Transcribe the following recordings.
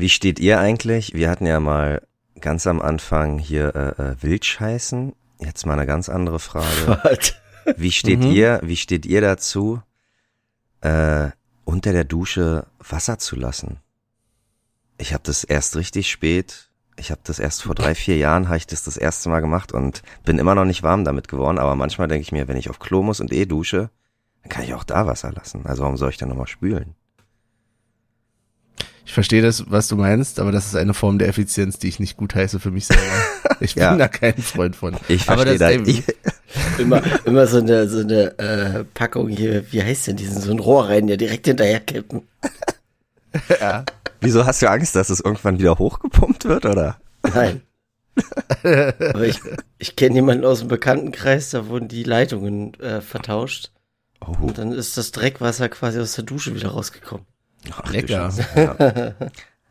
Wie steht ihr eigentlich? Wir hatten ja mal ganz am Anfang hier äh, äh, Wildscheißen. Jetzt mal eine ganz andere Frage. What? Wie steht Mhm. ihr, wie steht ihr dazu, äh, unter der Dusche Wasser zu lassen? Ich habe das erst richtig spät, ich habe das erst vor drei, vier Jahren, habe ich das das erste Mal gemacht und bin immer noch nicht warm damit geworden, aber manchmal denke ich mir, wenn ich auf Klo muss und eh dusche, dann kann ich auch da Wasser lassen. Also warum soll ich dann nochmal spülen? Ich verstehe das, was du meinst, aber das ist eine Form der Effizienz, die ich nicht gut heiße für mich selber. Ich bin Ja. da kein Freund von. Ich aber verstehe das, das. Ich, Immer, immer so eine, so eine äh, Packung hier, wie heißt denn diesen, so ein Rohr rein, ja direkt hinterher kippen. ja. wieso hast du Angst, dass es irgendwann wieder hochgepumpt wird, oder? Nein. Aber ich, ich kenne jemanden aus dem Bekanntenkreis, da wurden die Leitungen äh, vertauscht. Oh, Und dann ist das Dreckwasser quasi aus der Dusche wieder rausgekommen. Ach, Lecker. Ja.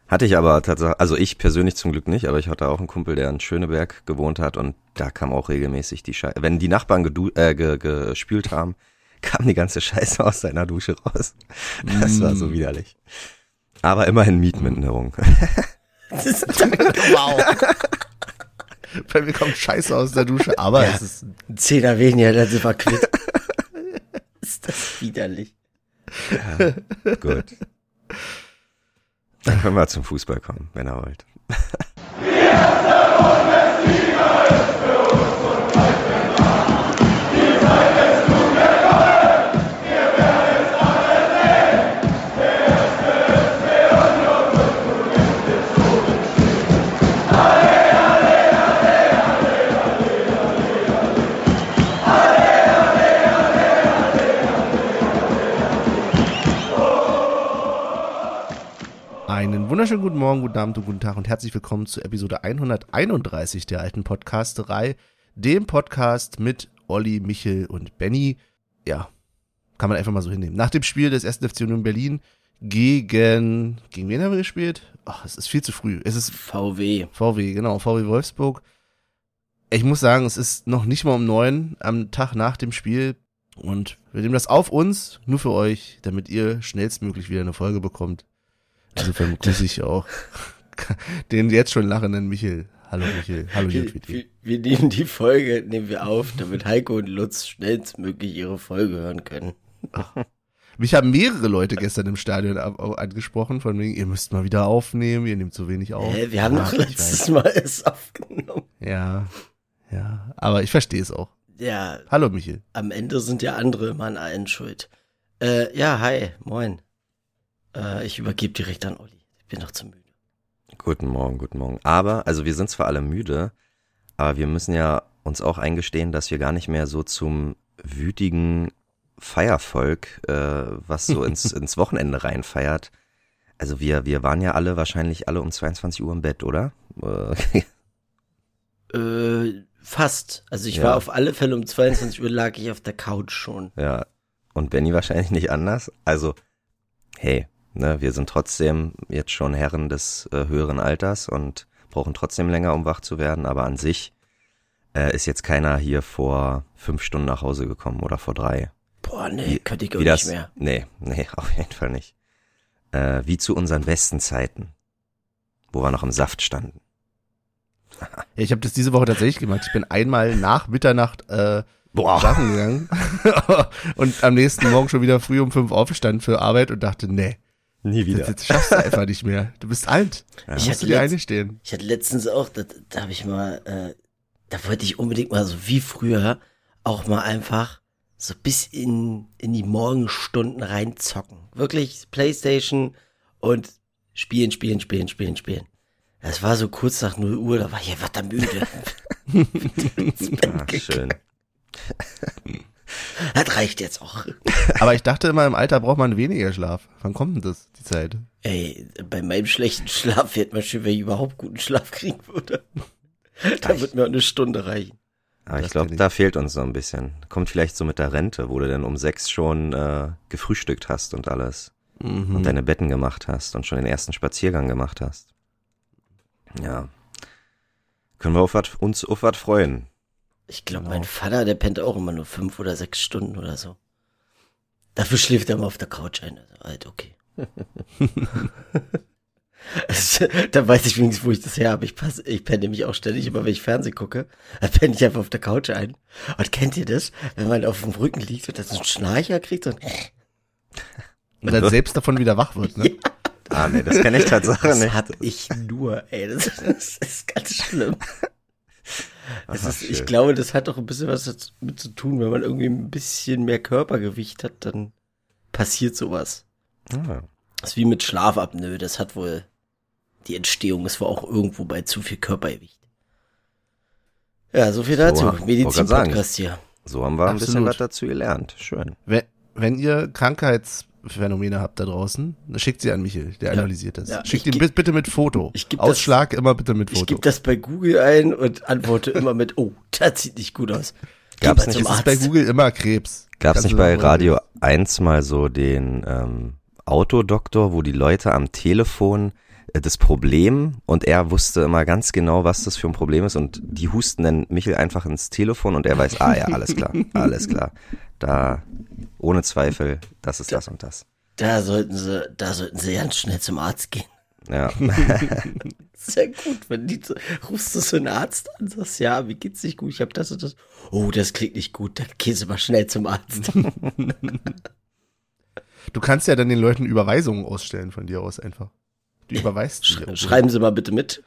Hatte ich aber tatsächlich, also ich persönlich zum Glück nicht, aber ich hatte auch einen Kumpel, der in Schöneberg gewohnt hat und da kam auch regelmäßig die Scheiße. Wenn die Nachbarn gedu äh, ge gespült haben, kam die ganze Scheiße aus seiner Dusche raus. Das war so widerlich. Aber immerhin Mietminderung. wow. Bei mir kommt Scheiße aus der Dusche, aber Ja. es ist Ein Zehner weniger, dann sind wir quitt. ist das widerlich. Gut. Dann können wir zum Fußball kommen, wenn ihr wollt. Einen wunderschönen guten Morgen, guten Abend und guten Tag und herzlich willkommen zu Episode 131 der alten Podcasterei, dem Podcast mit Olli, Michel und Benny. Ja, kann man einfach mal so hinnehmen. Nach dem Spiel des 1. FC Union Berlin gegen, gegen wen haben wir gespielt? Ach, es ist viel zu früh. Es ist VW. VW, genau, VW Wolfsburg. Ich muss sagen, es ist noch nicht mal um neun am Tag nach dem Spiel und wir nehmen das auf uns, nur für euch, damit ihr schnellstmöglich wieder eine Folge bekommt. Insofern begrüße ich auch den jetzt schon lachenden Michel. Hallo Michel, hallo Wir, wir, wir nehmen die Folge, nehmen wir auf, damit Heiko und Lutz schnellstmöglich ihre Folge hören können. Mich haben mehrere Leute gestern im Stadion angesprochen, von wegen, ihr müsst mal wieder aufnehmen, ihr nehmt so wenig auf. Hä, wir haben Ja, doch letztes weiß. Mal es aufgenommen. Ja, ja, aber ich verstehe es auch. Ja, Hallo Michel. am Ende sind ja andere immer an allen schuld. Äh, ja, hi, moin. Äh, ich übergebe direkt an Olli. Ich bin noch zu müde. Guten Morgen, guten Morgen. Aber, also wir sind zwar alle müde, aber wir müssen ja uns auch eingestehen, dass wir gar nicht mehr so zum wütigen Feiervolk, äh, was so ins, ins Wochenende reinfeiert. Also wir, wir waren ja alle wahrscheinlich alle um 22 Uhr im Bett, oder? Äh, Äh, fast. Also ich Ja. war auf alle Fälle um 22 Uhr lag ich auf der Couch schon. ja. Und Benny wahrscheinlich nicht anders. Also, hey, ne, wir sind trotzdem jetzt schon Herren des äh, höheren Alters und brauchen trotzdem länger, um wach zu werden, aber an sich äh, ist jetzt keiner hier vor fünf Stunden nach Hause gekommen oder vor drei. Boah, nee, Wie- könnte ich auch Wie nicht das? mehr. Nee, nee, auf jeden Fall nicht. Äh, wie zu unseren besten Zeiten, wo wir noch im Saft standen. Ja, ich habe das diese Woche tatsächlich gemacht. Ich bin einmal nach Mitternacht äh, Boah. schlafen gegangen und am nächsten Morgen schon wieder früh um fünf aufgestanden für Arbeit und dachte, nee, Nie das, das schaffst du einfach nicht mehr. Du bist alt. Ja. Ich Musst du hatte dir letzt- eingestehen. Ich hatte letztens auch, da, da habe ich mal, äh, da wollte ich unbedingt mal so wie früher auch mal einfach so bis in, in die Morgenstunden reinzocken. Wirklich Playstation und spielen, spielen, spielen, spielen, spielen. Das war so kurz nach 0 Uhr, da war ich einfach da müde. Ah, schön. Das reicht jetzt auch. Aber ich dachte immer, im Alter braucht man weniger Schlaf. Wann kommt denn das, die Zeit? Ey, bei meinem schlechten Schlaf wird man schön, wenn ich überhaupt guten Schlaf kriegen würde. Da wird mir auch eine Stunde reichen. Aber ich Das glaube, ich. da fehlt uns so ein bisschen. Kommt vielleicht so mit der Rente, wo du dann um sechs schon äh, gefrühstückt hast und alles. Mhm. Und deine Betten gemacht hast und schon den ersten Spaziergang gemacht hast. Ja. Können wir auf wat, uns auf was freuen. Ich glaube, Genau. mein Vater, der pennt auch immer nur fünf oder sechs Stunden oder so. Dafür schläft er mal auf der Couch ein. Also, halt, okay. Da weiß ich wenigstens, wo ich das her habe. Ich, pass, ich penne nämlich auch ständig immer, wenn ich Fernsehen gucke. Da penne ich einfach auf der Couch ein. Und kennt ihr das? Wenn man auf dem Rücken liegt und dann so einen Schnarcher kriegt, so ein Und dann selbst davon wieder wach wird, ne? Ah, nee, das kenne ich tatsächlich Das nicht. hab ich nur, ey. Das, das ist ganz schlimm. Das Aha, ist, ich glaube, das hat auch ein bisschen was damit zu tun, wenn man irgendwie ein bisschen mehr Körpergewicht hat, dann passiert sowas. Ah, Das ist wie mit Schlafapnoe, das hat wohl die Entstehung, ist wohl auch irgendwo bei zu viel Körpergewicht. Ja, so viel So, dazu. grad Medizin-Podcast hier. so haben wir ein bisschen Absolut. was dazu gelernt. Schön. Wenn, wenn ihr Krankheitsphänomene habt da draußen, dann schickt sie an Michel, der Ja. analysiert das. Ja, Schickt ich ihn bitte mit Foto. ich geb das- Ausschlag immer bitte mit Ich Foto. gebe das bei Google ein und antworte immer mit, oh, das sieht nicht gut aus. Gab's mal nicht- ist bei Google immer Krebs. Gab es nicht bei Radio 1 mal so den ähm, Autodoktor, wo die Leute am Telefon das Problem und er wusste immer ganz genau, was das für ein Problem ist und die husten dann Michel einfach ins Telefon und er weiß, ah ja, alles klar, alles klar. Da, ohne Zweifel, das ist das und das. Da sollten sie, da sollten sie ganz schnell zum Arzt gehen. Ja, Sehr gut, wenn die so- rufst du so einen Arzt an, sagst, ja, wie geht's nicht gut? Ich habe das und das. Oh, das klingt nicht gut, dann gehst du mal schnell zum Arzt. Du kannst ja dann den Leuten Überweisungen ausstellen von dir aus einfach. Du überweist Sch irgendwo. schreiben Sie mal bitte mit.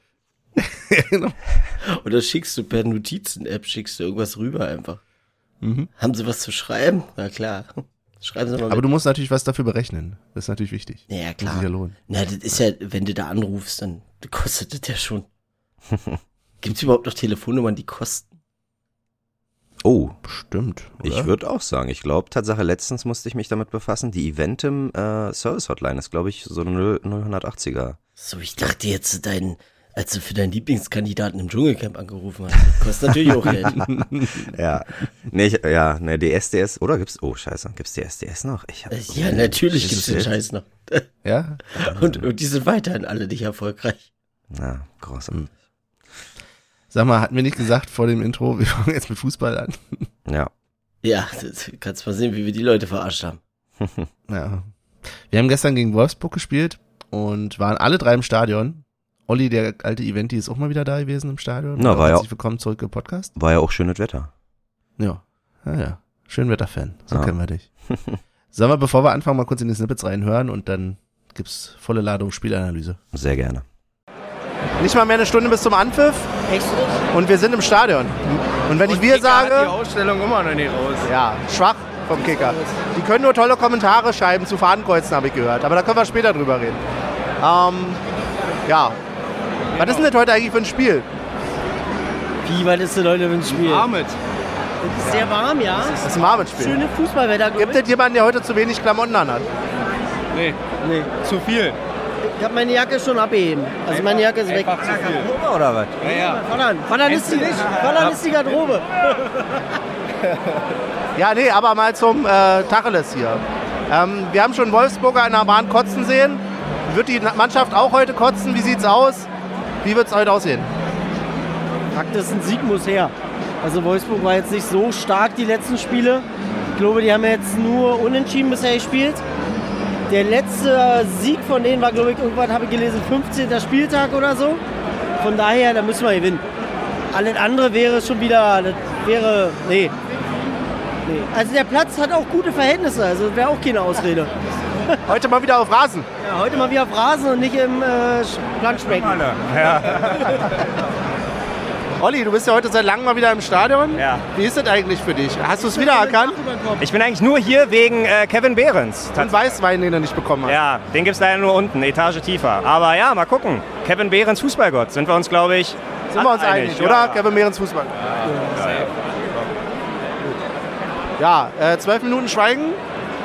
Genau. Oder schickst du per Notizen-App, schickst du irgendwas rüber einfach. Mhm. Haben Sie was zu schreiben? Na klar. Schreiben Sie mal Aber mit. du musst natürlich was dafür berechnen. Das ist natürlich wichtig. Ja, klar. sich ja lohnen. Na, das ist ja, wenn du da anrufst, dann kostet das ja schon. Gibt's überhaupt noch Telefonnummern, die kosten? Oh, Bestimmt. Oder? ich würde auch sagen, ich glaube, Tatsache, letztens musste ich mich damit befassen, die Eventim äh, Service Hotline ist, glaube ich, so eine 080er. So, ich dachte jetzt, dein, als du für deinen Lieblingskandidaten im Dschungelcamp angerufen hast. Kostet natürlich auch Geld. Ja, nee, ich, ja, ne, die SDS, oder gibt's, oh scheiße, gibt's die SDS noch? Ich hab, Ja, natürlich Ist gibt's es den? Scheiß noch. Ja? Und, und die sind weiterhin alle nicht erfolgreich. Na, großartig. Sag mal, hatten wir nicht gesagt vor dem Intro, wir fangen jetzt mit Fußball an? Ja, Ja, das, kannst mal sehen, wie wir die Leute verarscht haben. Ja. Wir haben gestern gegen Wolfsburg gespielt und waren alle drei im Stadion. Olli, der alte Eventi, ist auch mal wieder da gewesen im Stadion. Na, war ja- Herzlich willkommen zurück im Podcast. war ja auch schönes Wetter. Ja. Ja, ja. Schönwetter-Fan. So Ja. kennen wir dich. Sollen wir, bevor wir anfangen, mal kurz in die Snippets reinhören und dann gibt's volle Ladung Spielanalyse. Sehr gerne. Nicht mal mehr eine Stunde bis zum Anpfiff Echt? und wir sind im Stadion. Und wenn ich wir Kicker hat die sage, Ausstellung immer noch nicht raus. ja, schwach vom Kicker. Die können nur tolle Kommentare schreiben zu Fahnenkreuzen, habe ich gehört. Aber da können wir später drüber reden. Ähm, ja. Was ist denn das heute eigentlich für ein Spiel? Wie weit ist denn heute ein Spiel? Ahmed. Es ist sehr warm, ja. Das ist ein Marvin-Spiel. Schöne Fußballwetter. Gibt es jemanden, der heute zu wenig Klamotten anhat? Nee, Nee. zu viel. Ich habe meine Jacke schon abheben. Also meine Jacke ist weg. Einfach zu viel. Oder was? Ja, ja. Fordern. Fordern ist die nicht. Fordern ist die Garderobe. Ja, nee, aber mal zum äh, Tacheles hier. Ähm, wir haben schon Wolfsburger in der Bahn kotzen sehen. Wird die Mannschaft auch heute kotzen? Wie sieht's aus? Wie wird's heute aussehen? Fakt ist, ein Sieg muss her. Also Wolfsburg war jetzt nicht so stark die letzten Spiele. Ich glaube, die haben jetzt nur unentschieden bisher gespielt. Der letzte Sieg von denen war, glaube ich, irgendwann habe ich gelesen, 15. Spieltag oder so. Von daher, da müssen wir gewinnen. Alles andere wäre schon wieder, das wäre, nee. nee. Also der Platz hat auch gute Verhältnisse, also wäre auch keine Ausrede. Heute mal wieder auf Rasen. Ja, heute mal wieder auf Rasen und nicht im äh, Planschbecken. Ja. Olli, du bist ja heute seit langem mal wieder im Stadion. Ja. Wie ist das eigentlich für dich? Hast du es wieder erkannt? Ich bin eigentlich nur hier wegen äh, Kevin Behrens. Und Weißwein, den du nicht bekommen hast. Ja, den gibt es leider nur unten, Etage tiefer. Aber ja, mal gucken. Kevin Behrens Fußballgott, sind wir uns, glaube ich, Sind wir uns einig, ja, oder? Ja. Kevin Behrens Fußball. Ja, äh, zwölf Minuten Schweigen.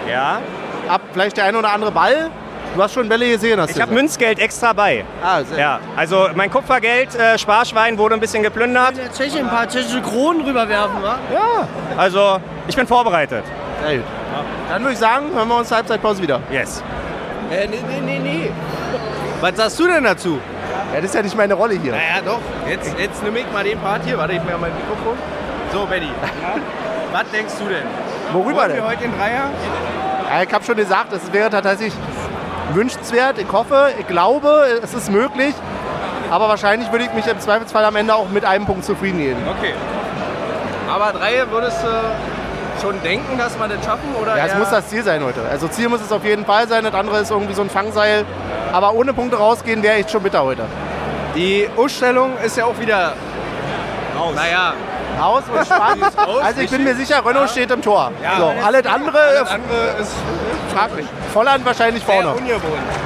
ja. Ab vielleicht der ein oder andere Ball. Du hast schon Bälle gesehen, hast Ich du habe gesagt. Münzgeld extra bei. Ah, sehr Ja, also mein Kupfergeld, äh, Sparschwein wurde ein bisschen geplündert. In der Tschechien ein paar tschechische Kronen rüberwerfen, wa? Ja, also ich bin vorbereitet. Sehr gut. Dann würde ich sagen, hören wir uns zur Halbzeitpause wieder. Yes. Äh, nee, nee, nee, nee. Was sagst du denn dazu? Ja, das ist ja nicht meine Rolle hier. Naja, doch. Jetzt, jetzt nehme ich mal den Part hier. Warte, ich mir mein Mikrofon. So, Benny. Was denkst du denn? Worüber Wollen denn? wir heute den Dreier? Ja, ich habe schon gesagt, das wäre tatsächlich wünschenswert. Ich hoffe, ich glaube, es ist möglich. Aber wahrscheinlich würde ich mich im Zweifelsfall am Ende auch mit einem Punkt zufrieden geben. Okay. Aber drei würdest du schon denken, dass wir das schaffen? Oder Ja, es muss das Ziel sein heute. Also Ziel muss es auf jeden Fall sein. Das andere ist irgendwie so ein Fangseil. Aber ohne Punkte rausgehen wäre echt schon bitter heute. Die Ausstellung ist ja auch wieder raus. Naja, Aus und spannend. raus, Also ich bin mir sicher, Renault steht im Tor. Ja. so, alles andere, das andere ist fraglich. Volland wahrscheinlich vorne. ungewohnt.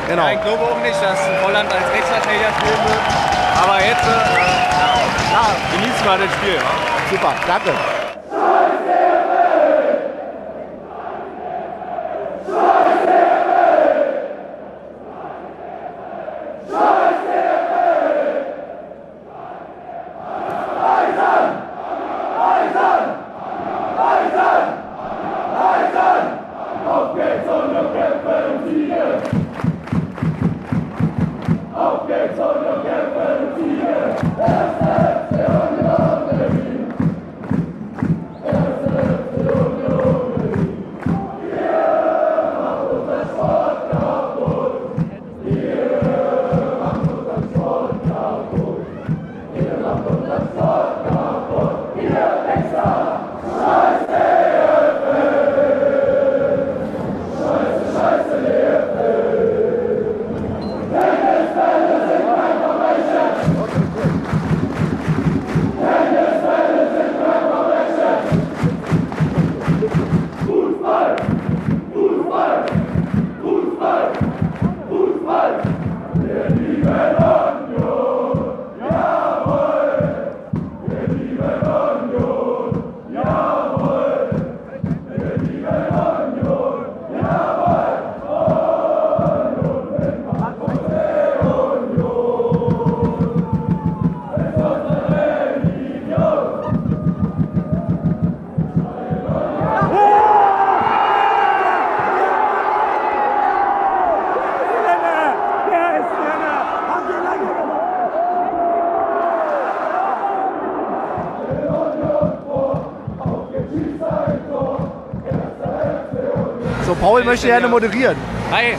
Genau. Ja, ich glaube auch nicht, dass Holland als Rechtsverteidiger spielen wird. Aber jetzt äh, ja, genießen wir das Spiel. Super, danke. Möchte gerne moderieren. Hi,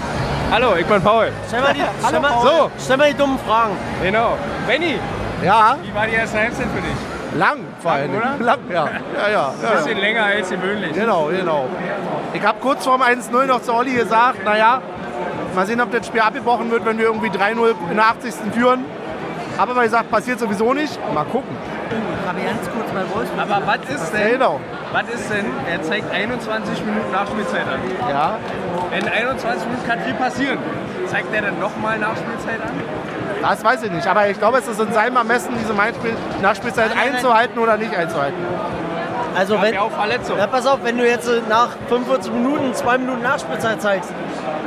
hallo, ich bin Paul. Stell mal die, stell mal, So. stell mal die dummen Fragen. Genau. Benny, Ja, wie war die erste Halbzeit für dich? lang vor Lang, Dingen. oder? Lang, ja. Ja, ja. ja, Bisschen ja. länger als gewöhnlich. Genau, genau. Ich habe kurz vorm 1-0 noch zu Olli gesagt, naja, mal sehen, ob das Spiel abgebrochen wird, wenn wir irgendwie 3-0 in der 80. führen. Aber weil gesagt, passiert sowieso nicht. Mal gucken. Aber ganz kurz bei Wolfsburg. Aber was ist Ja, denn, genau. Was ist denn, er zeigt 21 Minuten Nachspielzeit an. Ja, In 21 Minuten kann viel passieren. Zeigt er dann nochmal Nachspielzeit an? das weiß ich nicht. Aber ich glaube, es ist in seinem Ermessen, diese Mindspiel Nachspielzeit einzuhalten oder nicht einzuhalten. Also wenn, ja auch Verletzungen. ja, pass auf, wenn du jetzt äh, nach 45 Minuten zwei Minuten Nachspielzeit zeigst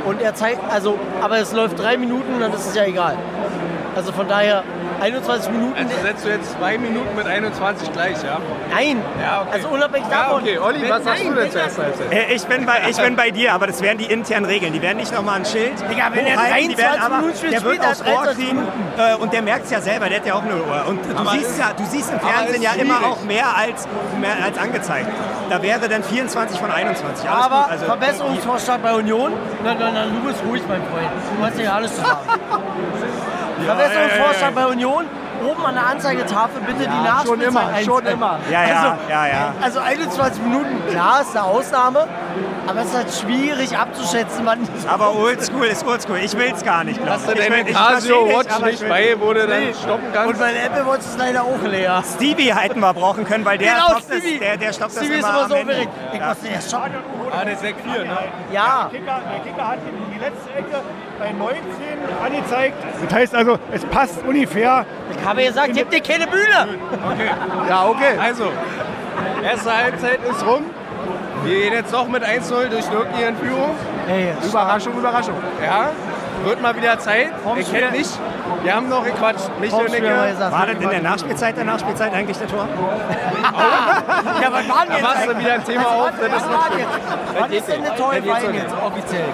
und er zeigt, also, aber es läuft drei Minuten, dann ist es ja egal. Also von daher 21 Minuten. Also setzt du jetzt zwei Minuten mit 21 gleich, ja? nein, Ja, okay. also unabhängig Ja, davon. okay. Olli, Wenn- was sagst nein, du denn zur er- ersten Halbzeit? Äh, Ich bin, bei, ich bin bei dir, aber das wären die internen Regeln. Die werden nicht nochmal ein Schild Digga, wenn er hochhalten, die 23 werden aber, Minuten spielt, der wird er aufs Ohr 23 kriegen äh, und der merkt es ja selber, der hat ja auch eine Uhr. Und du Aber siehst ist- ja, du siehst im Fernsehen ja immer auch mehr als, mehr als angezeigt. Da wäre dann 24 von 21. Alles Aber gut. Also, Verbesserungsvorschlag bei Union? Nein, nein, nein, du bist ruhig, mein Freund. Du hast ja alles zu sagen. Verbesserungsvorschlag bei Union? Oben an der Anzeigetafel bitte die Nachspielzeit schon immer, schon einstellen. immer. Ja, ja, also, ja, ja. Also 21 Minuten, klar, ist eine Ausnahme. Aber es ist halt schwierig abzuschätzen, wann aber oldschool ist oldschool. Ich will es gar nicht. Hast du ich. Ich deine will- ich versteh Casio dich, Watch aber ich nicht will- bei, wo du dann stoppen Und kannst? mein Apple Watch ist leider auch leer. Stevie hätten wir brauchen können, weil der genau, stoppt Stevie. das, der, der stoppt Stevie das ist immer immer so am Ende. aufgeregt. Ich Ja. musste erst schauen. Ah, der Sek 4, ne? Ja, Kicker, der Kicker hat die letzte Ecke bei 19 angezeigt. Das heißt also, es passt ungefähr. ich habe gesagt, ich hab dir keine Bühne. Ja, okay. Also, erste Halbzeit ist rum. Wir gehen jetzt noch mit 1-0 durch Nürnberg in Führung. Hey, Überraschung, Überraschung. Ja, wird mal wieder Zeit. Ich kennt nicht. Wir haben noch gequatscht. Michael und Nicke. War das in der Nachspielzeit der Nachspielzeit eigentlich der Tor? Ja, was war denn Da jetzt? machst du wieder ein Thema auf. Das Was ist? Was ist denn Torfein so jetzt offiziell?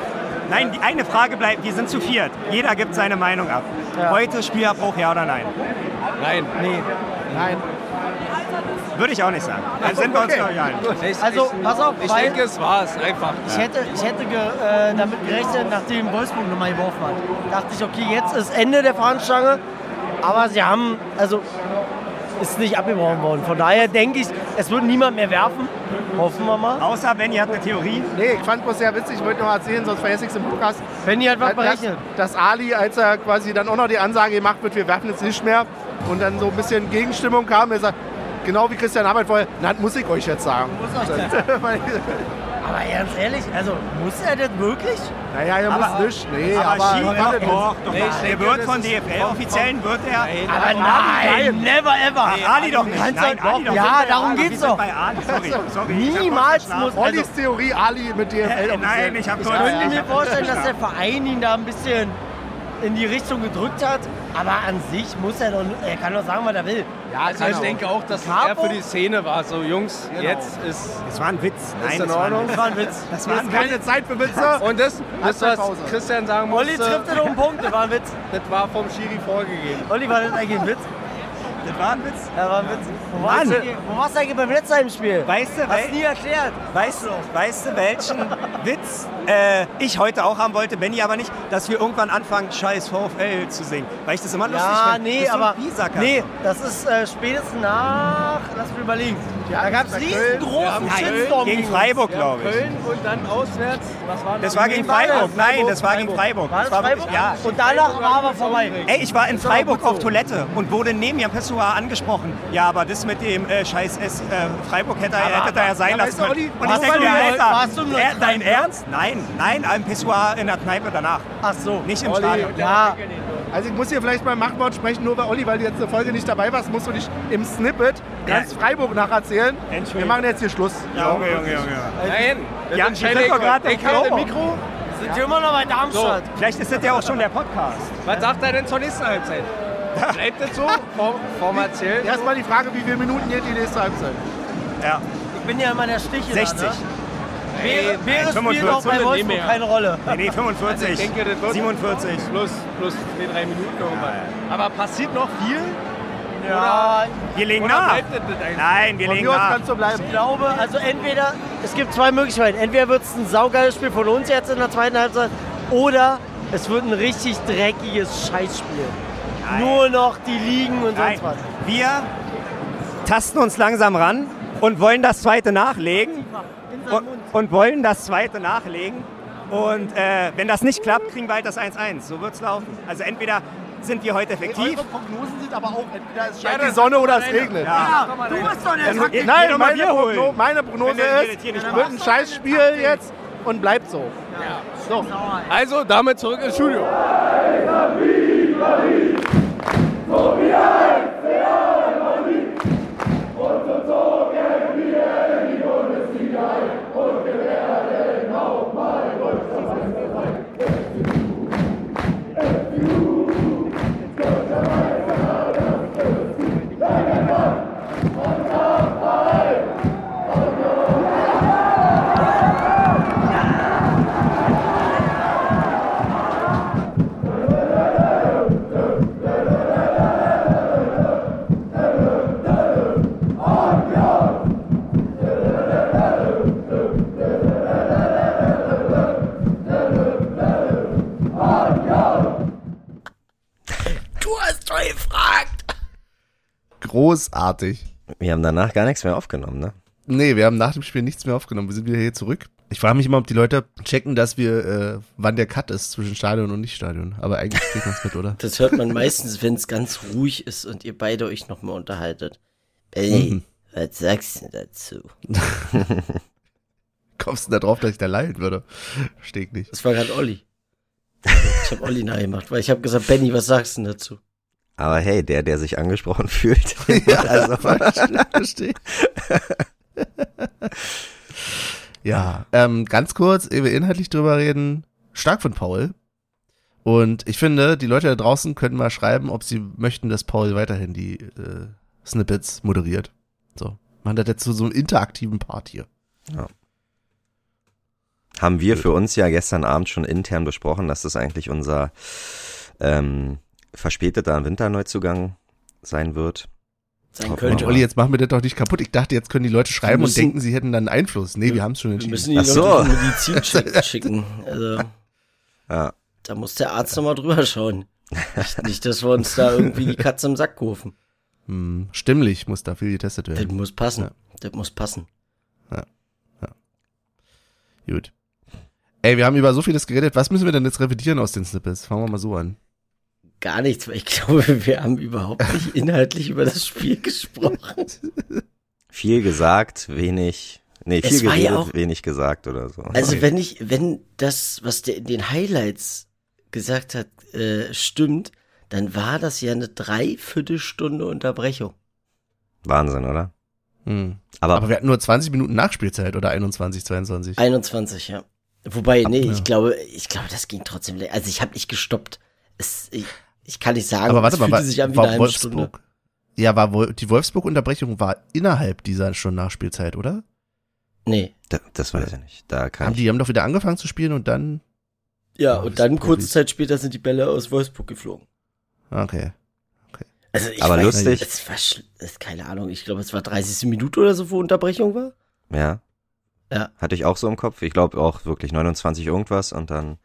Nein, die eine Frage bleibt, wir sind zu viert. Jeder gibt seine Meinung ab. Ja. Heute Spielabbruch, ja oder nein? Nein. Nee. Nein. Würde ich auch nicht sagen. Dann sind wir uns, einig. Ich, Also, ich, pass auf, Ich weil- denke, es war es einfach. Ich hätte, ich hätte ge, äh, damit gerechnet, nachdem Wolfsburg nochmal geworfen hat. Dachte ich, okay, jetzt ist Ende der Fahnenstange. Aber sie haben, also ist nicht abgebrochen worden. Von daher denke ich, es wird niemand mehr werfen. Hoffen wir mal. Außer Benny hat eine Theorie. Nee, ich fand bloß sehr witzig, ich wollte noch erzählen, sonst vergesse ich es im Podcast. Wenn ihr hat was berechnet. dass Ali, als er quasi dann auch noch die Ansage gemacht wird, wir werfen jetzt nicht mehr und dann so ein bisschen Gegenstimmung kam, er sagt, genau wie Christian Arbeit vorher, na, das muss ich euch jetzt sagen. Muss euch das- Aber ganz ehrlich, also muss er das wirklich? naja, er muss Aber- nicht, nee, aber, aber, Ski, doch, doch, doch. Nee, Der wird von DFL-Offiziellen, wird er... Aber nein, never ever. Ali doch nicht. Nein, du- Ali doch ja, darum geht's sind doch. Bei Ali. Sorry, sorry. Niemals muss-. Ollis Theorie, Ali mit DFL nein, ich habe Ich könnte mir vorstellen, dass der. Verein ihn da ein bisschen in die Richtung gedrückt hat. Aber an sich muss er doch, er kann doch sagen, was er will. Ja, Also ich denke auch, dass es Capo? eher für die Szene war. So, Jungs, jetzt ist... Das war ein Witz. Nein, in das war ein Ordnung? Das war ein Witz. Das war Das ist keine Zeit für Witze. Und das, das was. Christian sagen Olli musste, trifft den um den Punkt, das war ein Witz. das war vom Schiri vorgegeben. Olli, war das eigentlich ein Witz? Das war ein Witz. Ja, war ein Witz. Wo warst, du, wo warst du eigentlich beim letzten Heimspiel? Weißt du, Hast du nie erklärt. Weißt, weißt du, welchen Witz äh, ich heute auch haben wollte, Benny aber nicht, dass wir irgendwann anfangen, scheiß VfL zu singen. Weil ich das immer lustig Ja, finde. nee, Das so ein aber nee, das ist äh, spätestens nach, lass mich überlegen. Da gab es riesengroßen Shitstorm gegen. Freiburg, glaube ich. Köln und dann auswärts. Was war Das war gegen war das? Freiburg. Nein, das war gegen Freiburg. War das Freiburg? Ja. Und danach war aber vorbei. Ey, ich war in aber Freiburg auf Toilette und wurde neben Jan Pessoa angesprochen. Ja, aber das mit dem äh, scheiß S, äh, Freiburg hätte, er- hätte er ja sein lassen können. Und ich denke mir, Alter, im äh, dein? Ernst? Nein, nein, ein Pessoa in der Kneipe danach. Ach so. Nicht im Stadion. Ja, Also ich muss hier vielleicht beim Machtwort sprechen, nur weil Olli, weil du jetzt eine Folge nicht dabei warst, musst du dich im Snippet ganz Freiburg nacherzählen. Wir machen jetzt hier Schluss. Junge, Junge, Junge. Nein, Ja, ich gerade ich. Promo. Mikro. sind wir immer noch bei Darmstadt. Vielleicht ist das ja auch schon der Podcast. Was sagt er denn zur nächsten Halbzeit? Bleibt das so? Form, formatiell? Erstmal die Frage, wie viele Minuten geht die nächste Halbzeit? Ja, Ich bin ja immer der Stiche. 60. Da, ne? Beere, Beere spielt 45. auch bei Wolfsburg keine Rolle. Nee, nee, 45. Also ich denke, das wird 47. Plus, plus zwei, drei Minuten irgendwann. Aber passiert noch viel? Ja, Wir legen Oder nach. Nein, wir Von legen nach. kannst du bleiben. ich glaube, also entweder, es gibt zwei Möglichkeiten. Entweder wird es ein saugeiles Spiel von uns jetzt in der zweiten Halbzeit oder es wird ein richtig dreckiges Scheißspiel. Nur noch die Ligen und Nein. sonst was. Wir tasten uns langsam ran und wollen das zweite nachlegen. Und, und wollen das zweite nachlegen. Und äh, wenn das nicht klappt, kriegen wir halt das 1-1. So wird es laufen. Also entweder sind wir heute effektiv. Eure Prognosen sind aber auch, entweder es Ja, scheint das die Sonne oder es regnet. Ja. Du bist doch der geh Nein, meine, Bier holen. Progno meine Prognose ist, das hier nicht es wird ein Scheißspiel jetzt und bleibt so. So. Also, damit zurück ins Studio. Großartig. Wir haben danach gar nichts mehr aufgenommen, ne? Nee, wir haben nach dem Spiel nichts mehr aufgenommen. Wir sind wieder hier zurück. Ich frage mich immer, ob die Leute checken, dass wir, äh, wann der Cut ist zwischen Stadion und Nicht-Stadion. Aber eigentlich kriegt man es mit, oder? Das hört man meistens, wenn es ganz ruhig ist und ihr beide euch nochmal unterhaltet. Benny, Mhm. was sagst du dazu? Kommst du da drauf, dass ich da leiden würde? Verstehe ich nicht. Das war gerade Olli. Ich habe Olli nachgemacht, weil ich habe gesagt, Benny, was sagst du denn dazu? Aber hey, der, der sich angesprochen fühlt. also, Verstehe. ja, ähm, ganz kurz, ehe wir inhaltlich drüber reden. Stark von Paul. Und ich finde, die Leute da draußen können mal schreiben, ob sie möchten, dass Paul weiterhin die äh, Snippets moderiert. So. Man hat jetzt so, so einen interaktiven Part hier. haben wir für uns ja gestern Abend schon intern besprochen, dass das eigentlich unser ähm, verspäteter Winterneuzugang sein wird. Sein wir könnte. Olli, jetzt machen wir das doch nicht kaputt. Ich dachte, jetzt können die Leute schreiben müssen- und denken, sie hätten dann einen Einfluss. Nee, wir haben es schon Wir entschieden. müssen ihn Ach so. durch den Medizincheck schicken. Also, Ja, Da muss der Arzt nochmal drüber schauen. Nicht, nicht, dass wir uns da irgendwie die Katze im Sack rufen. Hm, stimmlich muss da viel getestet Das werden. muss passen. Ja. Das muss passen. Gut. Ey, wir haben über so vieles geredet. Was müssen wir denn jetzt revidieren aus den Snippets? Fangen wir mal so an. Gar nichts, weil ich glaube, wir haben überhaupt nicht inhaltlich über das Spiel gesprochen. viel gesagt, wenig, nee, Es viel war ja geredet, auch- wenig gesagt oder so. Also Okay. wenn ich, wenn das, was der in den Highlights gesagt hat, äh, stimmt, dann war das ja eine Dreiviertelstunde Unterbrechung. Wahnsinn, oder? Hm. Aber, Aber wir hatten nur 20 Minuten Nachspielzeit oder 21, 22. 21, ja. Wobei, nee, Ja. ich glaube, ich glaube, das ging trotzdem. Also ich habe nicht gestoppt. Es, ich, ich kann nicht sagen, Aber warte es mal, fühlte war, sich an wie war eine halbe Stunde. Wolfsburg? Ja, war die Wolfsburg-Unterbrechung war innerhalb dieser schon Nachspielzeit, oder? Nee. da, das weiß ich nicht. Da kann Haben ich, die haben doch wieder angefangen zu spielen und dann. Ja, und dann kurze. Zeit später sind die Bälle aus Wolfsburg geflogen. Okay. Also ich Aber weiß, lustig. Es war, es, keine Ahnung, ich glaube, es war 30. Minute oder so, wo Unterbrechung war. ja. Ja. Hatte ich auch so im Kopf. Ich glaube auch wirklich 29 irgendwas und dann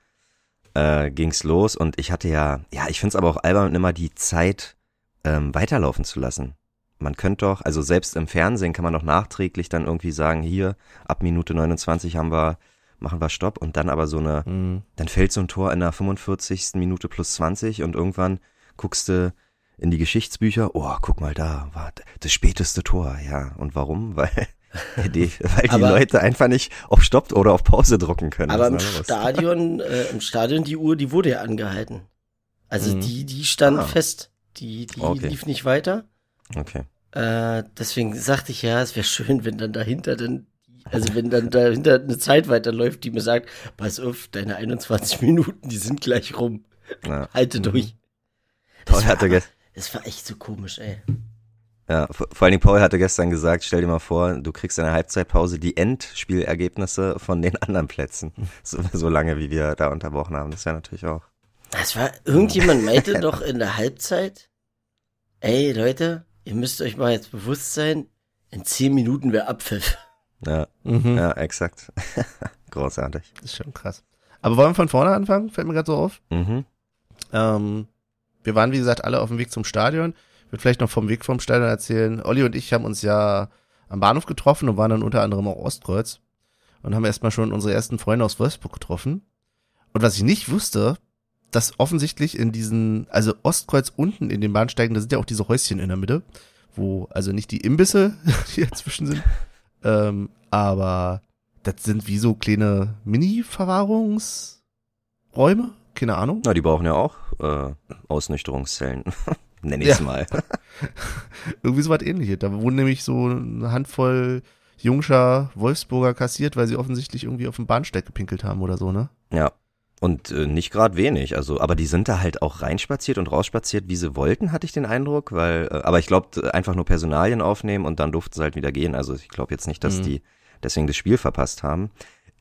äh, ging's los und ich hatte ja, ja, ich find's aber auch albern, immer die Zeit ähm, weiterlaufen zu lassen. Man könnte doch, also selbst im Fernsehen kann man doch nachträglich dann irgendwie sagen, hier, ab Minute 29 haben wir, machen wir Stopp und dann aber so eine, Hm. dann fällt so ein Tor in der 45. Minute plus 20 und irgendwann guckst du in die Geschichtsbücher, oh, guck mal da, war das späteste Tor, ja. Und warum? Weil die, weil die Aber- Leute einfach nicht auf Stopp oder auf Pause drucken können. Aber im? Stadion, äh, im Stadion, die Uhr, die wurde ja angehalten. Also Mhm. die, die stand Ah. fest. Die, die Okay. lief nicht weiter. Okay. Äh, deswegen sagte ich ja, es wäre schön, wenn dann dahinter dann, also wenn dann dahinter eine Zeit weiterläuft, die mir sagt, pass auf, deine 21 Minuten, die sind gleich rum. Ja. Halte durch. Paul Das war, hatte, aber, das war echt so komisch, ey. Ja, vor vor allen Dingen Paul hatte gestern gesagt, stell dir mal vor, du kriegst in der Halbzeitpause die Endspielergebnisse von den anderen Plätzen. So, so lange, wie wir da unterbrochen haben. Das wäre natürlich auch. Das war, irgendjemand meinte doch in der Halbzeit, ey Leute, ihr müsst euch mal jetzt bewusst sein, in 10 Minuten wäre Abpfiff. Ja, Mhm. ja, exakt. Großartig. Das ist schon krass. Aber wollen wir von vorne anfangen? Fällt mir gerade so auf. Mhm. Ähm, wir waren, wie gesagt, alle auf dem Weg zum Stadion. Würde vielleicht noch vom Weg vom Stadion erzählen. Olli und ich haben uns ja am Bahnhof getroffen und waren dann unter anderem auch Ostkreuz und haben erstmal schon unsere ersten Freunde aus Wolfsburg getroffen. Und was ich nicht wusste, dass offensichtlich in diesen, also Ostkreuz unten in den Bahnsteigen, da sind ja auch diese Häuschen in der Mitte, wo also nicht die Imbisse, die dazwischen sind, ähm, aber das sind wie so kleine Mini-Verwahrungsräume, keine Ahnung. Na, die brauchen ja auch äh, Ausnüchterungszellen. Nenn ich's Ja. mal. Irgendwie so was ähnliches. Da wurden nämlich so eine Handvoll Jungscher Wolfsburger kassiert, weil sie offensichtlich irgendwie auf dem Bahnsteig gepinkelt haben oder so, ne? Ja. Und äh, nicht gerade wenig, also, aber die sind da halt auch reinspaziert und rausspaziert, wie sie wollten, hatte ich den Eindruck, weil, äh, aber ich glaube, einfach nur Personalien aufnehmen und dann durften sie halt wieder gehen. Also ich glaube jetzt nicht, dass Mhm. die deswegen das Spiel verpasst haben.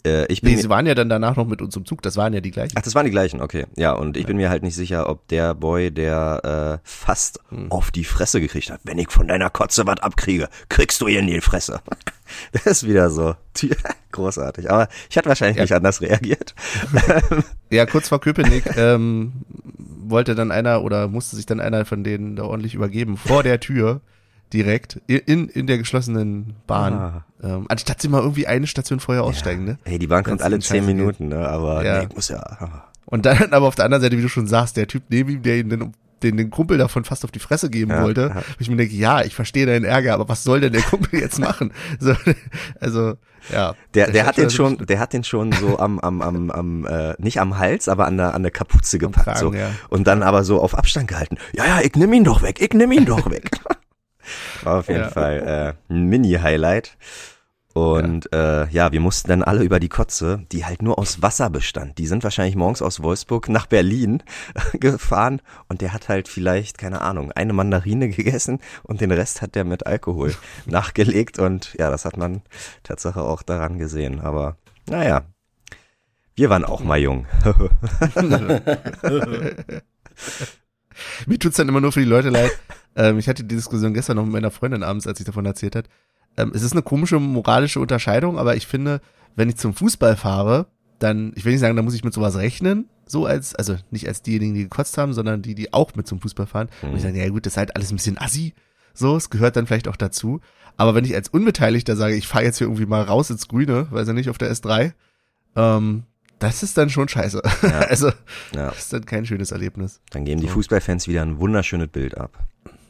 Äh, ich bin Nee, sie waren ja dann danach noch mit uns im Zug, das waren ja die gleichen. Ach, das waren die gleichen, okay. Ja, und ich bin mir halt nicht sicher, ob der Boy, der äh, fast Hm. auf die Fresse gekriegt hat, wenn ich von deiner Kotze was abkriege, kriegst du ihr in die Fresse. Das ist wieder so großartig. Aber ich hatte wahrscheinlich Ja. nicht anders reagiert. Ja, kurz vor Köpenick ähm, wollte dann einer oder musste sich dann einer von denen da ordentlich übergeben, vor der Tür direkt, in, in der geschlossenen Bahn. Ah. Ähm, anstatt sie mal irgendwie eine Station vorher aussteigen, ne? Hey, die Bahn kommt alle zehn. Minuten, ne? Aber Ja. nee, ich muss ja. Und dann aber auf der anderen Seite, wie du schon sagst, der Typ neben ihm, der ihn den, den, den Kumpel davon fast auf die Fresse geben Ja, wollte, ja. ich mir denke, ja, ich verstehe deinen Ärger, aber was soll denn der Kumpel jetzt machen? So, also, ja. Der, der hat stand den schon, der hat den schon so am, am, am, am äh, nicht am Hals, aber an der, an der Kapuze gepackt. Kragen, so. ja. Und dann aber so auf Abstand gehalten. Ja, ja, ich nimm ihn doch weg, ich nimm ihn doch weg. War auf jeden Ja. Fall äh, ein Mini-Highlight. Und ja. Äh, ja, wir mussten dann alle über die Kotze, die halt nur aus Wasser bestand. Die sind wahrscheinlich morgens aus Wolfsburg nach Berlin gefahren und der hat halt vielleicht, keine Ahnung, eine Mandarine gegessen und den Rest hat der mit Alkohol nachgelegt und ja, das hat man Tatsache auch daran gesehen. Aber naja, Wir waren auch mal jung. Mir tut's dann immer nur für die Leute leid. Ähm, ich hatte die Diskussion gestern noch mit meiner Freundin abends, als ich davon erzählt hat. Ähm, es ist eine komische moralische Unterscheidung, aber ich finde, wenn ich zum Fußball fahre, dann, ich will nicht sagen, da muss ich mit sowas rechnen, so als, also nicht als diejenigen, die gekotzt haben, sondern die, die auch mit zum Fußball fahren. Mhm. Und ich sage, ja gut, das ist halt alles ein bisschen assi. So, es gehört dann vielleicht auch dazu. Aber wenn ich als Unbeteiligter sage, ich fahre jetzt hier irgendwie mal raus ins Grüne, weiß ja nicht, auf der S3, ähm, das ist dann schon scheiße. Ja. also, Ja. das ist dann kein schönes Erlebnis. Dann geben die. Fußballfans wieder ein wunderschönes Bild ab.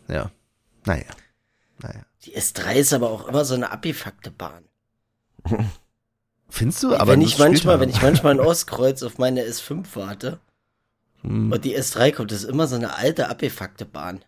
Ja. Naja. Naja. Die S3 ist aber auch immer so eine abgefuckte Bahn. Findest du? Aber wenn ich manchmal, wenn ich manchmal in Ostkreuz auf meine S5 warte Hm. und die S3 kommt, das ist immer so eine alte abgefuckte Bahn.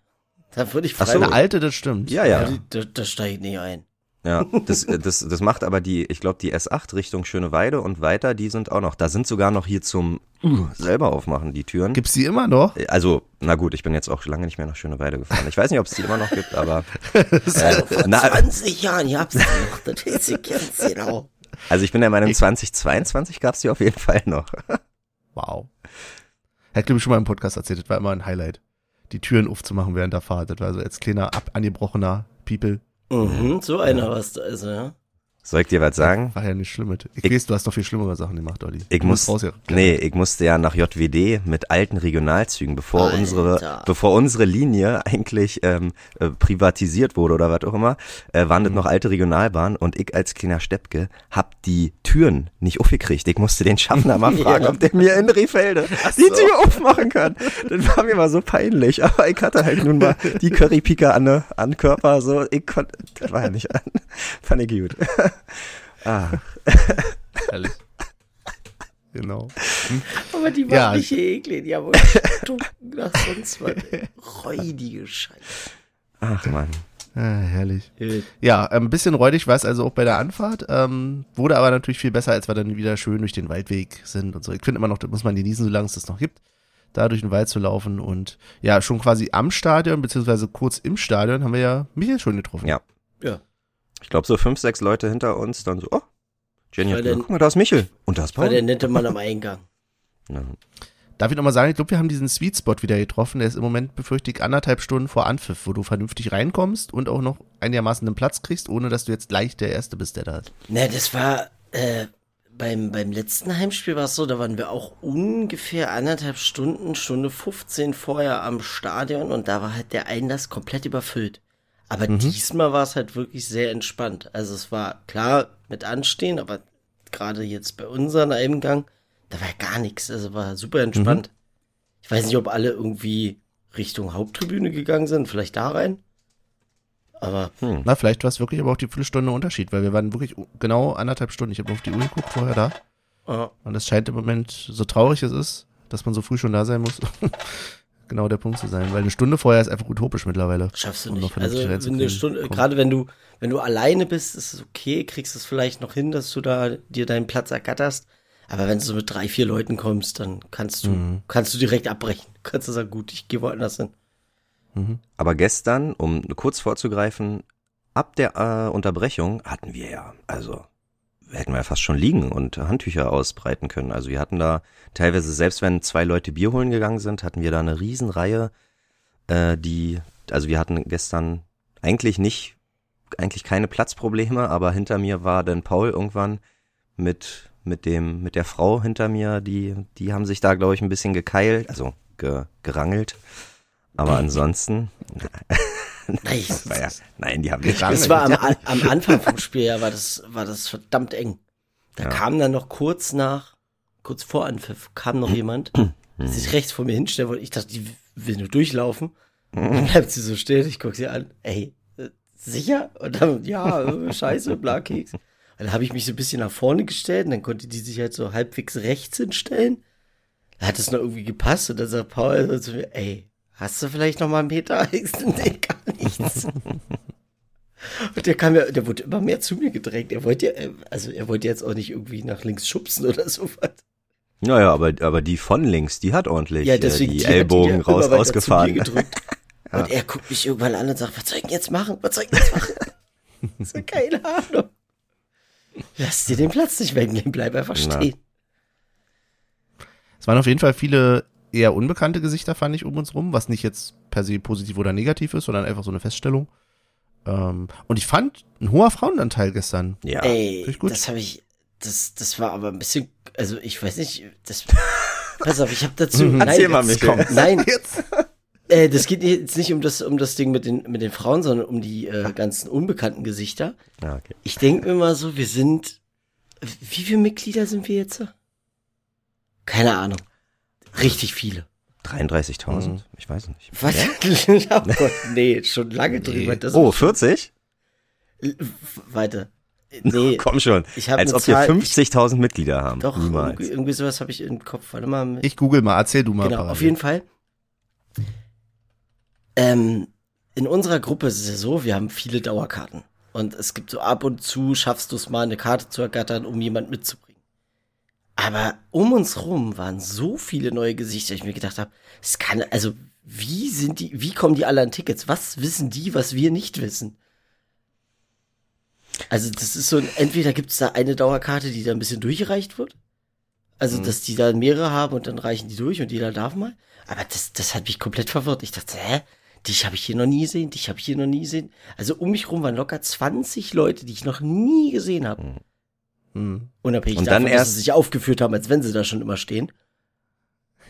Da würde ich Ach so, Eine alte, das stimmt. Ja, ja. Ja, da, da steige ich nicht ein. Ja, das, äh, das, das macht aber die, ich glaube, die S8 Richtung Schöneweide und weiter, die sind auch noch. Da sind sogar noch hier zum uh, selber aufmachen die Türen. Gibt's die immer noch? Also, na gut, ich bin jetzt auch lange nicht mehr nach Schöneweide gefahren. Ich weiß nicht, ob es die immer noch gibt, aber Also vor na, 20 Jahren, ihr habt's noch, das weiß ich ganz genau. also ich bin der Meinung, 2022 gab's die auf jeden Fall noch. Wow. Hat, glaube ich, schon mal im Podcast erzählt, das war immer ein Highlight. Die Türen aufzumachen während der Fahrt. Das war so als kleiner, ab, angebrochener People. Mhm, so einer warst du also, ja. Soll ich dir was sagen? War ja nicht schlimm. mit. Ich, Ich- weiß, du hast doch viel schlimmere Sachen gemacht, Olli. Ich muss, raus, ja. nee, ich musste ja nach JWD mit alten Regionalzügen, bevor Alter. unsere, bevor unsere Linie eigentlich ähm, äh, privatisiert wurde oder was auch immer, äh, waren das noch alte Regionalbahnen und ich als kleiner Steppke hab die Türen nicht aufgekriegt. Ich musste den Schaffner mal fragen, Ja. ob der mir in Rehfelde die Tür aufmachen kann. Das war mir mal so peinlich, aber ich hatte halt nun mal die Currypika an, an Körper, so, ich konnte, das war ja nicht an. Fand ich gut. Ah. Ehrlich. Genau. Aber die Ja. waren nicht eklig, die haben nach sonst was. Räudige Scheiße. Ach man. Ah, herrlich. Ja, ein bisschen räudig war es also auch bei der Anfahrt. Ähm, wurde aber natürlich viel besser, als wir dann wieder schön durch den Waldweg sind und so. Ich finde immer noch, das muss man genießen, solange es das noch gibt, da durch den Wald zu laufen. Und ja, schon quasi am Stadion, beziehungsweise kurz im Stadion, haben wir ja Michael schon getroffen. Ja. Ja. Ich glaube, so fünf, sechs Leute hinter uns dann so, oh, Jenny hat gesagt, guck mal, da ist Michel. Und da ist War Paul. der nette Mann am Eingang. Ja. Darf ich nochmal sagen, ich glaube, wir haben diesen Sweet Spot wieder getroffen. Der ist im Moment, befürchte ich, anderthalb Stunden vor Anpfiff, wo du vernünftig reinkommst und auch noch einigermaßen einen Platz kriegst, ohne dass du jetzt gleich der Erste bist, der da ist. Ne, das war äh, beim, beim letzten Heimspiel war es so, da waren wir auch ungefähr anderthalb Stunden, Stunde 15 vorher am Stadion und da war halt der Einlass komplett überfüllt. Aber diesmal war es halt wirklich sehr entspannt. Also es war klar mit Anstehen, aber gerade jetzt bei unserem Eingang, da war ja gar nichts. Also war super entspannt. Ich weiß nicht, ob alle irgendwie Richtung Haupttribüne gegangen sind, vielleicht da rein. Aber Na, vielleicht war es wirklich aber auch die Viertelstunde Unterschied, weil wir waren wirklich genau anderthalb Stunden. Ich habe auf die Uhr geguckt vorher da. äh, Und es scheint im Moment, so traurig es ist, dass man so früh schon da sein muss, genau der Punkt zu sein. Weil eine Stunde vorher ist einfach utopisch mittlerweile. Schaffst du Um noch nicht. Also wenn Stunde, gerade wenn du, wenn du alleine bist, ist es okay, kriegst es vielleicht noch hin, dass du da dir deinen Platz ergatterst. Aber wenn du so mit drei, vier Leuten kommst, dann kannst du, Mhm. kannst du direkt abbrechen. Kannst du sagen, gut, ich gehe woanders hin. Aber gestern, um kurz vorzugreifen, ab der äh, Unterbrechung hatten wir ja, also hätten wir ja fast schon liegen und Handtücher ausbreiten können. Also wir hatten da teilweise, selbst wenn zwei Leute Bier holen gegangen sind, hatten wir da eine Riesenreihe, äh, die, also wir hatten gestern eigentlich nicht, eigentlich keine Platzprobleme, aber hinter mir war dann Paul irgendwann mit mit dem mit der Frau hinter mir, die die haben sich da glaube ich ein bisschen gekeilt, also ge, gerangelt. Aber ansonsten war ja, nein, die haben nicht. Das war am, am Anfang vom Spiel, ja, war das, war das verdammt eng. Da Ja. kam dann noch kurz nach, kurz vor Anpfiff, kam noch jemand, der sich rechts vor mir hinstellen wollte. Ich dachte, die will nur durchlaufen. Dann bleibt sie so stehen, ich gucke sie an, ey, äh, sicher? Und dann, ja, äh, scheiße, bla, Keks. Und dann habe ich mich so ein bisschen nach vorne gestellt und dann konnte die sich halt so halbwegs rechts hinstellen. Da hat es noch irgendwie gepasst und dann sagt Paul so zu mir, ey, hast du vielleicht noch mal einen Meter? Ich so, nee, gar nichts. Und der kam ja, der wurde immer mehr zu mir gedrängt. Er wollte ja, äh, also er wollte jetzt auch nicht irgendwie nach links schubsen oder sowas. Naja, aber, aber die von links, die hat ordentlich Ja, äh, deswegen die hat Ellbogen ja raus immer weiter ausgefahren. zu mir gedrückt. Und er guckt mich irgendwann an und sagt, was soll ich denn jetzt machen? Was soll ich denn jetzt machen? So, keine Ahnung. Lass dir den Platz nicht wegnehmen, bleib einfach Na. stehen. Es waren auf jeden Fall viele eher unbekannte Gesichter, fand ich, um uns rum, was nicht jetzt per se positiv oder negativ ist, sondern einfach so eine Feststellung. Ähm, und ich fand ein hoher Frauenanteil gestern. Ja. Ey, Finde ich gut. das habe ich, das, das war aber ein bisschen, also ich weiß nicht, das, pass auf, ich habe dazu, nein, Erzähl mal, jetzt- Michael. Nein, Jetzt. äh, das geht jetzt nicht um das, um das Ding mit den, mit den Frauen, sondern um die äh, ganzen unbekannten Gesichter. Ja, okay. Ich denke mir mal so, wir sind, wie viele Mitglieder sind wir jetzt? Keine Ahnung. Richtig viele. 33.000? Mhm. Ich weiß nicht. Was? oh Gott, nee, schon lange drüber. Das Oh, 40? Weiter. Nee, Komm schon. Als eine ob wir Zahl- 50.000 Mitglieder haben. doch, Niemals. irgendwie, irgendwie sowas habe ich im Kopf. Warte mal. Ich google mal, erzähl du mal. Genau, parallel. auf jeden Fall. Ähm, in unserer Gruppe ist es ja so, wir haben viele Dauerkarten. Und es gibt so ab und zu, schaffst du es mal, eine Karte zu ergattern, um jemand mitzubringen. Aber um uns rum waren so viele neue Gesichter, ich mir gedacht habe, es kann, also, wie sind die, wie kommen die alle an Tickets? Was wissen die, was wir nicht wissen? Also, das ist so, ein, entweder gibt es da eine Dauerkarte, die da ein bisschen durchgereicht wird. Also, dass die da mehrere haben und dann reichen die durch und jeder darf mal. Aber das, das hat mich komplett verwirrt. Ich dachte, hä? Dich habe ich hier noch nie gesehen, dich habe ich hier noch nie gesehen. Also um mich rum waren locker 20 Leute, die ich noch nie gesehen habe. Hm. Unabhängig Und davon, dann dass erst- sie sich aufgeführt haben, als wenn sie da schon immer stehen.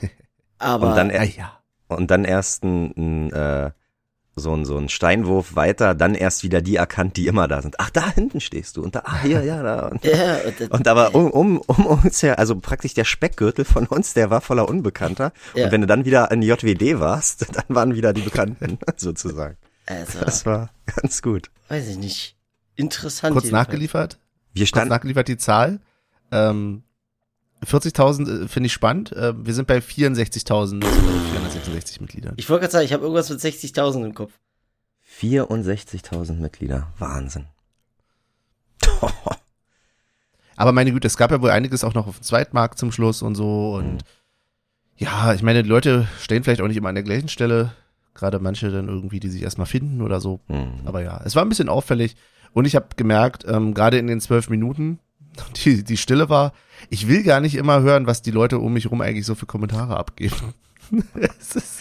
Aber Und dann, er, ja. und dann erst ein, ein, äh, so, ein, so ein Steinwurf weiter, dann erst wieder die erkannt, die immer da sind. Ach, da hinten stehst du. Und da, ah, hier, ja, da. Und, ja, und, und aber um, um, um uns her, also praktisch der Speckgürtel von uns, der war voller Unbekannter. Ja. Und wenn du dann wieder in JWD warst, dann waren wieder die Bekannten, sozusagen. also, Das war ganz gut. weiß ich nicht. Interessant. Kurz nachgeliefert. Wir standen, nachgeliefert die Zahl. Ähm, 40.000 äh, finde ich spannend. Äh, wir sind bei 64.466 Mitgliedern. Ich wollte gerade sagen, ich habe irgendwas mit 60.000 im Kopf. 64.000 Mitglieder. Wahnsinn. Aber meine Güte, es gab ja wohl einiges auch noch auf dem Zweitmarkt zum Schluss und so. Und ja, ich meine, die Leute stehen vielleicht auch nicht immer an der gleichen Stelle. Gerade manche dann irgendwie, die sich erstmal finden oder so. Hm. Aber ja, es war ein bisschen auffällig. Und ich habe gemerkt, ähm, gerade in den zwölf Minuten, die, die Stille war, ich will gar nicht immer hören, was die Leute um mich rum eigentlich so für Kommentare abgeben. das, ist,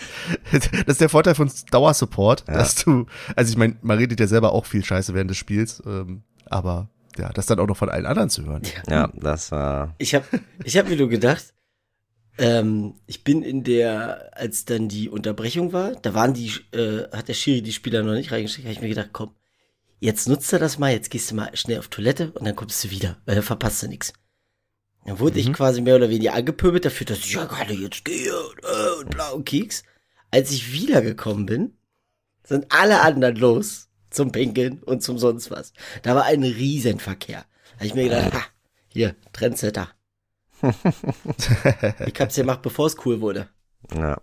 das ist der Vorteil von Dauersupport, Ja. dass du, also ich meine, man redet ja selber auch viel Scheiße während des Spiels, ähm, aber ja, das dann auch noch von allen anderen zu hören. Ja, das war, Ich habe ich hab mir nur gedacht, ähm, ich bin in der, als dann die Unterbrechung war, da waren die, äh, hat der Schiri die Spieler noch nicht reingeschickt, habe ich mir gedacht, komm, jetzt nutzt er das mal, jetzt gehst du mal schnell auf Toilette und dann kommst du wieder, weil dann verpasst du nichts. Dann wurde ich quasi mehr oder weniger angepöbelt dafür, dass ich ja gerade jetzt gehe und, äh, und blau und Keks. Als ich wiedergekommen bin, sind alle anderen los zum Pinkeln und zum sonst was. Da war ein Riesenverkehr. Da hab ich mir gedacht, ha, hier, Trendsetter. ich hab's gemacht, bevor es cool wurde. ja.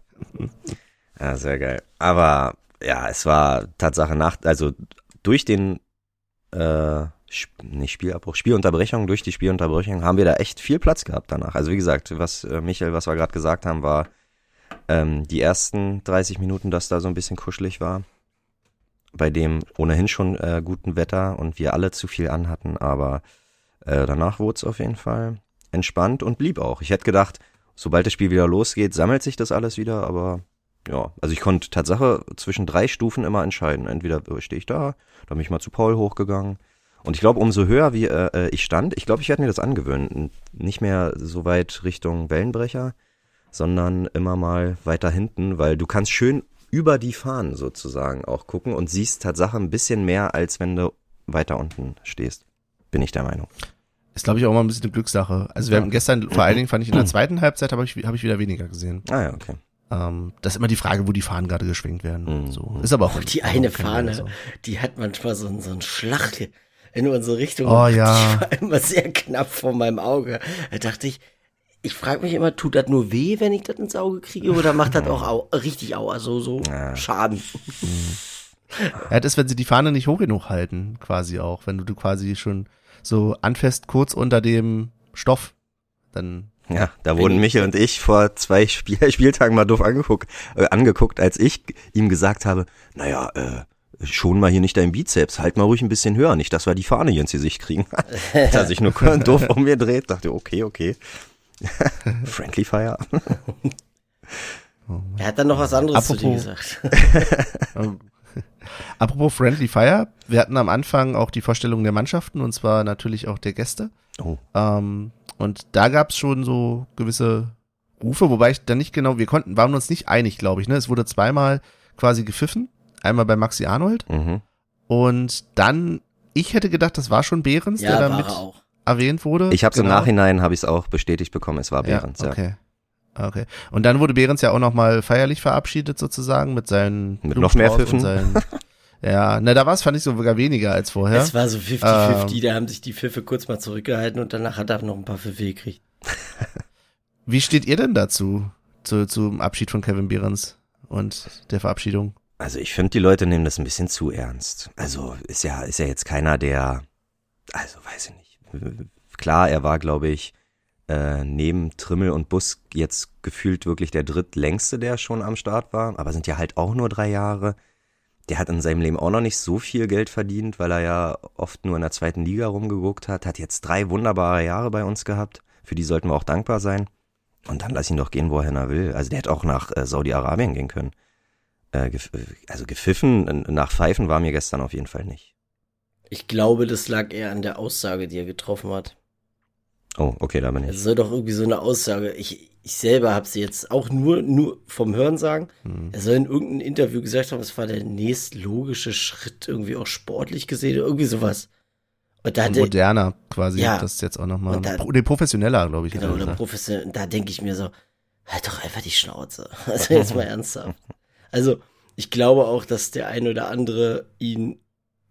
Ja, sehr geil. Aber ja, es war Tatsache nach, also durch den äh, Sp- nicht Spielabbruch, Spielunterbrechung, durch die Spielunterbrechung haben wir da echt viel Platz gehabt danach. Also wie gesagt, was äh, Michael, was wir gerade gesagt haben, war ähm, die ersten 30 Minuten, dass da so ein bisschen kuschelig war. Bei dem ohnehin schon äh, guten Wetter und wir alle zu viel anhatten, aber äh, danach wurde es auf jeden Fall entspannt und blieb auch. Ich hätte gedacht, sobald das Spiel wieder losgeht, sammelt sich das alles wieder, aber ja, also ich konnte Tatsache zwischen drei Stufen immer entscheiden. Entweder stehe ich da, dann bin ich mal zu Paul hochgegangen. Und ich glaube, umso höher wie äh, äh, ich stand, ich glaube, ich werde mir das angewöhnen. Nicht mehr so weit Richtung Wellenbrecher, sondern immer mal weiter hinten, weil du kannst schön über die Fahnen sozusagen auch gucken und siehst Tatsache ein bisschen mehr, als wenn du weiter unten stehst. Bin ich der Meinung. Ist, glaube ich, auch mal ein bisschen eine Glückssache. Also wir haben gestern, vor allen Dingen fand ich in der zweiten Halbzeit, habe ich, hab ich wieder weniger gesehen. Ah ja, okay. Ähm, das ist immer die Frage, wo die Fahnen gerade geschwenkt werden. Mhm. So. Ist aber auch. Die also eine Fahne, Wunder, die hat manchmal so, ein- so ein Schlag in unsere Richtung. Oh Die ja. war immer sehr knapp vor meinem Auge. Da dachte ich, ich frage mich immer, tut das nur weh, wenn ich das ins Auge kriege, oder macht das auch au richtig Aua, so, so Ja. Schaden? Ja, das, wenn sie die Fahne nicht hoch genug halten, quasi auch. Wenn du, du quasi schon so anfäst, kurz unter dem Stoff, dann. Ja, da wurden Michael und ich vor zwei Spiel Spieltagen mal doof angeguckt, äh, angeguckt, als ich ihm gesagt habe, naja, äh, schon mal hier nicht dein Bizeps, halt mal ruhig ein bisschen höher, nicht, dass wir die Fahne hier ins Gesicht kriegen. Hat er sich nur doof umgedreht, dachte, okay, okay. Friendly Fire. Er hat dann noch was anderes zu dir Apropos- gesagt. Apropos Friendly Fire, wir hatten am Anfang auch die Vorstellung der Mannschaften und zwar natürlich auch der Gäste. Oh. Ähm, und da gab's schon so gewisse Rufe, wobei ich dann nicht genau, wir konnten, waren uns nicht einig, glaube ich. Ne? Es wurde zweimal quasi gepfiffen, einmal bei Maxi Arnold Mhm. und dann, ich hätte gedacht, das war schon Behrens, Ja, der da war mit er auch. erwähnt wurde. Ich habe es im Genau. Nachhinein, habe ich es auch bestätigt bekommen, es war Behrens, ja. Okay. Okay. Und dann wurde Behrens ja auch nochmal feierlich verabschiedet sozusagen mit seinen Mit noch mehr Blumenstrauß und Pfiffen? Seinen, ja, na da war es fand ich sogar weniger als vorher. Es war so 50-50, Ähm. da haben sich die Pfiffe kurz mal zurückgehalten und danach hat er noch ein paar Pfiffe gekriegt. Wie steht ihr denn dazu, zu, zum Abschied von Kevin Behrens und der Verabschiedung? Also ich finde, die Leute nehmen das ein bisschen zu ernst. Also ist ja, ist ja jetzt keiner, der, also weiß ich nicht. Klar, er war, glaube ich, äh, neben Trimmel und Bus jetzt gefühlt wirklich der drittlängste, der schon am Start war, aber sind ja halt auch nur drei Jahre. Der hat in seinem Leben auch noch nicht so viel Geld verdient, weil er ja oft nur in der zweiten Liga rumgeguckt hat. Hat jetzt drei wunderbare Jahre bei uns gehabt. Für die sollten wir auch dankbar sein. Und dann lass ihn doch gehen, wohin er will. Also der hätte auch nach äh, Saudi-Arabien gehen können. Äh, gef also gepfiffen nach Pfeifen war mir gestern auf jeden Fall nicht. Ich glaube, das lag eher an der Aussage, die er getroffen hat. Oh, okay, da bin ich. soll doch irgendwie so eine Aussage. Ich, ich selber habe sie jetzt auch nur, nur vom Hören sagen. Hm. Er soll in irgendeinem Interview gesagt haben, es war der nächstlogische Schritt, irgendwie auch sportlich gesehen, irgendwie sowas. Und da Und er, moderner quasi, Ja. das ist jetzt auch nochmal, nee, professioneller, glaube ich. genau, oder professionell, da denke ich mir so, halt doch einfach die Schnauze. Also jetzt mal ernsthaft. Also, ich glaube auch, dass der ein oder andere ihn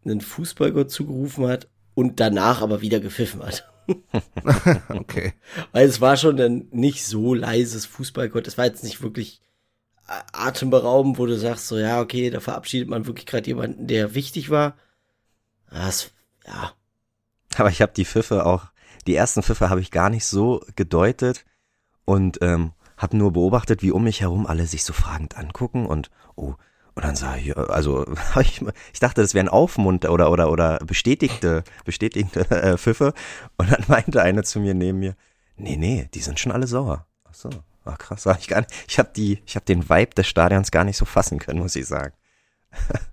einen Fußballgott zugerufen hat und danach aber wieder gepfiffen hat. okay. Weil es war schon ein nicht so leises Fußballgott. Es war jetzt nicht wirklich a- atemberaubend, wo du sagst, so, ja, okay, da verabschiedet man wirklich gerade jemanden, der wichtig war. Das, ja, Aber ich habe die Pfiffe auch, die ersten Pfiffe habe ich gar nicht so gedeutet und ähm, habe nur beobachtet, wie um mich herum alle sich so fragend angucken und oh, und dann sah ich, also hab ich, ich dachte, das wären Aufmunter oder oder oder bestätigte bestätigte äh, Pfiffe und dann meinte eine zu mir neben mir, nee nee, die sind schon alle sauer. Ach so, ach krass, sag ich gar nicht. Ich habe die, ich habe den Vibe des Stadions gar nicht so fassen können, muss ich sagen.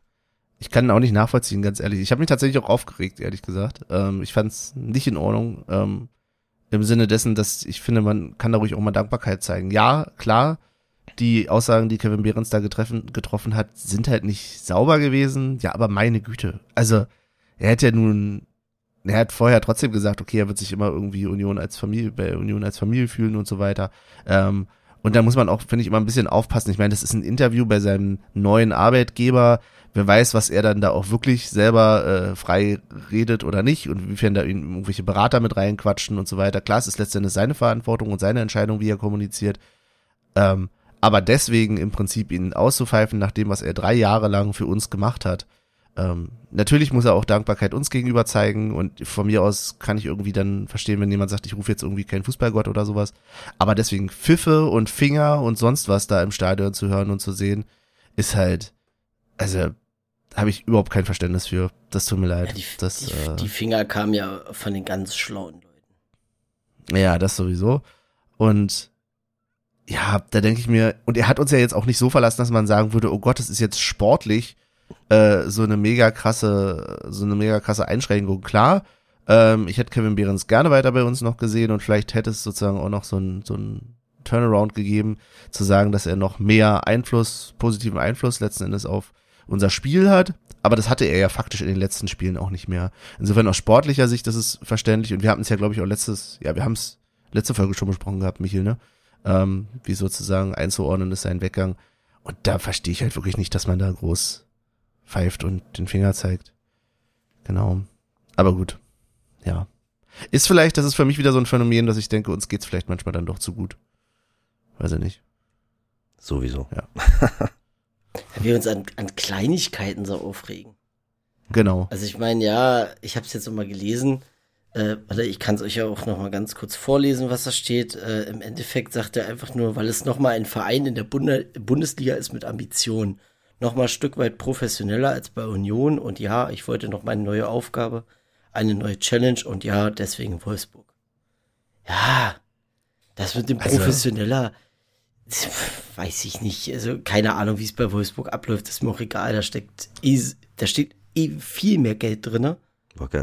Ich kann auch nicht nachvollziehen, ganz ehrlich. Ich habe mich tatsächlich auch aufgeregt, ehrlich gesagt. Ähm, ich fand es nicht in Ordnung. Ähm, Im Sinne dessen, dass ich finde, man kann da ruhig auch mal Dankbarkeit zeigen. Ja, klar, die Aussagen, die Kevin Behrens da getreffen, getroffen hat, sind halt nicht sauber gewesen. Ja, aber meine Güte. Also, er hätte ja nun, er hat vorher trotzdem gesagt, okay, er wird sich immer irgendwie Union als Familie, bei Union als Familie fühlen und so weiter. Ähm, und da muss man auch, finde ich, immer ein bisschen aufpassen. Ich meine, das ist ein Interview bei seinem neuen Arbeitgeber. Wer weiß, was er dann da auch wirklich selber äh, frei redet oder nicht und inwiefern da irgendwelche Berater mit reinquatschen und so weiter. Klar, es ist letztendlich seine Verantwortung und seine Entscheidung, wie er kommuniziert. Ähm, aber deswegen im Prinzip ihn auszupfeifen nach dem, was er drei Jahre lang für uns gemacht hat. Ähm, natürlich muss er auch Dankbarkeit uns gegenüber zeigen und von mir aus kann ich irgendwie dann verstehen, wenn jemand sagt, ich rufe jetzt irgendwie keinen Fußballgott oder sowas. Aber deswegen Pfiffe und Finger und sonst was da im Stadion zu hören und zu sehen, ist halt, also habe ich überhaupt kein Verständnis für. Das tut mir leid. ja die, das, die, äh, die Finger kamen ja von den ganz schlauen Leuten. Ja, das sowieso. Und ja, da denke ich mir, und er hat uns ja jetzt auch nicht so verlassen, dass man sagen würde, oh Gott, das ist jetzt sportlich äh, so eine mega krasse, so eine mega krasse Einschränkung. Klar, ähm, ich hätte Kevin Behrens gerne weiter bei uns noch gesehen und vielleicht hätte es sozusagen auch noch so ein, so ein Turnaround gegeben, zu sagen, dass er noch mehr Einfluss, positiven Einfluss letzten Endes auf unser Spiel hat. Aber das hatte er ja faktisch in den letzten Spielen auch nicht mehr. Insofern aus sportlicher Sicht, das ist verständlich. Und wir hatten es ja, glaube ich, auch letztes, ja, wir haben es letzte Folge schon besprochen gehabt, Michael, ne? Ähm, wie sozusagen einzuordnen ist sein Weggang. Und da verstehe ich halt wirklich nicht, dass man da groß pfeift und den Finger zeigt. Genau. Aber gut. Ja. Ist vielleicht, das ist für mich wieder so ein Phänomen, dass ich denke, uns geht's vielleicht manchmal dann doch zu gut. Weiß ich nicht. Sowieso. Wenn wir uns an, an Kleinigkeiten so aufregen. Genau. Also ich meine, ja, ich habe es jetzt nochmal gelesen. Äh, warte, ich kann es euch ja auch nochmal ganz kurz vorlesen, was da steht. Äh, Im Endeffekt sagt er einfach nur, weil es nochmal ein Verein in der Bunde Bundesliga ist mit Ambitionen. Nochmal ein Stück weit professioneller als bei Union. Und ja, ich wollte noch meine neue Aufgabe, eine neue Challenge. Und ja, deswegen Wolfsburg. Ja, Das mit dem Also- professioneller, weiß ich nicht. Also keine Ahnung, wie es bei Wolfsburg abläuft. Das ist mir auch egal. Da steckt da steht eh viel mehr Geld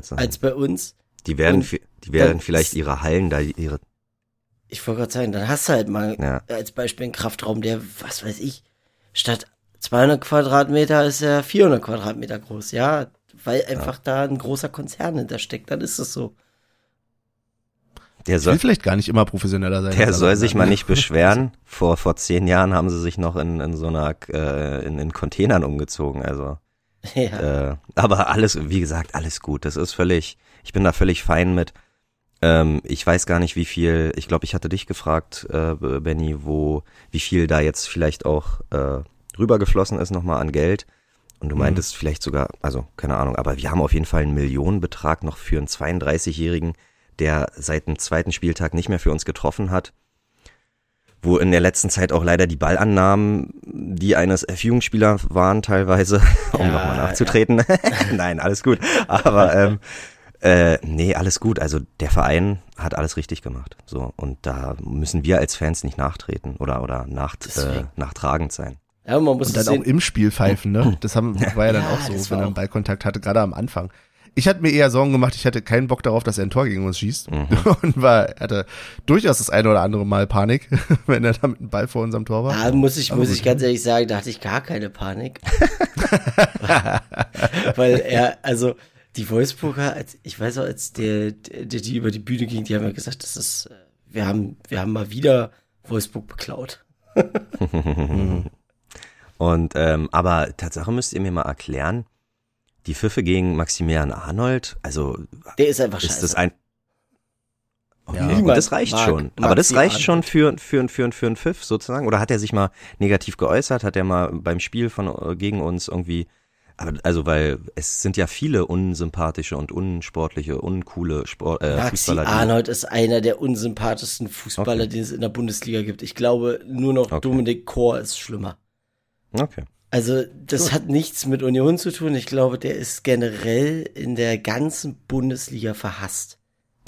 sagen. als bei uns. Die werden, und die werden dann vielleicht ihre Hallen da, ihre, Ich wollte gerade sagen, dann hast du halt mal ja, als Beispiel einen Kraftraum, der, was weiß ich, statt 200 Quadratmeter ist er 400 Quadratmeter groß, ja, weil einfach da ein großer Konzern hintersteckt, dann ist es so. der Ich will soll, vielleicht gar nicht immer professioneller sein. der soll sich mal nicht beschweren. Vor, vor zehn Jahren haben sie sich noch in, in so einer, äh, in, in Containern umgezogen, also. Ja. Äh, aber alles, wie gesagt, alles gut. Das ist völlig, ich bin da völlig fein mit. Ähm, ich weiß gar nicht, wie viel, ich glaube, ich hatte dich gefragt, äh, Benny, wo, wie viel da jetzt vielleicht auch äh, rübergeflossen ist nochmal an Geld. Und du Mhm. meintest vielleicht sogar, also keine Ahnung, aber wir haben auf jeden Fall einen Millionenbetrag noch für einen 32-Jährigen, der seit dem zweiten Spieltag nicht mehr für uns getroffen hat. Wo in der letzten Zeit auch leider die Ballannahmen, die eines F-Jugendspieler waren teilweise, um Ja, nochmal nachzutreten. Nein, alles gut. Aber ähm, äh, nee, alles gut. Also der Verein hat alles richtig gemacht. So und da müssen wir als Fans nicht nachtreten oder oder nach, äh, nachtragend sein. ja, man muss Und dann auch im Spiel pfeifen, ne? Das haben, war ja dann Ja, auch so, wenn er einen Ballkontakt hatte, gerade am Anfang. Ich hatte mir eher Sorgen gemacht, ich hatte keinen Bock darauf, dass er ein Tor gegen uns schießt. Mhm. Und war, hatte durchaus das eine oder andere Mal Panik, wenn er da mit dem Ball vor unserem Tor war. Da muss ich, muss ich ganz ehrlich sagen, da hatte ich gar keine Panik. Weil er, also die Wolfsburger, als, ich weiß auch, als der, der, der die über die Bühne ging, die haben ja gesagt, das ist, wir haben, wir haben mal wieder Wolfsburg beklaut. Und ähm, aber Tatsache müsst ihr mir mal erklären, die Pfiffe gegen Maximilian Arnold, also Der ist einfach ist scheiße. das ein Ja. Okay, Niemand das reicht mag schon. Aber das reicht schon für, für, für, für einen Pfiff sozusagen. Oder hat er sich mal negativ geäußert? Hat er mal beim Spiel von äh, gegen uns irgendwie. Aber also weil es sind ja viele unsympathische und unsportliche, uncoole Sport, äh, Maxi Fußballer. Arnold ist einer der unsympathischsten Fußballer, Okay. den es in der Bundesliga gibt. Ich glaube, nur noch Okay. Dominik Kor ist schlimmer. Okay. Also, das hat nichts mit Union zu tun. Ich glaube, der ist generell in der ganzen Bundesliga verhasst.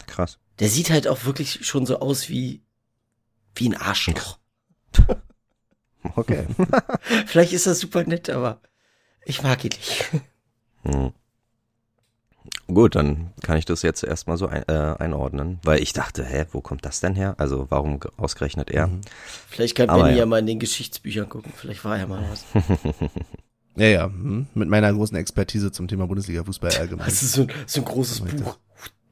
Krass. Der sieht halt auch wirklich schon so aus wie, wie ein Arschloch. Okay. Vielleicht ist das super nett, aber ich mag ihn nicht. Hm. Gut, dann kann ich das jetzt erstmal so ein, äh, einordnen, weil ich dachte, hä, wo kommt das denn her? Also warum ge- ausgerechnet er? Mhm. Vielleicht kann Aber Benny ja. ja. mal in den Geschichtsbüchern gucken. Vielleicht war ja mal was. Ja, ja, hm, mit meiner großen Expertise zum Thema Bundesliga-Fußball allgemein. Das ist so, ein- so ein großes Buch.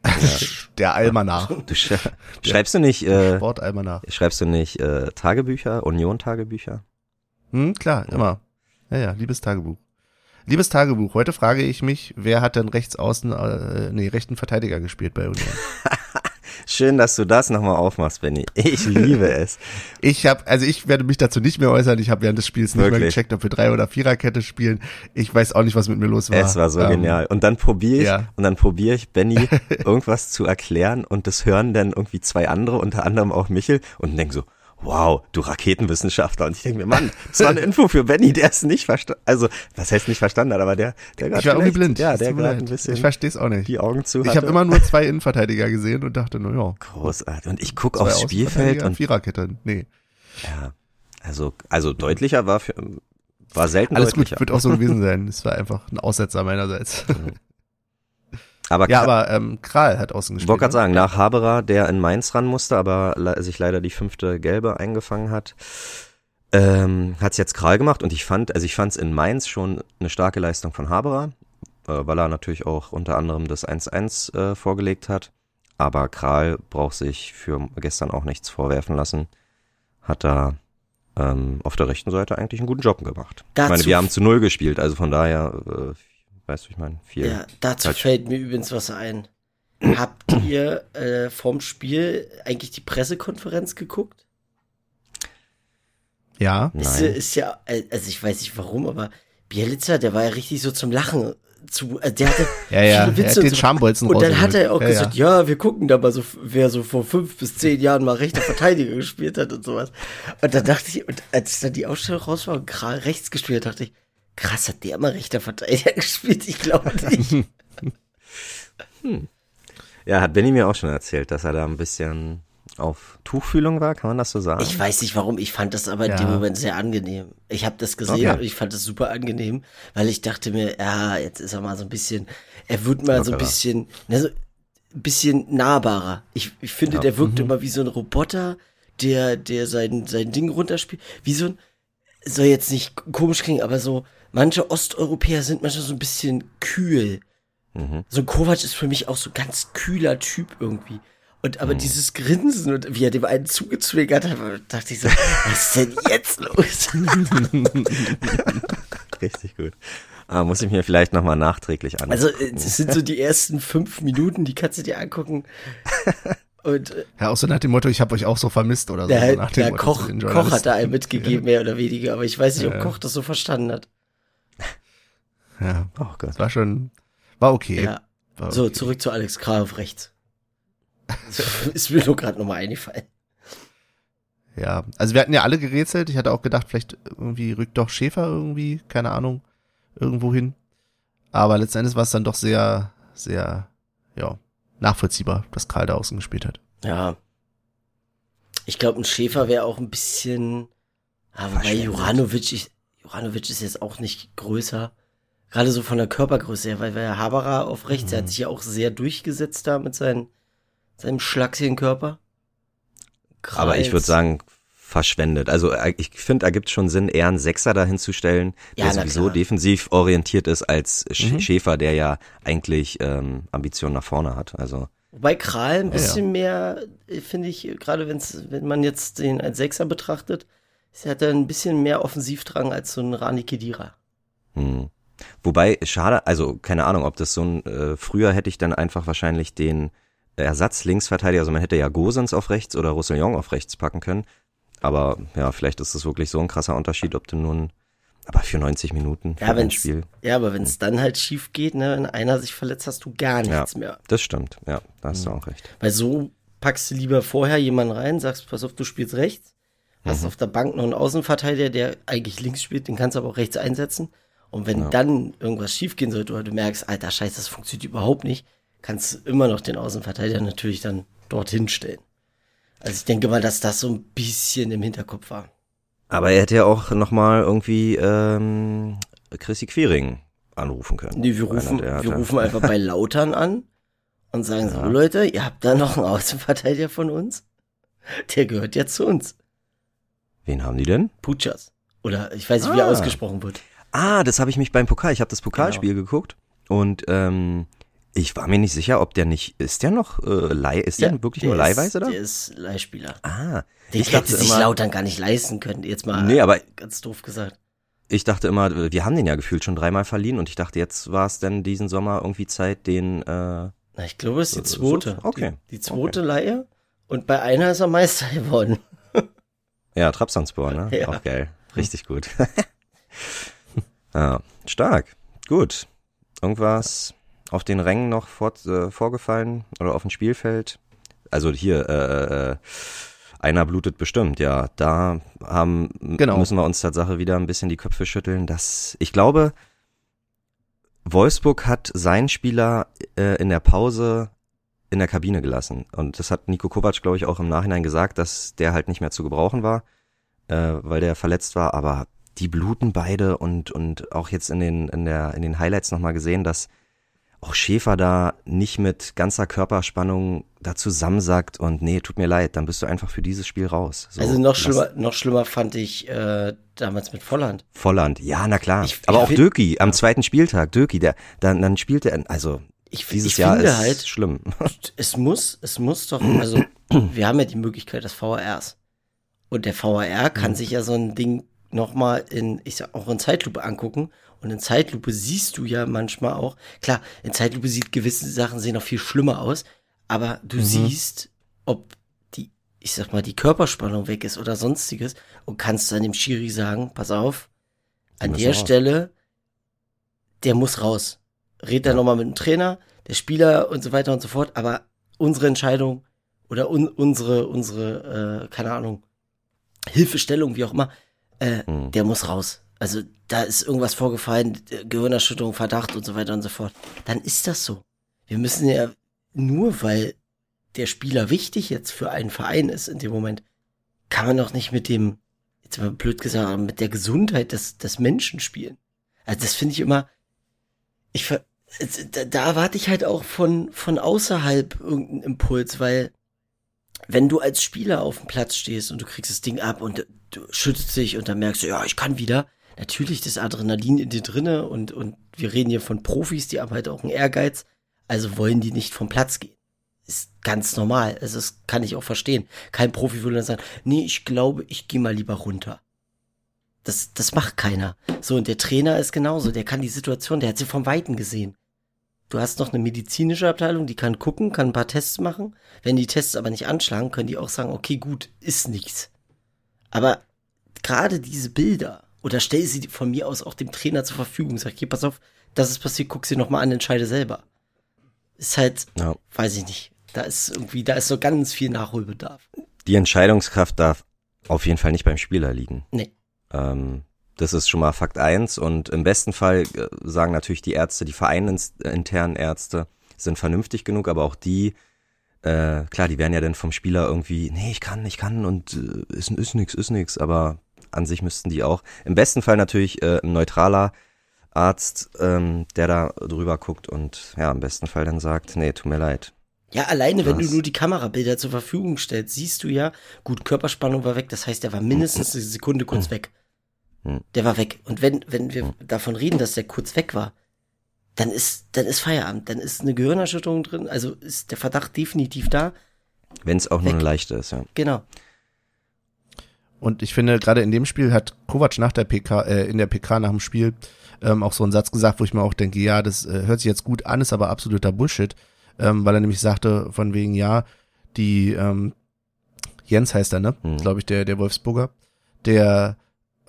Der Almanach. Du sch schreibst du nicht, äh, Sportalmanach. schreibst du nicht äh, Tagebücher, Union-Tagebücher? Hm, klar, immer. Ja, ja, liebes Tagebuch. Liebes Tagebuch, heute frage ich mich, wer hat denn rechts außen, äh, nee, rechten Verteidiger gespielt bei Union? Schön, dass du das nochmal aufmachst, Benny. Ich liebe es. Ich habe, also ich werde mich dazu nicht mehr äußern. Ich habe während des Spiels nicht mehr Wirklich? gecheckt, ob wir Drei- oder Viererkette spielen. Ich weiß auch nicht, was mit mir los war. Es war so Ähm, genial. Und dann probiere ich, ja. und dann probiere ich, Benny irgendwas zu erklären und das hören dann irgendwie zwei andere, unter anderem auch Michel, und denk so, wow, du Raketenwissenschaftler. Und ich denke mir, Mann, das war eine Info für Benny, der es nicht verstanden, also, was heißt nicht verstanden hat, aber der, der gerade Ich war irgendwie blind. Ja, der gerade ein bisschen Ich verstehe es auch nicht. die Augen zu Ich hatte. habe immer nur zwei Innenverteidiger gesehen und dachte, na ja, Großartig. Und ich guck zwei aufs Spielfeld und, Viererkette. Nee, ja, also, also deutlicher war für, war selten alles gut, deutlicher. wird auch so gewesen sein. Es war einfach ein Aussetzer meinerseits. Aber ja, aber ähm, Kral hat außen Ich gespielt. wollte gerade ne? sagen, nach Haberer, der in Mainz ran musste, aber le sich leider die fünfte Gelbe eingefangen hat, ähm, hat's jetzt Kral gemacht und ich fand, also ich fand's in Mainz schon eine starke Leistung von Haberer, äh, weil er natürlich auch unter anderem das 1-1 äh, vorgelegt hat. Aber Kral braucht sich für gestern auch nichts vorwerfen lassen. Hat da ähm, auf der rechten Seite eigentlich einen guten Job gemacht. ich Dazu- meine, wir haben zu Null gespielt, also von daher, äh, weißt du, ich meine, viel. Ja, dazu Falsch. fällt mir übrigens was ein. Habt ihr äh, vorm Spiel eigentlich die Pressekonferenz geguckt? Ja, Ist, Nein. ist ja, äh, also ich weiß nicht warum, aber Bielitzer, der war ja richtig so zum Lachen zu, äh, der hatte ja, ja. viele Er Witze hat den und so. Schambolzen Und dann hat er auch ja, gesagt, ja. wir gucken da mal so, wer so vor fünf bis zehn Jahren mal rechter Verteidiger gespielt hat und sowas. Und dann dachte ich, und als dann die Ausstellung raus war und rechts gespielt, dachte ich, krass, hat der mal rechter Verteidiger gespielt? Ich glaube nicht. Ja, hat Benny mir auch schon erzählt, dass er da ein bisschen auf Tuchfühlung war, kann man das so sagen? Ich weiß nicht warum, ich fand das aber in dem Ja. Moment sehr angenehm. Ich habe das gesehen Okay. und ich fand das super angenehm, weil ich dachte mir, ja, jetzt ist er mal so ein bisschen, er wird mal so ein Lockerer. bisschen, ne, so ein bisschen nahbarer. Ich, ich finde, der wirkt immer wie so ein Roboter, der, der sein, sein Ding runterspielt. Wie so ein, soll jetzt nicht komisch klingen, aber so, manche Osteuropäer sind manchmal so ein bisschen kühl. Mhm. So ein Kovac ist für mich auch so ganz kühler Typ irgendwie. Und Mhm. aber dieses Grinsen und wie er dem einen zugezwinkert hat, dachte ich so, was ist denn jetzt los? Richtig gut. Ah, muss ich mir vielleicht nochmal nachträglich an. Also äh, das sind so die ersten fünf Minuten, die kannst du dir angucken. Und äh, Ja, auch so nach dem Motto, ich habe euch auch so vermisst oder so. der, nach dem der Motto Koch, Koch hat da einem mitgegeben, mehr oder weniger, aber ich weiß nicht, ob Ja. Koch das so verstanden hat. Ja, oh Gott. war schon, war okay. Ja. War So, okay. zurück zu Alex auf rechts. Ist mir nur gerade nochmal eingefallen. Ja, also wir hatten ja alle gerätselt. Ich hatte auch gedacht, vielleicht irgendwie rückt doch Schäfer irgendwie, keine Ahnung, irgendwo hin. Aber letzten Endes war es dann doch sehr, sehr, ja, nachvollziehbar, dass Karl da außen gespielt hat. Ja. Ich glaube, ein Schäfer wäre auch ein bisschen. Aber bei Verschwendet. Juranovic, ich, Juranovic ist jetzt auch nicht größer. Gerade so von der Körpergröße her, weil der Haberer auf rechts, der hat sich ja auch sehr durchgesetzt da mit seinen, seinem schlachsigen Körper. Aber ich würde Kreis. sagen, verschwendet. Also äh, ich finde, da gibt schon Sinn, eher einen Sechser dahin zu stellen, der Ja, sowieso klar. defensiv orientiert ist, als Sch Mhm. Schäfer, der ja eigentlich ähm, Ambitionen nach vorne hat. Also Wobei Kral ein Ja, bisschen mehr, äh, finde ich, gerade wenn's, wenn man jetzt den als Sechser betrachtet, ist- hat er ein bisschen mehr Offensivdrang als so ein Rani Kedira. Hm. Wobei, schade, also keine Ahnung, ob das so ein, äh, früher hätte ich dann einfach wahrscheinlich den Ersatz-Linksverteidiger, also man hätte ja Gosens auf rechts oder Roussillon auf rechts packen können. Aber ja, vielleicht ist das wirklich so ein krasser Unterschied, ob du nun, aber für 90 Minuten für Ja, ein Spiel. ja, aber wenn es dann halt schief geht, ne, wenn einer sich verletzt, hast du gar nichts mehr. Das stimmt, ja, da Mhm. hast du auch recht. Weil so packst du lieber vorher jemanden rein, sagst, pass auf, du spielst rechts, hast Mhm. auf der Bank noch einen Außenverteidiger, der eigentlich links spielt, den kannst du aber auch rechts einsetzen. Und wenn dann irgendwas schiefgehen sollte oder du merkst, alter Scheiße, das funktioniert überhaupt nicht, kannst du immer noch den Außenverteidiger natürlich dann dorthin stellen. Also ich denke mal, dass das so ein bisschen im Hinterkopf war. Aber er hätte ja auch nochmal irgendwie ähm, Chrissy Quiring anrufen können. Nee, wir rufen, wir rufen einfach bei Lautern an und sagen so, Leute, ihr habt da noch einen Außenverteidiger von uns? Der gehört jetzt zu uns. Wen haben die denn? Puchas. Oder ich weiß nicht, wie er Ah. ausgesprochen wird. Ah, das habe ich mich beim Pokal. Ich habe das Pokalspiel Genau. geguckt und ähm, ich war mir nicht sicher, ob der nicht ist der noch äh, Leih ist der wirklich der nur leihweise da? Der ist Leihspieler. Ah, Den ich hätte sich Lautern gar nicht leisten können. Jetzt mal Nee, aber- ganz doof gesagt. ich dachte immer, wir haben den ja gefühlt schon dreimal verliehen und ich dachte, jetzt war es denn diesen Sommer irgendwie Zeit, den äh, Na, ich glaube, es ist die Äh, so- zweite. okay. Die, die zweite Leihe. Und bei einer ist er Meister geworden. ja Trabzonspor, ne? Ja. Auch geil, richtig gut. ja, stark, gut. Irgendwas auf den Rängen noch vor, äh, vorgefallen oder auf dem Spielfeld? Also hier, äh, äh, einer blutet bestimmt, ja. Da haben, Genau. müssen wir uns Tatsache wieder ein bisschen die Köpfe schütteln. dass ich glaube, Wolfsburg hat seinen Spieler äh, in der Pause in der Kabine gelassen. Und das hat Nico Kovac, glaube ich, auch im Nachhinein gesagt, dass der halt nicht mehr zu gebrauchen war, äh, weil der verletzt war. Aber die bluten beide und, und auch jetzt in den, in der, in den Highlights nochmal gesehen, dass auch Schäfer da nicht mit ganzer Körperspannung da zusammensackt und nee, tut mir leid, dann bist du einfach für dieses Spiel raus. So, also noch schlimmer, noch schlimmer fand ich äh, damals mit Volland. Volland, ja, na klar. Ich- Aber ich auch Döki am zweiten Spieltag, Döki, der, dann, dann spielt er, also Ich, dieses ich Jahr finde ist halt, schlimm. es muss, es muss doch, also wir haben ja die Möglichkeit des VRs. Und der VAR kann Mhm. sich ja so ein Ding nochmal in, ich sag auch in Zeitlupe angucken. Und in Zeitlupe siehst du ja manchmal auch, klar, in Zeitlupe sieht gewisse Sachen sehen noch viel schlimmer aus, aber du siehst, ob die, ich sag mal, die Körperspannung weg ist oder sonstiges und kannst dann dem Schiri sagen, pass auf, an der raus. Stelle, der muss raus. Red da Ja. nochmal mit dem Trainer, der Spieler und so weiter und so fort, aber unsere Entscheidung oder un unsere, unsere, äh, keine Ahnung, Hilfestellung, wie auch immer, äh, Mhm. der muss raus. Also da ist irgendwas vorgefallen, äh, Gehirnerschütterung, Verdacht und so weiter und so fort. Dann ist das so. Wir müssen ja nur, weil der Spieler wichtig jetzt für einen Verein ist in dem Moment, kann man doch nicht mit dem, jetzt mal blöd gesagt, mit der Gesundheit des, des Menschen spielen. Also das finde ich immer, ich ver da, da erwarte ich halt auch von, von außerhalb irgendeinen Impuls, weil wenn du als Spieler auf dem Platz stehst und du kriegst das Ding ab und du schützt dich und dann merkst du, ja, ich kann wieder, natürlich das Adrenalin in dir drinne und, und wir reden hier von Profis, die haben halt auch einen Ehrgeiz, also wollen die nicht vom Platz gehen. Ist ganz normal, also das kann ich auch verstehen. Kein Profi würde dann sagen, nee, ich glaube, ich gehe mal lieber runter. Das, das macht keiner. So, und der Trainer ist genauso, der kann die Situation, der hat sie vom Weiten gesehen. Du hast noch eine medizinische Abteilung, die kann gucken, kann ein paar Tests machen. Wenn die Tests aber nicht anschlagen, können die auch sagen, okay, gut, ist nichts. Aber gerade diese Bilder, oder stell sie von mir aus auch dem Trainer zur Verfügung, sag, hier, pass auf, das ist passiert, guck sie nochmal an, entscheide selber. Ist halt, ja. weiß ich nicht. Da ist irgendwie, da ist so ganz viel Nachholbedarf. Die Entscheidungskraft darf auf jeden Fall nicht beim Spieler liegen. Nee. Ähm, das ist schon mal Fakt eins und im besten Fall äh, sagen natürlich die Ärzte, die vereinsinternen Ärzte sind vernünftig genug, aber auch die, äh, klar, die werden ja dann vom Spieler irgendwie, nee, ich kann, ich kann und äh, ist, ist nix, ist nix, aber an sich müssten die auch, im besten Fall natürlich äh, ein neutraler Arzt, ähm, der da drüber guckt und ja, im besten Fall dann sagt, nee, tut mir leid. Ja, alleine, Krass. wenn du nur die Kamerabilder zur Verfügung stellst, siehst du ja, gut, Körperspannung war weg, das heißt, er war mindestens eine Sekunde kurz weg. Hm. Der war weg. Und wenn, wenn wir hm. davon reden, dass der kurz weg war, dann ist, dann ist Feierabend, dann ist eine Gehirnerschütterung drin, also ist der Verdacht definitiv da. Wenn es auch weg. nur eine leichte ist, ja. Genau. Und ich finde, gerade in dem Spiel hat Kovac nach der PK, äh, in der PK nach dem Spiel ähm, auch so einen Satz gesagt, wo ich mir auch denke, ja, das äh, hört sich jetzt gut an, ist aber absoluter Bullshit, ähm, weil er nämlich sagte, von wegen, ja, die, ähm, Jens heißt er, ne? Mhm. Glaube ich, der, der Wolfsburger, der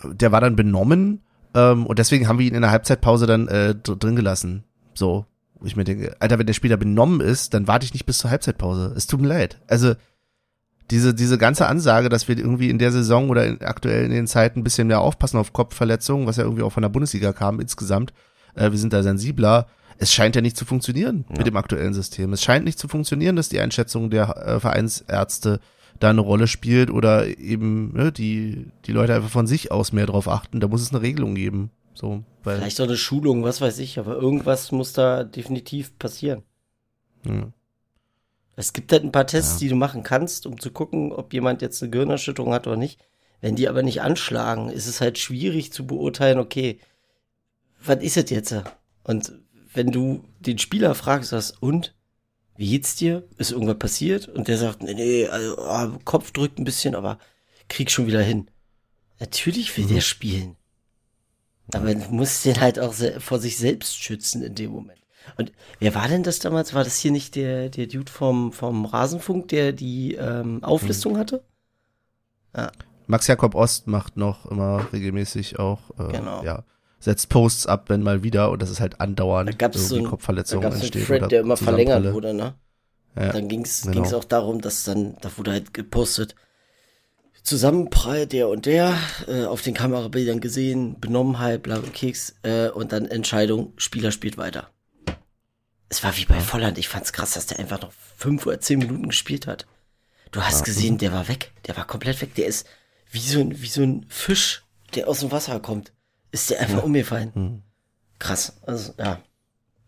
der war dann benommen ähm, und deswegen haben wir ihn in der Halbzeitpause dann äh, drin gelassen. So, wo ich mir denke, Alter, wenn der Spieler benommen ist, dann warte ich nicht bis zur Halbzeitpause. Es tut mir leid. Also diese diese ganze Ansage, dass wir irgendwie in der Saison oder in, aktuell in den Zeiten ein bisschen mehr aufpassen auf Kopfverletzungen, was ja irgendwie auch von der Bundesliga kam insgesamt. Äh, wir sind da sensibler. Es scheint ja nicht zu funktionieren ja. mit dem aktuellen System. Es scheint nicht zu funktionieren, dass die Einschätzung der äh, Vereinsärzte da eine Rolle spielt oder eben ne, die, die Leute einfach von sich aus mehr drauf achten. Da muss es eine Regelung geben. So, weil Vielleicht auch eine Schulung, was weiß ich, aber irgendwas muss da definitiv passieren. Ja. Es gibt halt ein paar Tests, ja. die du machen kannst, um zu gucken, ob jemand jetzt eine Gehirnerschütterung hat oder nicht. Wenn die aber nicht anschlagen, ist es halt schwierig zu beurteilen, okay, was ist es jetzt? Und wenn du den Spieler fragst, was, und? Wie geht's dir? Ist irgendwas passiert? Und der sagt, nee, nee, also, oh, Kopf drückt ein bisschen, aber krieg schon wieder hin. Natürlich will mhm. der spielen. Aber du musst den halt auch vor sich selbst schützen in dem Moment. Und wer war denn das damals? War das hier nicht der, der Dude vom, vom Rasenfunk, der die ähm, Auflistung mhm. hatte? Ja. Max Jakob Ost macht noch immer regelmäßig auch äh, genau. ja, setzt Posts ab, wenn mal wieder, und das ist halt andauernd da gab's so ein, Kopfverletzungen da gab's entstehen. Einen Thread, der immer verlängert wurde, ne? Ja, dann ging es genau. auch darum, dass dann, da wurde halt gepostet, Zusammenprall der und der, äh, auf den Kamerabildern gesehen, Benommenheit, bla Keks, äh, und dann Entscheidung, Spieler spielt weiter. Es war wie bei Volland, ich fand's krass, dass der einfach noch fünf oder zehn Minuten gespielt hat. Du hast gesehen, der war weg, der war komplett weg, der ist wie so ein, wie so ein Fisch, der aus dem Wasser kommt ist der einfach ja. umgefallen. Hm. Krass. Also, ja.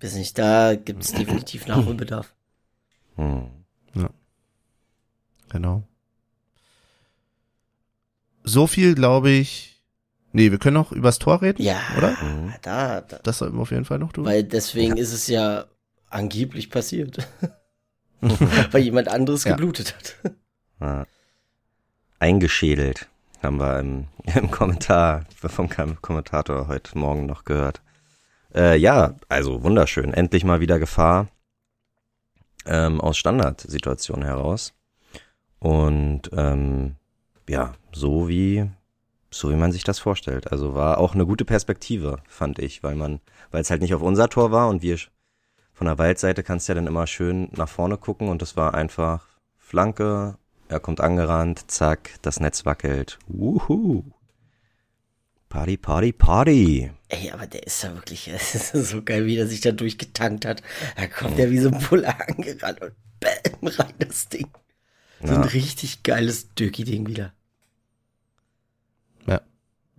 Weiß nicht, da gibt es definitiv Nachholbedarf. Hm. Ja. Genau. So viel, glaube ich. Nee, wir können noch übers Tor reden, ja, oder? Da, da. Das sollten wir auf jeden Fall noch tun. Weil deswegen ja. ist es ja angeblich passiert. Weil jemand anderes ja. geblutet hat. Eingeschädelt haben wir im, im Kommentar vom Kommentator heute Morgen noch gehört. Äh, ja, also wunderschön. Endlich mal wieder Gefahr ähm, aus Standardsituationen heraus. Und ähm, ja, so wie so wie man sich das vorstellt. Also war auch eine gute Perspektive, fand ich, weil man, weil es halt nicht auf unser Tor war und wir von der Waldseite kannst ja dann immer schön nach vorne gucken und das war einfach Flanke er kommt angerannt, zack, das Netz wackelt. Wuhu. Party, Party, Party. Ey, aber der ist ja wirklich, es ist so geil, wie er sich da durchgetankt hat. Da kommt er wie so ein Puller angerannt und bäh. rein das Ding. So ein Ja. richtig geiles Döki-Ding wieder.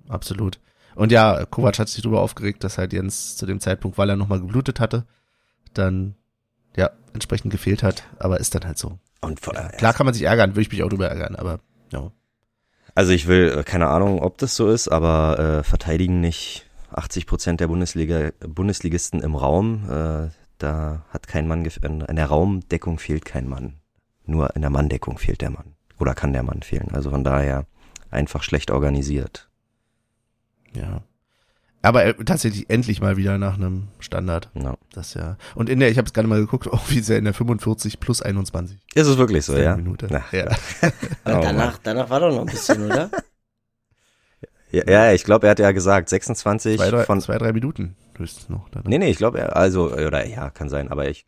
Absolut. Und ja, Kovac hat sich darüber aufgeregt, dass halt Jens zu dem Zeitpunkt, weil er nochmal geblutet hatte, dann ja entsprechend gefehlt hat. Aber ist dann halt so. Und vor, Klar kann man sich ärgern, würde ich mich auch drüber ärgern, aber ja. Also ich will, äh, keine Ahnung, ob das so ist, aber äh, verteidigen nicht 80 Prozent der Bundesliga, Bundesligisten im Raum. Äh, da hat kein Mann, in der Raumdeckung fehlt kein Mann. Nur in der Manndeckung fehlt der Mann. Oder kann der Mann fehlen. Also von daher einfach schlecht organisiert. Ja. Aber äh, tatsächlich endlich mal wieder nach einem Standard. Ja. Das ja. Und in der, ich habe es gerade mal geguckt, auch wie sehr in der 45 plus 21. Ist es wirklich so, ja? Minute. Na, Ja. Aber Oh, danach, danach war doch noch ein bisschen, oder? Ja, ja ich glaube, er hat ja gesagt, 26 Zwei, drei, von. zwei, drei Minuten höchstens noch. Dann. Nee, nee, ich glaube, er, also, oder ja, kann sein, aber ich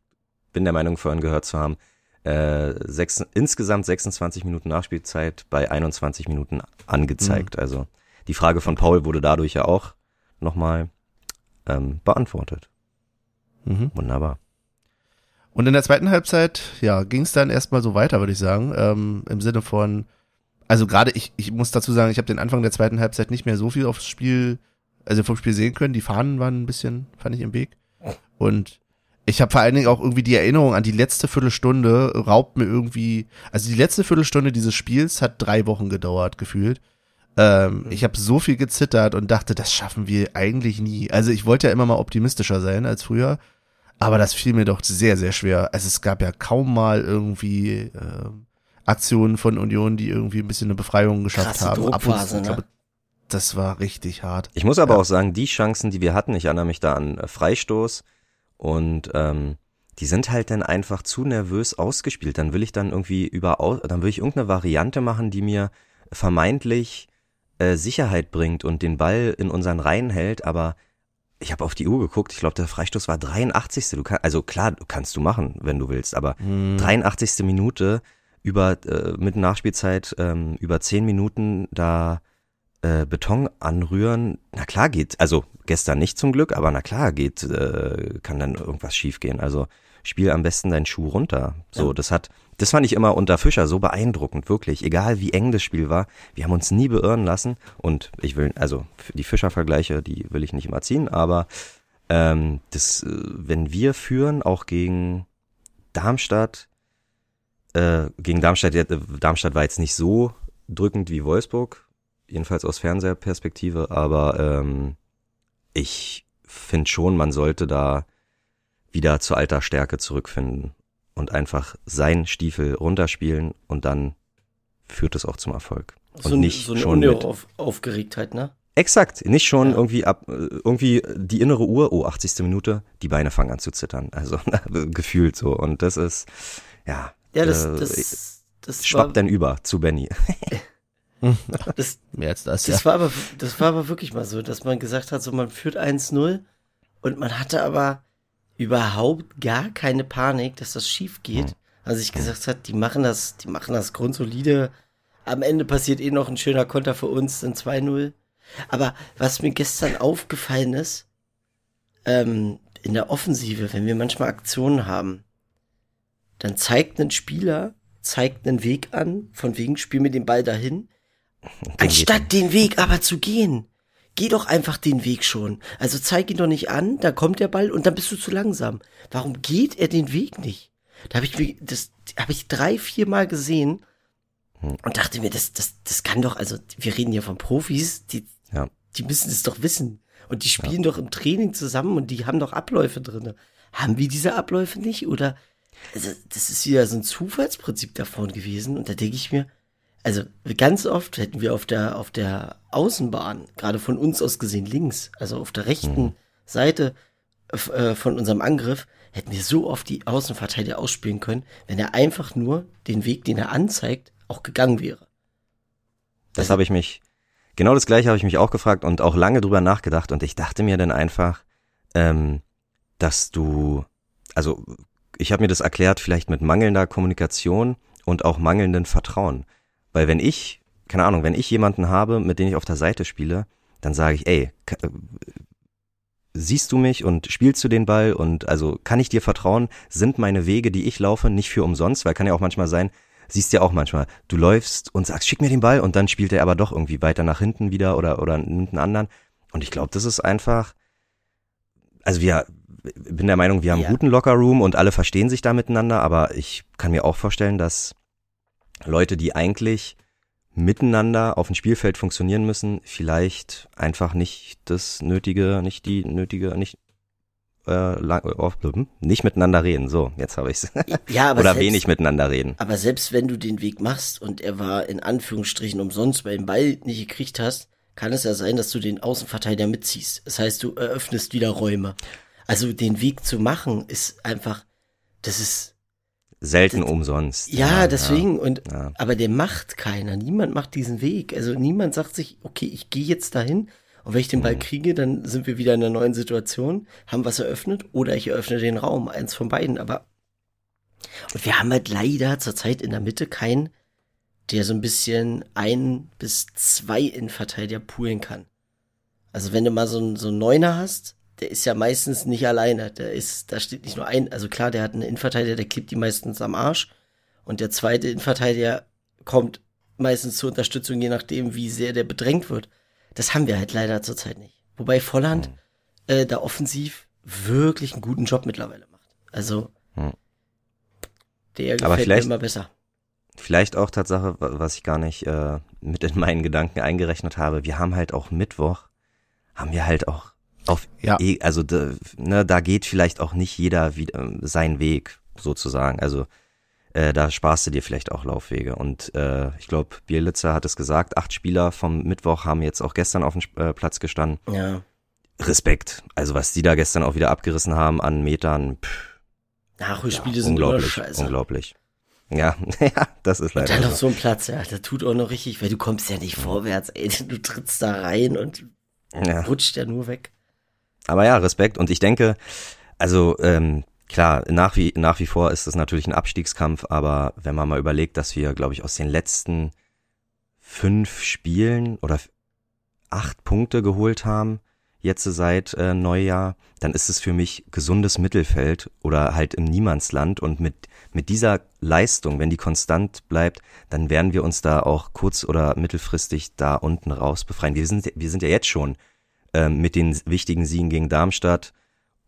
bin der Meinung, vorhin gehört zu haben, äh, sechs, insgesamt 26 Minuten Nachspielzeit bei 21 Minuten angezeigt. Also die Frage von Paul wurde dadurch ja auch nochmal ähm, beantwortet. Mhm. Wunderbar. Und in der zweiten Halbzeit, ja, ging es dann erstmal so weiter, würde ich sagen. Ähm, Im Sinne von, also gerade ich, ich muss dazu sagen, ich habe den Anfang der zweiten Halbzeit nicht mehr so viel aufs Spiel, also vom Spiel sehen können. Die Fahnen waren ein bisschen, fand ich im Weg. Und ich habe vor allen Dingen auch irgendwie die Erinnerung an die letzte Viertelstunde raubt mir irgendwie, also die letzte Viertelstunde dieses Spiels hat drei Wochen gedauert, gefühlt. Ähm, ich habe so viel gezittert und dachte, das schaffen wir eigentlich nie. Also ich wollte ja immer mal optimistischer sein als früher. Aber das fiel mir doch sehr, sehr schwer. Also es gab ja kaum mal irgendwie ähm, Aktionen von Union, die irgendwie ein bisschen eine Befreiung geschafft Krasse haben. Ab und zu, ne? das war richtig hart. Ich muss aber Ja. auch sagen, die Chancen, die wir hatten, ich erinnere mich da an äh, Freistoß und ähm, die sind halt dann einfach zu nervös ausgespielt. Dann will ich dann irgendwie über, dann will ich irgendeine Variante machen, die mir vermeintlich äh, Sicherheit bringt und den Ball in unseren Reihen hält, aber ich habe auf die Uhr geguckt, ich glaube, der Freistoß war 83. Du kann, also klar, du kannst du machen, wenn du willst, aber Hm. 83. Minute über äh, mit Nachspielzeit ähm, über 10 Minuten da äh, Beton anrühren, na klar geht, also gestern nicht zum Glück, aber na klar geht, äh, kann dann irgendwas schiefgehen. Also spiel am besten deinen Schuh runter. So, Ja. das hat, das fand ich immer unter Fischer so beeindruckend, wirklich. Egal wie eng das Spiel war, wir haben uns nie beirren lassen. Und ich will, also die Fischer-Vergleiche, die will ich nicht immer ziehen, aber ähm, das, äh, wenn wir führen, auch gegen Darmstadt, äh, gegen Darmstadt, Darmstadt war jetzt nicht so drückend wie Wolfsburg, jedenfalls aus Fernseherperspektive, aber ähm, ich finde schon, man sollte da wieder zu alter Stärke zurückfinden und einfach seinen Stiefel runterspielen und dann führt es auch zum Erfolg. Und so, nicht so eine schon mit, Unaufgeregtheit, ne? Exakt, nicht schon Ja. irgendwie ab irgendwie die innere Uhr, oh 80. Minute, die Beine fangen an zu zittern, also gefühlt so und das ist ja, Ja, das, äh, das, das war, schwappt dann über zu Benny. das, Mehr als das, das ja. war aber, das war aber wirklich mal so, dass man gesagt hat, so man führt 1-0 und man hatte aber überhaupt gar keine Panik, dass das schief geht. Also ich gesagt hat, die machen das, die machen das grundsolide. Am Ende passiert eh noch ein schöner Konter für uns, dann 2-0. Aber was mir gestern aufgefallen ist, ähm, in der Offensive, wenn wir manchmal Aktionen haben, dann zeigt ein Spieler, zeigt einen Weg an, von wegen spiel mir den Ball dahin, anstatt den Weg aber zu gehen. Geh doch einfach den Weg schon. Also zeig ihn doch nicht an, dann kommt der Ball und dann bist du zu langsam. Warum geht er den Weg nicht? Da habe ich mir, das habe ich drei, vier Mal gesehen Hm. und dachte mir, das, das, das kann doch, also wir reden hier von Profis, die, Ja. die müssen es doch wissen. Und die spielen doch im Training zusammen und die haben doch Abläufe drinne. Haben wir diese Abläufe nicht? Oder also, das ist wieder so ein Zufallsprinzip davon gewesen. Und da denke ich mir, also ganz oft hätten wir auf der, auf der Außenbahn, gerade von uns aus gesehen links, also auf der rechten Seite f- äh, von unserem Angriff, hätten wir so oft die Außenverteidiger ausspielen können, wenn er einfach nur den Weg, den er anzeigt, auch gegangen wäre. Das habe ich mich, genau das gleiche habe ich mich auch gefragt und auch lange drüber nachgedacht und ich dachte mir dann einfach, ähm, dass du, also ich habe mir das erklärt, vielleicht mit mangelnder Kommunikation und auch mangelndem Vertrauen. Weil wenn ich, keine Ahnung, wenn ich jemanden habe, mit dem ich auf der Seite spiele, dann sage ich, ey, äh, siehst du mich und spielst du den Ball und also kann ich dir vertrauen, sind meine Wege, die ich laufe, nicht für umsonst, weil kann ja auch manchmal sein, siehst ja auch manchmal, du läufst und sagst, schick mir den Ball und dann spielt er aber doch irgendwie weiter nach hinten wieder oder, oder nimmt einen anderen. Und ich glaube, das ist einfach, also wir, bin der Meinung, wir haben Ja. einen guten Lockerroom und alle verstehen sich da miteinander, aber ich kann mir auch vorstellen, dass Leute, die eigentlich miteinander auf dem Spielfeld funktionieren müssen, vielleicht einfach nicht das nötige, nicht die nötige, nicht äh, lang, auf, nicht miteinander reden. So, jetzt habe ich's. Ja, aber Oder selbst, wenig miteinander reden. Aber selbst wenn du den Weg machst und er war in Anführungsstrichen umsonst, weil den Ball nicht gekriegt hast, kann es ja sein, dass du den Außenverteidiger mitziehst. Das heißt, du eröffnest wieder Räume. Also den Weg zu machen ist einfach, das ist, Selten Das- umsonst. ja, deswegen, und, Ja. aber der macht keiner. Niemand macht diesen Weg. Also niemand sagt sich, okay, ich gehe jetzt dahin und wenn ich den Ball kriege, dann sind wir wieder in einer neuen Situation, haben was eröffnet oder ich eröffne den Raum. Eins von beiden, aber, und wir haben halt leider zurzeit in der Mitte keinen, der so ein bisschen ein bis zwei Innenverteidiger poolen kann. Also wenn du mal so einen, so einen Neuner hast, der ist ja meistens nicht alleine. Der ist, da steht nicht nur ein, also klar, der hat einen Innenverteidiger, der klebt die meistens am Arsch. Und der zweite Innenverteidiger kommt meistens zur Unterstützung, je nachdem, wie sehr der bedrängt wird. Das haben wir halt leider zurzeit nicht. Wobei Volland Hm. äh, da offensiv wirklich einen guten Job mittlerweile macht. Also Hm. der Aber gefällt mir vielleicht- immer besser. Vielleicht auch Tatsache, wa- was ich gar nicht äh, mit in meinen Gedanken eingerechnet habe. Wir haben halt auch Mittwoch, haben wir halt auch auf, Ja. eh, also da, ne, da geht vielleicht auch nicht jeder wieder ähm, seinen Weg sozusagen. Also äh, da sparst du dir vielleicht auch Laufwege. Und äh, ich glaube, Bielitzer hat es gesagt, acht Spieler vom Mittwoch haben jetzt auch gestern auf dem äh, Platz gestanden. Ja. Respekt. Also was die da gestern auch wieder abgerissen haben an Metern, pff, Nachholspiele ja, sind unglaublich, scheiße. unglaublich. Ja, ja, das ist Und leider dann noch so. ein Platz, ja, der tut auch noch richtig, weil du kommst ja nicht vorwärts, ey. Du trittst da rein und Ja. rutscht ja nur weg. Aber ja, Respekt. Und ich denke, also ähm, klar, nach wie, nach wie vor ist es natürlich ein Abstiegskampf, aber wenn man mal überlegt, dass wir, glaube ich, aus den letzten fünf Spielen oder acht Punkte geholt haben, jetzt seit äh, Neujahr, dann ist es für mich gesundes Mittelfeld oder halt im Niemandsland. Und mit, mit dieser Leistung, wenn die konstant bleibt, dann werden wir uns da auch kurz- oder mittelfristig da unten raus befreien. Wir sind, wir sind ja jetzt schon ähm, mit den wichtigen Siegen gegen Darmstadt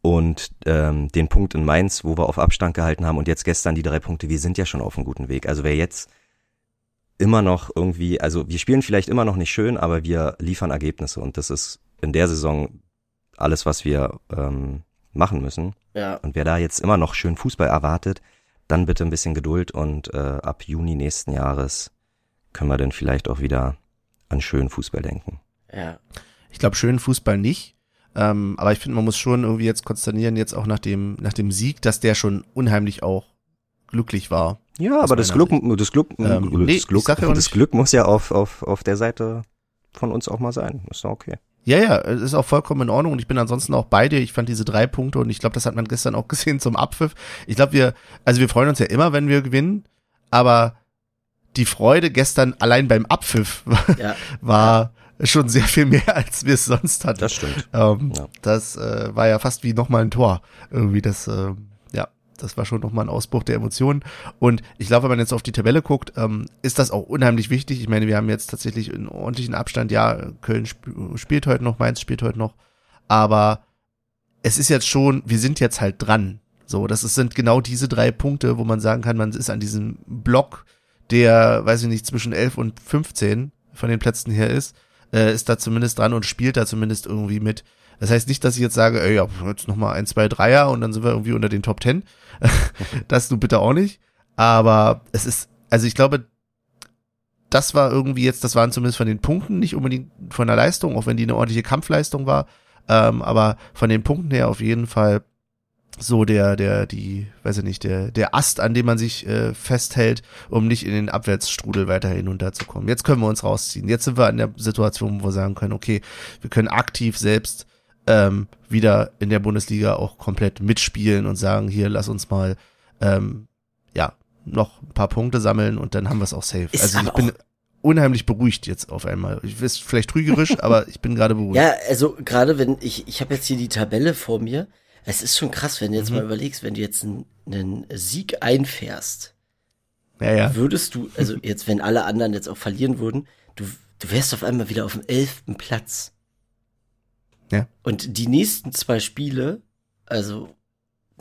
und ähm, den Punkt in Mainz, wo wir auf Abstand gehalten haben und jetzt gestern die drei Punkte, wir sind ja schon auf einem guten Weg. Also wer jetzt immer noch irgendwie, also wir spielen vielleicht immer noch nicht schön, aber wir liefern Ergebnisse und das ist in der Saison alles, was wir ähm, machen müssen. Ja. Und wer da jetzt immer noch schön Fußball erwartet, dann bitte ein bisschen Geduld und äh, ab Juni nächsten Jahres können wir dann vielleicht auch wieder an schönen Fußball denken. Ja. Ich glaube, schönen Fußball nicht. Ähm, aber ich finde, man muss schon irgendwie jetzt konsternieren, jetzt auch nach dem, nach dem Sieg, dass der schon unheimlich auch glücklich war. Ja, aber das Glück, das Glück, Ähm, das, nee, Glück ja das Glück muss ja auf, auf, auf der Seite von uns auch mal sein. Ist doch okay. Ja, ja, es ist auch vollkommen in Ordnung und ich bin ansonsten auch bei dir. Ich fand diese drei Punkte und ich glaube, das hat man gestern auch gesehen zum Abpfiff. Ich glaube, wir, also wir freuen uns ja immer, wenn wir gewinnen, aber die Freude gestern allein beim Abpfiff Ja. war schon sehr viel mehr, als wir es sonst hatten. Das stimmt. Ähm, Ja. Das äh, war ja fast wie nochmal ein Tor. Irgendwie das, äh, ja, das war schon nochmal ein Ausbruch der Emotionen. Und ich glaube, wenn man jetzt auf die Tabelle guckt, ähm, ist das auch unheimlich wichtig. Ich meine, wir haben jetzt tatsächlich einen ordentlichen Abstand. Ja, Köln sp spielt heute noch, Mainz spielt heute noch. Aber es ist jetzt schon, wir sind jetzt halt dran. So, das ist, sind genau diese drei Punkte, wo man sagen kann, man ist an diesem Block, der, weiß ich nicht, zwischen 11 und 15 von den Plätzen her ist, äh, ist da zumindest dran und spielt da zumindest irgendwie mit. Das heißt nicht, dass ich jetzt sage, ey, ja, jetzt nochmal ein, zwei Dreier und dann sind wir irgendwie unter den Top Ten. das du bitte auch nicht. Aber es ist, also ich glaube, das war irgendwie jetzt, das waren zumindest von den Punkten, nicht unbedingt von der Leistung, auch wenn die eine ordentliche Kampfleistung war, ähm, aber von den Punkten her auf jeden Fall so der, der, die, weiß ich nicht, der, der Ast, an dem man sich äh, festhält, um nicht in den Abwärtsstrudel weiter hinunterzukommen. Jetzt können wir uns rausziehen. Jetzt sind wir in der Situation, wo wir sagen können, okay, wir können aktiv selbst ähm, wieder in der Bundesliga auch komplett mitspielen und sagen, hier, lass uns mal, ähm, ja, noch ein paar Punkte sammeln und dann haben wir es auch safe. Ist also ich bin unheimlich beruhigt jetzt auf einmal. Ich weiß, vielleicht trügerisch, aber ich bin gerade beruhigt. Ja, also gerade wenn ich, ich habe jetzt hier die Tabelle vor mir. Es ist schon krass, wenn du jetzt Mhm. mal überlegst, wenn du jetzt einen, einen Sieg einfährst, Ja, ja. würdest du, also jetzt, wenn alle anderen jetzt auch verlieren würden, du, du wärst auf einmal wieder auf dem elften Platz. Ja. Und die nächsten zwei Spiele, also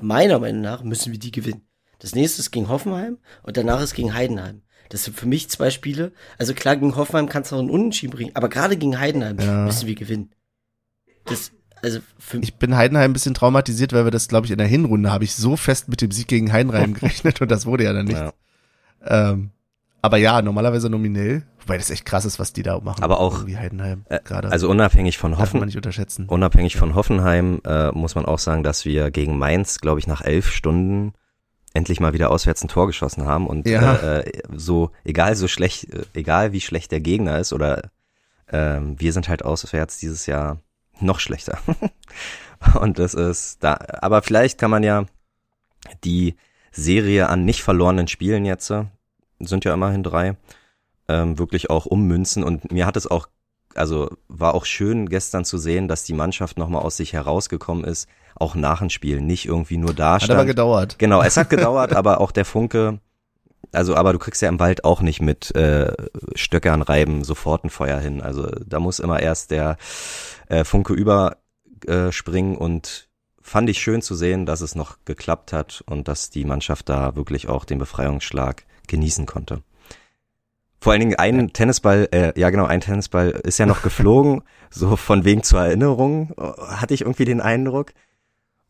meiner Meinung nach, müssen wir die gewinnen. Das nächste ist gegen Hoffenheim und danach ist gegen Heidenheim. Das sind für mich zwei Spiele. Also klar, gegen Hoffenheim kannst du auch einen Unentschieden bringen, aber gerade gegen Heidenheim Ja. müssen wir gewinnen. Das, also für Ich bin Heidenheim ein bisschen traumatisiert, weil wir das, glaube ich, in der Hinrunde habe ich so fest mit dem Sieg gegen Heidenheim gerechnet und das wurde ja dann nicht. Ja. Ähm, aber ja, normalerweise nominell, wobei das echt krass ist, was die da machen. Aber auch, Irgendwie Heidenheim Äh, gerade. Also unabhängig von darf man nicht unterschätzen. unabhängig von Hoffenheim äh, muss man auch sagen, dass wir gegen Mainz, glaube ich, nach elf Stunden endlich mal wieder auswärts ein Tor geschossen haben und Ja. äh, so egal so schlecht, äh, egal wie schlecht der Gegner ist oder ähm, wir sind halt auswärts dieses Jahr noch schlechter und das ist da, aber vielleicht kann man ja die Serie an nicht verlorenen Spielen jetzt äh, sind ja immerhin drei ähm, wirklich auch ummünzen und mir hat es auch also war auch schön gestern zu sehen, dass die Mannschaft nochmal aus sich herausgekommen ist, auch nach dem Spiel, nicht irgendwie nur da Hat aber stand. gedauert. Genau, es hat gedauert, aber auch der Funke, also aber du kriegst ja im Wald auch nicht mit äh, Stöckern reiben sofort ein Feuer hin. Also da muss immer erst der äh, Funke überspringen äh, und fand ich schön zu sehen, dass es noch geklappt hat und dass die Mannschaft da wirklich auch den Befreiungsschlag genießen konnte. Vor allen Dingen ein Tennisball, äh, ja genau, ein Tennisball ist ja noch geflogen, so von wegen zur Erinnerung, äh, hatte ich irgendwie den Eindruck.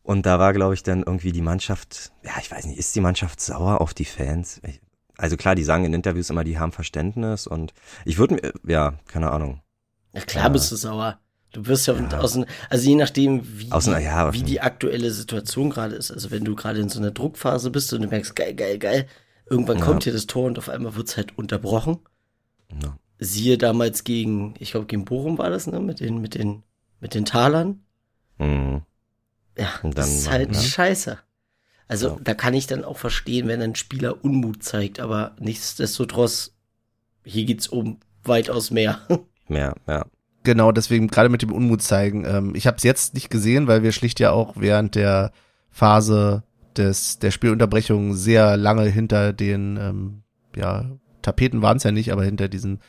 Und da war, glaube ich, dann irgendwie die Mannschaft, ja, ich weiß nicht, ist die Mannschaft sauer auf die Fans? Also klar, die sagen in Interviews immer, die haben Verständnis und ich würde mir, ja, keine Ahnung. Na klar Ja. bist du sauer. Du wirst ja, aus, dem- also je nachdem, wie, Aus die, ja, wie die aktuelle Situation gerade ist. Also wenn du gerade in so einer Druckphase bist und du merkst, geil, geil, geil, irgendwann Ja. kommt hier das Tor und auf einmal wird's halt unterbrochen. Ja. Siehe damals gegen, ich glaube gegen Bochum war das, ne, mit den, mit den, mit den Talern. Mhm. Ja, Und das dann ist war- halt ja. scheiße. Also Ja. da kann ich dann auch verstehen, wenn ein Spieler Unmut zeigt, aber nichtsdestotrotz, hier geht's um weitaus mehr. Mehr, ja. Genau, deswegen gerade mit dem Unmut zeigen. Ähm, ich habe es jetzt nicht gesehen, weil wir schlicht ja auch während der Phase des der Spielunterbrechung sehr lange hinter den ähm, ja Tapeten waren es ja nicht, aber hinter diesen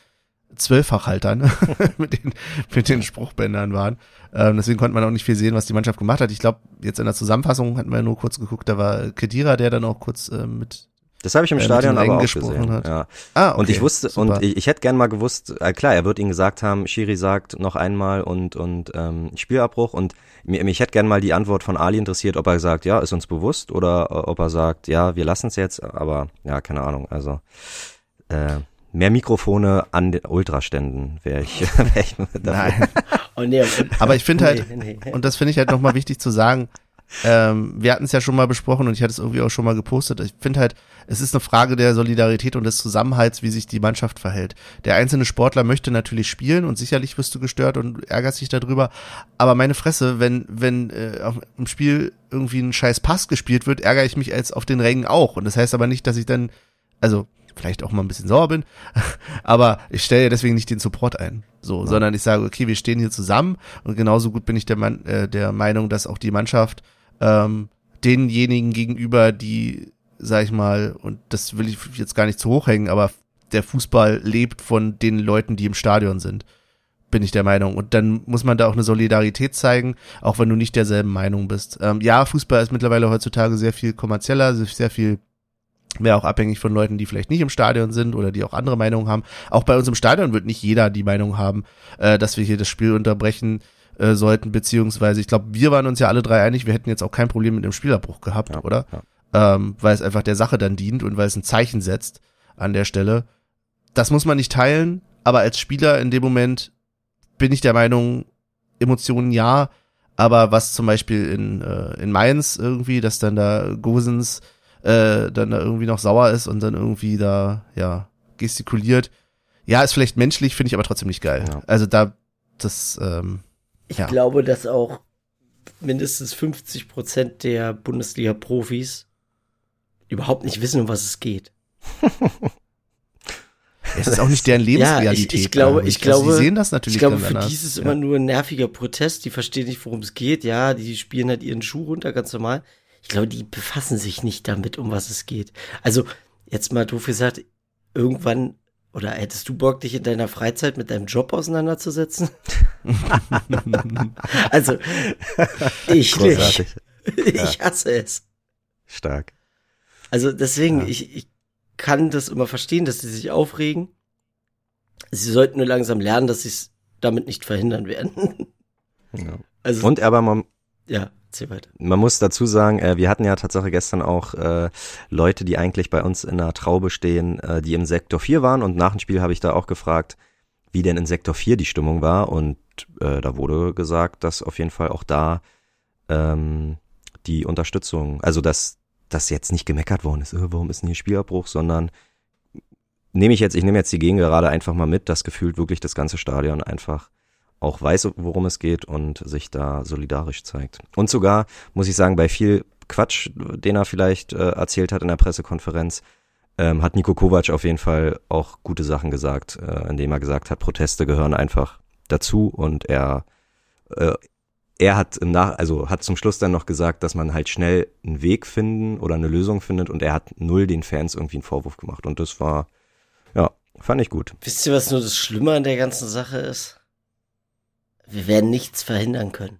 Zwölffachhaltern mit den mit den Spruchbändern waren. Ähm, deswegen konnte man auch nicht viel sehen, was die Mannschaft gemacht hat. Ich glaube, jetzt in der Zusammenfassung hatten wir nur kurz geguckt, da war Kedira, der dann auch kurz äh, mit Das habe ich im mit Stadion aber auch gesprochen gesehen. hat. Ja. Ah, okay, und ich wusste, super. und ich, ich hätte gern mal gewusst, äh, klar, er wird ihnen gesagt haben, Schiri sagt noch einmal und, und ähm, Spielabbruch und mir, mich hätte gern mal die Antwort von Ali interessiert, ob er sagt, ja, ist uns bewusst oder äh, ob er sagt, ja, wir lassen es jetzt, aber ja, keine Ahnung, also äh, mehr Mikrofone an den Ultraständen wäre ich, wär ich dafür. Nein. Oh, nee, Aber ich finde halt, nee, nee. und das finde ich halt nochmal wichtig zu sagen, ähm, wir hatten es ja schon mal besprochen und ich hatte es irgendwie auch schon mal gepostet. Ich finde halt, es ist eine Frage der Solidarität und des Zusammenhalts, wie sich die Mannschaft verhält. Der einzelne Sportler möchte natürlich spielen und sicherlich wirst du gestört und ärgerst dich darüber. Aber meine Fresse, wenn, wenn äh, auf, im Spiel irgendwie ein scheiß Pass gespielt wird, ärgere ich mich als auf den Rängen auch. Und das heißt aber nicht, dass ich dann, also vielleicht auch mal ein bisschen sauer bin, aber ich stelle ja deswegen nicht den Support ein. So, sondern ich sage, okay, wir stehen hier zusammen und genauso gut bin ich der, Mann, äh, der Meinung, dass auch die Mannschaft ähm, denjenigen gegenüber, die, sag ich mal, und das will ich jetzt gar nicht zu hoch hängen, aber der Fußball lebt von den Leuten, die im Stadion sind. Bin ich der Meinung. Und dann muss man da auch eine Solidarität zeigen, auch wenn du nicht derselben Meinung bist. Ähm, ja, Fußball ist mittlerweile heutzutage sehr viel kommerzieller, sehr viel mehr auch abhängig von Leuten, die vielleicht nicht im Stadion sind oder die auch andere Meinungen haben. Auch bei uns im Stadion wird nicht jeder die Meinung haben, äh, dass wir hier das Spiel unterbrechen äh, sollten, beziehungsweise ich glaube, wir waren uns ja alle drei einig, wir hätten jetzt auch kein Problem mit dem Spielabbruch gehabt, Ja, oder? ja. Ähm, weil es einfach der Sache dann dient und weil es ein Zeichen setzt an der Stelle. Das muss man nicht teilen, aber als Spieler in dem Moment bin ich der Meinung, Emotionen ja, aber was zum Beispiel in, äh, in Mainz irgendwie, dass dann da Gosens äh, dann da irgendwie noch sauer ist und dann irgendwie da, ja, gestikuliert. Ja, ist vielleicht menschlich, finde ich aber trotzdem nicht geil. Ja. Also da, das, ähm, Ich Ja. glaube, dass auch mindestens 50 Prozent der Bundesliga-Profis überhaupt nicht wissen, um was es geht. Es ist auch nicht deren Lebensrealität. Ja, ich, ich glaube, glaub ich glaube, also, sie sehen das natürlich ich glaube, für anders. die ist es Ja. immer nur ein nerviger Protest. Die verstehen nicht, worum es geht. Ja, die spielen halt ihren Schuh runter, ganz normal. Ich glaube, die befassen sich nicht damit, um was es geht. Also, jetzt mal doof gesagt, irgendwann, oder hättest du Bock, dich in deiner Freizeit mit deinem Job auseinanderzusetzen? also, ich nicht. Großartig. Ich hasse es. Stark. Also deswegen, Ja. ich, ich kann das immer verstehen, dass sie sich aufregen. Sie sollten nur langsam lernen, dass sie es damit nicht verhindern werden. Ja. Also, Und aber man, ja, erzähl weiter. man muss dazu sagen, äh, wir hatten ja Tatsache gestern auch äh, Leute, die eigentlich bei uns in der Traube stehen, äh, die im Sektor 4 waren. Und nach dem Spiel habe ich da auch gefragt, wie denn in Sektor 4 die Stimmung war. Und äh, da wurde gesagt, dass auf jeden Fall auch da ähm, die Unterstützung, also dass das jetzt nicht gemeckert worden ist, äh, warum ist denn hier Spielabbruch, sondern nehme ich jetzt, ich nehme jetzt die Gegengerade einfach mal mit, dass gefühlt wirklich das ganze Stadion einfach auch weiß, worum es geht und sich da solidarisch zeigt. Und sogar, muss ich sagen, bei viel Quatsch, den er vielleicht äh, erzählt hat in der Pressekonferenz, ähm, hat Nico Kovac auf jeden Fall auch gute Sachen gesagt, äh, indem er gesagt hat, Proteste gehören einfach dazu und er äh, er hat im Nach also hat zum Schluss dann noch gesagt, dass man halt schnell einen Weg finden oder eine Lösung findet und er hat null den Fans irgendwie einen Vorwurf gemacht und das war ja, fand ich gut. Wisst ihr, was nur das Schlimme an der ganzen Sache ist? Wir werden nichts verhindern können.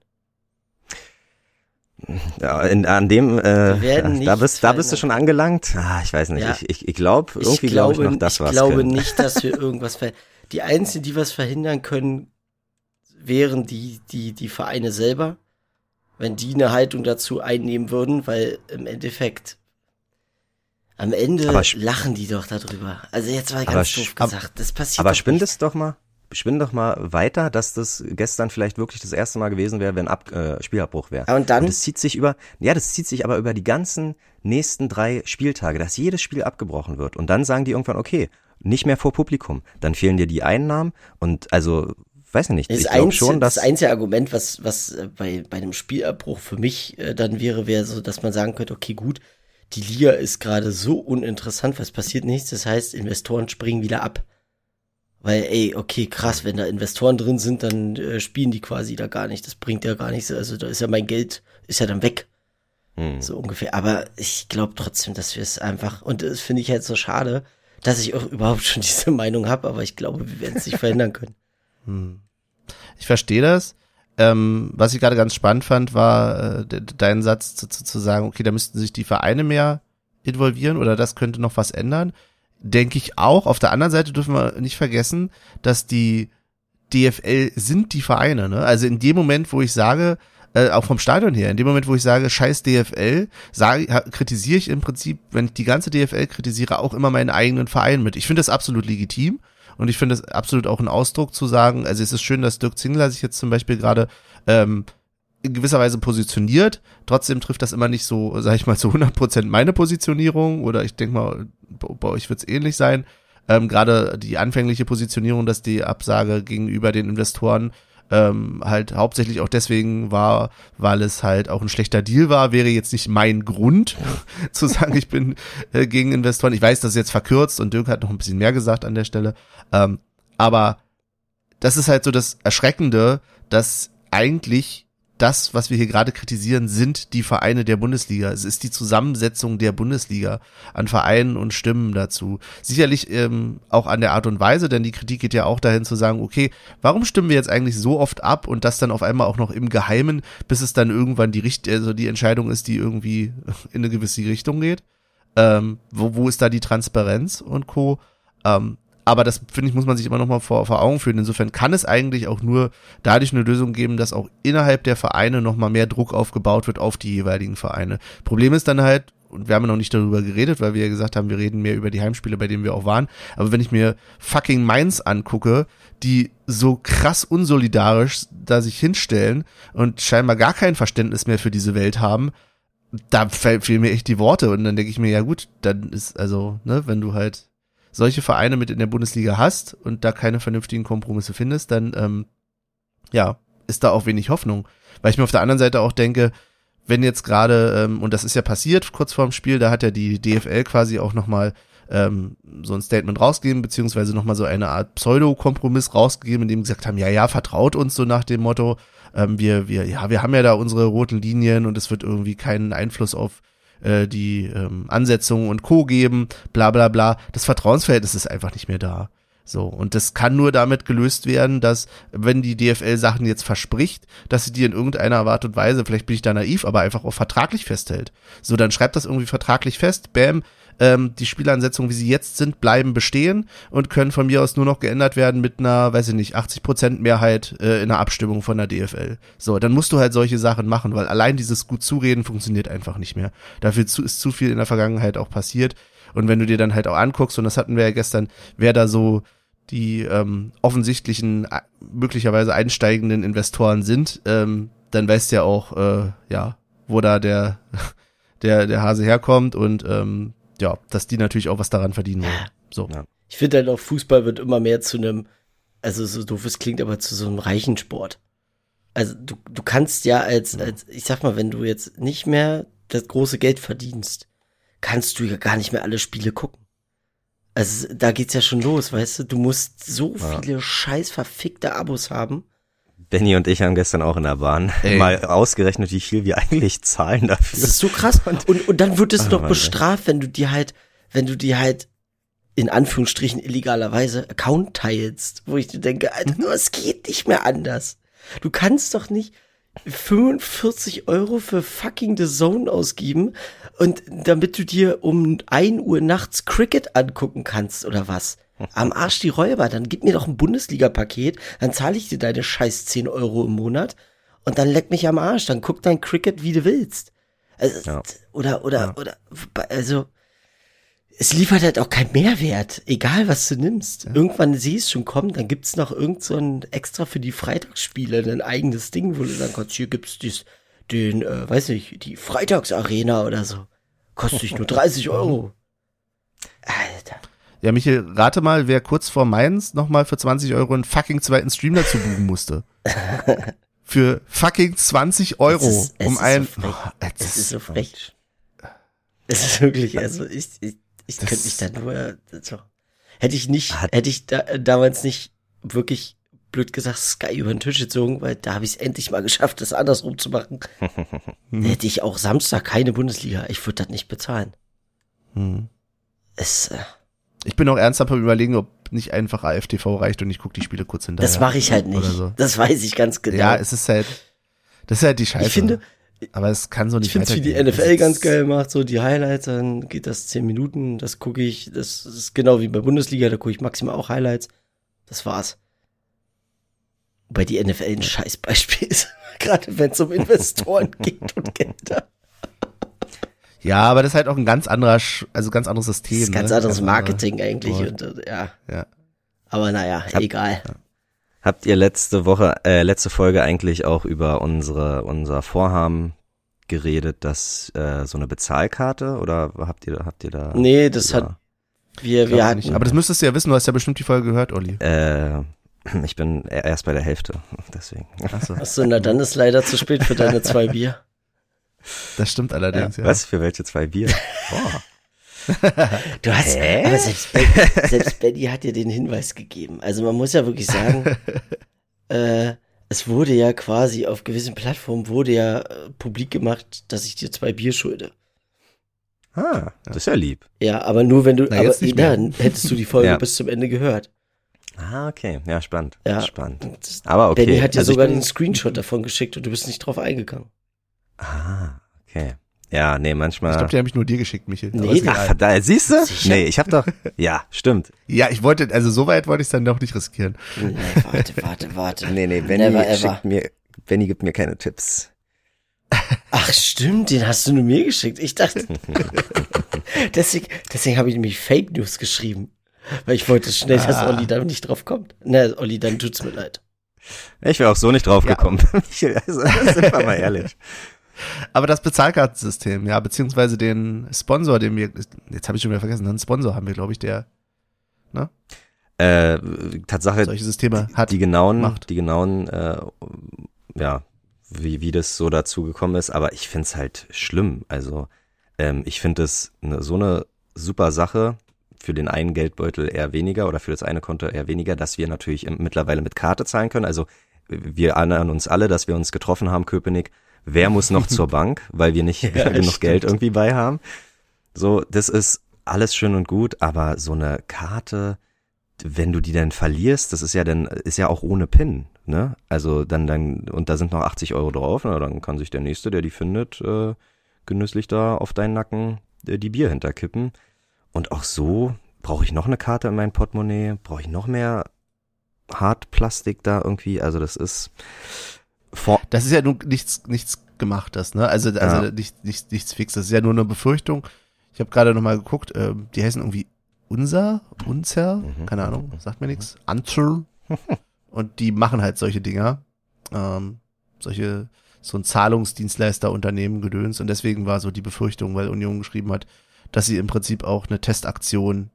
Ja, in, an dem, äh, da bist, da bist du schon angelangt. Ah, ich weiß nicht. Ja. Ich, ich, ich glaube, irgendwie glaube ich noch, das ich was glaube können. nicht, dass wir irgendwas ver Die einzigen, die was verhindern können, wären die, die, die Vereine selber. Wenn die eine Haltung dazu einnehmen würden, weil im Endeffekt am Ende lachen die doch darüber. Also jetzt Aber ganz doof gesagt, das passiert Aber doch spinn nicht. das doch mal, spinn doch mal weiter, dass das gestern vielleicht wirklich das erste Mal gewesen wäre, wenn Ab äh, Spielabbruch wäre. Und dann? das zieht sich über, ja, das zieht sich aber über die ganzen nächsten drei Spieltage, dass jedes Spiel abgebrochen wird. Und dann sagen die irgendwann, okay, nicht mehr vor Publikum. Dann fehlen dir die Einnahmen und also, weiß ich nicht, Das, ich glaube einzige, schon, dass das einzige Argument, was, was äh, bei, bei einem Spielabbruch für mich äh, dann wäre, wäre so, dass man sagen könnte, okay, gut, die Liga ist gerade so uninteressant, was passiert nichts. Das heißt, Investoren springen wieder ab. Weil, ey, okay, krass, wenn da Investoren drin sind, dann äh, spielen die quasi da gar nicht. Das bringt ja gar nichts. Also da ist ja mein Geld, ist ja dann weg. Hm. So ungefähr. Aber ich glaube trotzdem, dass wir es einfach, und das finde ich halt so schade, dass ich auch überhaupt schon diese Meinung habe, aber ich glaube, wir werden es nicht verhindern können. Hm. Ich verstehe das. Ähm, was ich gerade ganz spannend fand, war äh, de dein Satz zu, zu, zu sagen, okay, da müssten sich die Vereine mehr involvieren oder das könnte noch was ändern. Denke ich auch. Auf der anderen Seite dürfen wir nicht vergessen, dass die DFL sind die Vereine. Ne? Also in dem Moment, wo ich sage, äh, auch vom Stadion her, in dem Moment, wo ich sage, scheiß DFL, sage, kritisiere ich im Prinzip, wenn ich die ganze DFL kritisiere, auch immer meinen eigenen Verein mit. Ich finde das absolut legitim. Und ich finde es absolut auch ein Ausdruck zu sagen, also es ist schön, dass Dirk Zingler sich jetzt zum Beispiel gerade ähm, in gewisser Weise positioniert. Trotzdem trifft das immer nicht so, sag ich mal, zu 100% meine Positionierung oder ich denke mal, bei, euch wird es ähnlich sein. Ähm, gerade die anfängliche Positionierung, dass die Absage gegenüber den Investoren ähm, halt hauptsächlich auch deswegen war, weil es halt auch ein schlechter Deal war, wäre jetzt nicht mein Grund zu sagen, ich bin äh, gegen Investoren. Ich weiß, das ist jetzt verkürzt und Dirk hat noch ein bisschen mehr gesagt an der Stelle. Ähm, aber das ist halt so das Erschreckende, dass eigentlich das, was wir hier gerade kritisieren, sind die Vereine der Bundesliga. Es ist die Zusammensetzung der Bundesliga an Vereinen und Stimmen dazu. Sicherlich ähm, auch an der Art und Weise, denn die Kritik geht ja auch dahin zu sagen, okay, warum stimmen wir jetzt eigentlich so oft ab und das dann auf einmal auch noch im Geheimen, bis es dann irgendwann die Richt also die Entscheidung ist, die irgendwie in eine gewisse Richtung geht. Ähm, wo, wo ist da die Transparenz und Co. Ähm, aber das, finde ich, muss man sich immer noch mal vor, vor Augen führen. Insofern kann es eigentlich auch nur dadurch eine Lösung geben, dass auch innerhalb der Vereine noch mal mehr Druck aufgebaut wird auf die jeweiligen Vereine. Problem ist dann halt, und wir haben ja noch nicht darüber geredet, weil wir ja gesagt haben, wir reden mehr über die Heimspiele, bei denen wir auch waren. Aber wenn ich mir fucking Mainz angucke, die so krass unsolidarisch da sich hinstellen und scheinbar gar kein Verständnis mehr für diese Welt haben, da fe- fehlen mir echt die Worte. Und dann denke ich mir, ja gut, dann ist also, ne, wenn du halt solche Vereine mit in der Bundesliga hast und da keine vernünftigen Kompromisse findest, dann ähm, ja, ist da auch wenig Hoffnung. Weil ich mir auf der anderen Seite auch denke, wenn jetzt gerade, ähm, und das ist ja passiert kurz vorm Spiel, da hat ja die DFL quasi auch nochmal ähm, so ein Statement rausgeben, beziehungsweise nochmal so eine Art Pseudo-Kompromiss rausgegeben, in dem gesagt haben, ja, ja, vertraut uns so nach dem Motto, ähm, wir, wir, ja, wir haben ja da unsere roten Linien und es wird irgendwie keinen Einfluss auf äh, die ähm, Ansetzungen und Co. geben, bla bla bla. Das Vertrauensverhältnis ist einfach nicht mehr da. So, und das kann nur damit gelöst werden, dass, wenn die DFL Sachen jetzt verspricht, dass sie die in irgendeiner Art und Weise, vielleicht bin ich da naiv, aber einfach auch vertraglich festhält. So, dann schreibt das irgendwie vertraglich fest, bam, ähm, die Spielansetzungen, wie sie jetzt sind, bleiben bestehen und können von mir aus nur noch geändert werden mit einer, weiß ich nicht, 80 Prozent Mehrheit äh, in der Abstimmung von der DFL. So, dann musst du halt solche Sachen machen, weil allein dieses gut zureden funktioniert einfach nicht mehr. Dafür zu, ist zu viel in der Vergangenheit auch passiert. Und wenn du dir dann halt auch anguckst, und das hatten wir ja gestern, wer da so die ähm, offensichtlichen, äh, möglicherweise einsteigenden Investoren sind, ähm, dann weißt du ja auch, äh, ja, wo da der, der, der Hase herkommt und ähm, ja, dass die natürlich auch was daran verdienen wollen. So. Ja. Ich finde halt auch, Fußball wird immer mehr zu einem, also so doof es klingt, aber zu so einem reichen Sport. Also du, du kannst ja als, als, ich sag mal, wenn du jetzt nicht mehr das große Geld verdienst, kannst du ja gar nicht mehr alle Spiele gucken. Also da geht's ja schon los, weißt du? Du musst so ja. viele scheiß verfickte Abos haben. Benny und ich haben gestern auch in der Bahn Ey. mal ausgerechnet, wie viel wir eigentlich zahlen dafür. Das ist so krass. Und, und dann wird es oh, noch bestraft, wenn du dir halt, wenn du dir halt in Anführungsstrichen illegalerweise Account teilst, wo ich dir denke, Alter, mhm. es geht nicht mehr anders. Du kannst doch nicht 45 Euro für fucking The Zone ausgeben und damit du dir um ein Uhr nachts Cricket angucken kannst oder was. Am Arsch die Räuber, dann gib mir doch ein Bundesliga-Paket, dann zahle ich dir deine scheiß 10 Euro im Monat und dann leck mich am Arsch, dann guck dein Cricket, wie du willst. Also, ja. Oder, oder, ja. oder, also, es liefert halt auch keinen Mehrwert, egal was du nimmst. Ja. Irgendwann siehst du schon kommen, dann gibt's noch irgend so ein extra für die Freitagsspiele, ein eigenes Ding, wo du dann kannst, hier gibt's dies, den, äh, weiß ich, die Freitagsarena oder so. Kostet dich nur 30 Euro. Alter. Ja, Michael, rate mal, wer kurz vor Mainz nochmal für 20 Euro einen fucking zweiten Stream dazu buchen musste. für fucking 20 Euro. Es ist, es um ein. So oh, es ist so frech. Es ist wirklich, also ich, ich, ich könnte mich da nur. So. Hätte ich nicht, hätte ich da, damals nicht wirklich blöd gesagt Sky über den Tisch gezogen, weil da habe ich es endlich mal geschafft, das andersrum zu machen. hätte ich auch Samstag keine Bundesliga. Ich würde das nicht bezahlen. Hm. Es, äh, ich bin auch ernsthaft am überlegen, ob nicht einfach AFTV reicht und ich gucke die Spiele kurz hinterher. Das mache ich halt nicht. So. Das weiß ich ganz genau. Ja, es ist halt, das ist halt die Scheiße. Ich finde, aber es kann so nicht Ich finde es, wie die NFL ganz geil macht, so die Highlights, dann geht das zehn Minuten, das gucke ich, das ist genau wie bei Bundesliga, da gucke ich maximal auch Highlights. Das war's. Wobei die NFL ein Scheißbeispiel ist, gerade wenn es um Investoren geht und Gelder. Ja, aber das ist halt auch ein ganz anderer, also ganz anderes System. Das ist ein ganz ne? anderes Marketing eigentlich und, und, ja. ja. Aber naja, Hab, egal. Ja. Habt ihr letzte Woche, äh, letzte Folge eigentlich auch über unsere, unser Vorhaben geredet, dass äh, so eine Bezahlkarte oder habt ihr, habt ihr da? Nee, das über, hat wir, wir hatten. Nicht. Aber das müsstest du ja wissen, du hast ja bestimmt die Folge gehört, Olli. Äh, ich bin erst bei der Hälfte, deswegen. Achso, Achso na dann ist leider zu spät für deine zwei Bier. Das stimmt allerdings, ja. ja. Was, für welche zwei Bier? Boah. Du hast, Hä? aber selbst, selbst Benny hat dir den Hinweis gegeben. Also man muss ja wirklich sagen, äh, es wurde ja quasi auf gewissen Plattformen wurde ja äh, publik gemacht, dass ich dir zwei Bier schulde. Ah, das ist ja lieb. Ja, aber nur wenn du, Na, aber dann hättest du die Folge ja. bis zum Ende gehört. Ah, okay. Ja, spannend. Ja. Spannend. Aber okay. Benny hat dir also sogar den Screenshot davon geschickt und du bist nicht drauf eingegangen. Ah, okay. Ja, nee, manchmal. Ich glaube, die habe ich nur dir geschickt, Michael. Nee, ach, da, siehst du? Nee, ich habe doch. Ja, stimmt. Ja, ich wollte, also so weit wollte ich es dann doch nicht riskieren. Nee, warte, warte, warte. Nee, nee, Benny Never schickt mir, Benny gibt mir keine Tipps. Ach, stimmt, den hast du nur mir geschickt. Ich dachte. deswegen deswegen habe ich nämlich Fake News geschrieben. Weil ich wollte schnell, dass ah. Olli da nicht drauf kommt. Na, Olli, dann tut's mir leid. Ich wäre auch so nicht drauf ja. gekommen. also, sind wir mal ehrlich. Aber das Bezahlkartensystem, ja, beziehungsweise den Sponsor, den wir, jetzt habe ich schon wieder vergessen, einen Sponsor haben wir, glaube ich, der, ne? Äh, Tatsache, solche Systeme hat, die genauen, macht. die genauen, äh, ja, wie, wie das so dazu gekommen ist, aber ich finde es halt schlimm. Also, ähm, ich finde es ne, so eine super Sache für den einen Geldbeutel eher weniger oder für das eine Konto eher weniger, dass wir natürlich mittlerweile mit Karte zahlen können. Also wir erinnern uns alle, dass wir uns getroffen haben, Köpenick. Wer muss noch zur Bank, weil wir nicht Ja, genug stimmt. Geld irgendwie bei haben? So, das ist alles schön und gut, aber so eine Karte, wenn du die dann verlierst, das ist ja dann, ist ja auch ohne PIN, ne? Also dann, dann, und da sind noch 80 Euro drauf, na, dann kann sich der Nächste, der die findet, äh, genüsslich da auf deinen Nacken äh, die Bier hinterkippen. Und auch so brauche ich noch eine Karte in mein Portemonnaie, brauche ich noch mehr Hartplastik da irgendwie, also das ist vor, Das ist ja nun nichts, nichts gemachtes, ne? Also, also Ja. nicht, nicht, nichts fix. Das ist ja nur eine Befürchtung. Ich habe gerade nochmal geguckt, ähm, die heißen irgendwie Unser, Unzer, Mhm. keine Ahnung, sagt mir nichts. Anzer. Und die machen halt solche Dinger. Ähm, solche, so ein Zahlungsdienstleister-Unternehmen gedöns. Und deswegen war so die Befürchtung, weil Union geschrieben hat, dass sie im Prinzip auch eine Testaktion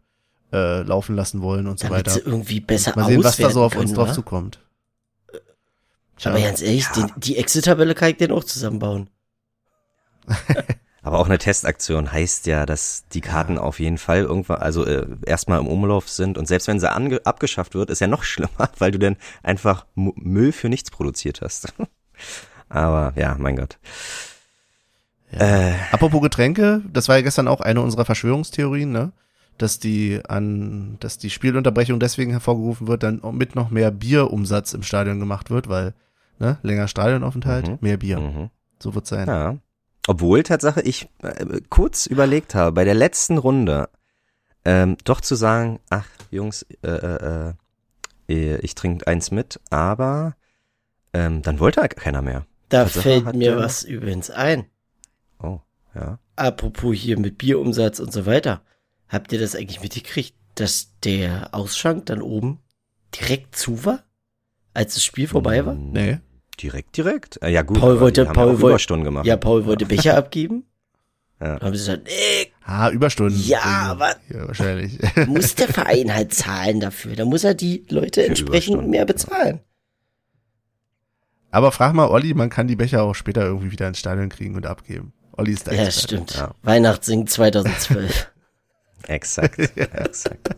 äh, laufen lassen wollen und so Damit weiter. sie irgendwie besser Mal sehen, was da so auf auswerten uns drauf können, wa? zukommt. Aber ganz ehrlich, Ja. den, die Excel-Tabelle kann ich den auch zusammenbauen. Aber auch eine Testaktion heißt ja, dass die Karten auf jeden Fall irgendwann, also äh, erstmal im Umlauf sind und selbst wenn sie ange abgeschafft wird, ist ja noch schlimmer, weil du dann einfach M Müll für nichts produziert hast. Aber ja, mein Gott. Äh, Apropos Getränke, das war ja gestern auch eine unserer Verschwörungstheorien, ne? Dass die an, dass die Spielunterbrechung deswegen hervorgerufen wird, dann mit noch mehr Bierumsatz im Stadion gemacht wird, weil, ne, länger Stadionaufenthalt, Mhm. mehr Bier. mhm. So wird sein. Ja. Obwohl Tatsache ich äh, kurz überlegt habe, bei der letzten Runde ähm, doch zu sagen, ach Jungs, äh, äh, äh, ich trinke eins mit, aber ähm, dann wollte keiner mehr. Da Tatsache fällt mir der- was übrigens ein. Oh, ja. Apropos hier mit Bierumsatz und so weiter. Habt ihr das eigentlich mitgekriegt, dass der Ausschank dann oben direkt zu war? Als das Spiel vorbei war? Nee. Direkt, direkt. Äh, ja gut, Paul wollte- Paul ja Überstunden gemacht. Ja, Paul wollte Becher abgeben. Ja. Dann haben sie gesagt, nee, Ah, Überstunden. Ja, aber- Ja, wahrscheinlich. muss der Verein halt zahlen dafür. Da muss er die Leute Für entsprechend mehr bezahlen. aber frag mal Olli, man kann die Becher auch später irgendwie wieder ins Stadion kriegen und abgeben. Olli ist da Ja, stimmt. Ja. Weihnachtssing 2012. Exakt, exakt.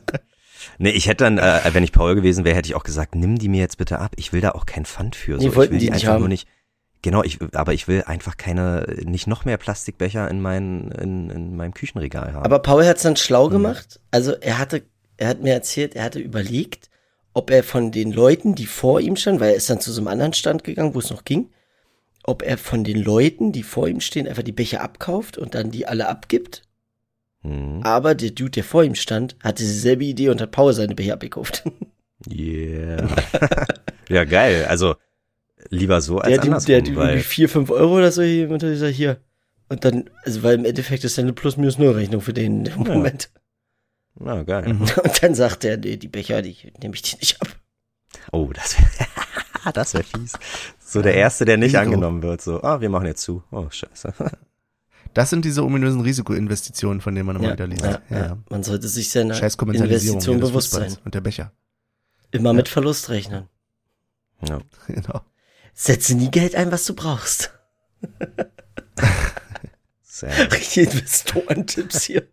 Nee, ich hätte dann, äh, wenn ich Paul gewesen wäre, hätte ich auch gesagt, nimm die mir jetzt bitte ab. Ich will da auch kein Pfand für. So. wollten ich will die nicht einfach haben. nur nicht. Genau, ich, aber ich will einfach keine, nicht noch mehr Plastikbecher in, mein, in, in meinem Küchenregal haben. Aber Paul hat's dann schlau gemacht. Also er hatte, er hat mir erzählt, er hatte überlegt, ob er von den Leuten, die vor ihm standen, weil er ist dann zu so einem anderen Stand gegangen, wo es noch ging, ob er von den Leuten, die vor ihm stehen, einfach die Becher abkauft und dann die alle abgibt. Hm. Aber der Dude, der vor ihm stand, hatte dieselbe Idee und hat Paul seine Becher abgekauft. Yeah. ja, geil. Also lieber so als Der, hat ihm- andersrum, der hat ihm irgendwie vier, fünf Euro oder so hier und dann ist er hier. Und dann, also weil im Endeffekt ist dann eine Plus-Minus-Null-Rechnung für den im Ja. Moment. na geil. Mhm. Und dann sagt er, nee, die Becher, die nehme ich die nicht ab. Oh, das wäre das wär fies. So der Erste, der nicht Risiko. angenommen wird. So, ah, wir machen jetzt zu. Oh, scheiße. Das sind diese ominösen Risikoinvestitionen, von denen man immer wieder liest. ja, ja. Man sollte sich seiner Investition bewusst sein. und der Becher. Immer mit Verlust rechnen. Ja. Genau. Setze nie Geld ein, was du brauchst. Sehr. Richtige Investorentipps hier.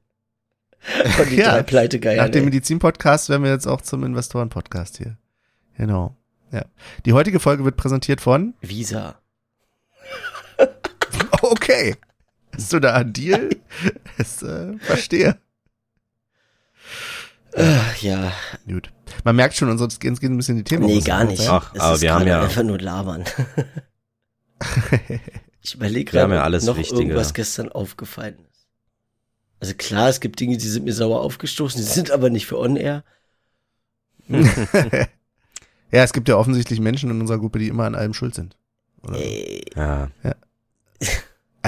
Von den Ja, drei Pleitegeiern. Nach dem. Medizin-Podcast werden wir jetzt auch zum Investoren-Podcast hier. Genau. Ja. Die heutige Folge wird präsentiert von. Visa. Okay. Hast du da einen Deal? Das, äh, verstehe. Äh, ja, Gut. Man merkt schon, uns uns gehen ein bisschen die Themen. nee, gar nicht. ja? Ach, Es aber ist wir haben ja- einfach nur labern. ich überlege gerade, ja alles noch Wichtige. irgendwas gestern aufgefallen ist. Also klar, es gibt Dinge, die sind mir sauer aufgestoßen, die sind aber nicht für On-Air. Ja, es gibt ja offensichtlich Menschen in unserer Gruppe, die immer an allem schuld sind. Oder so. Ey, Ja,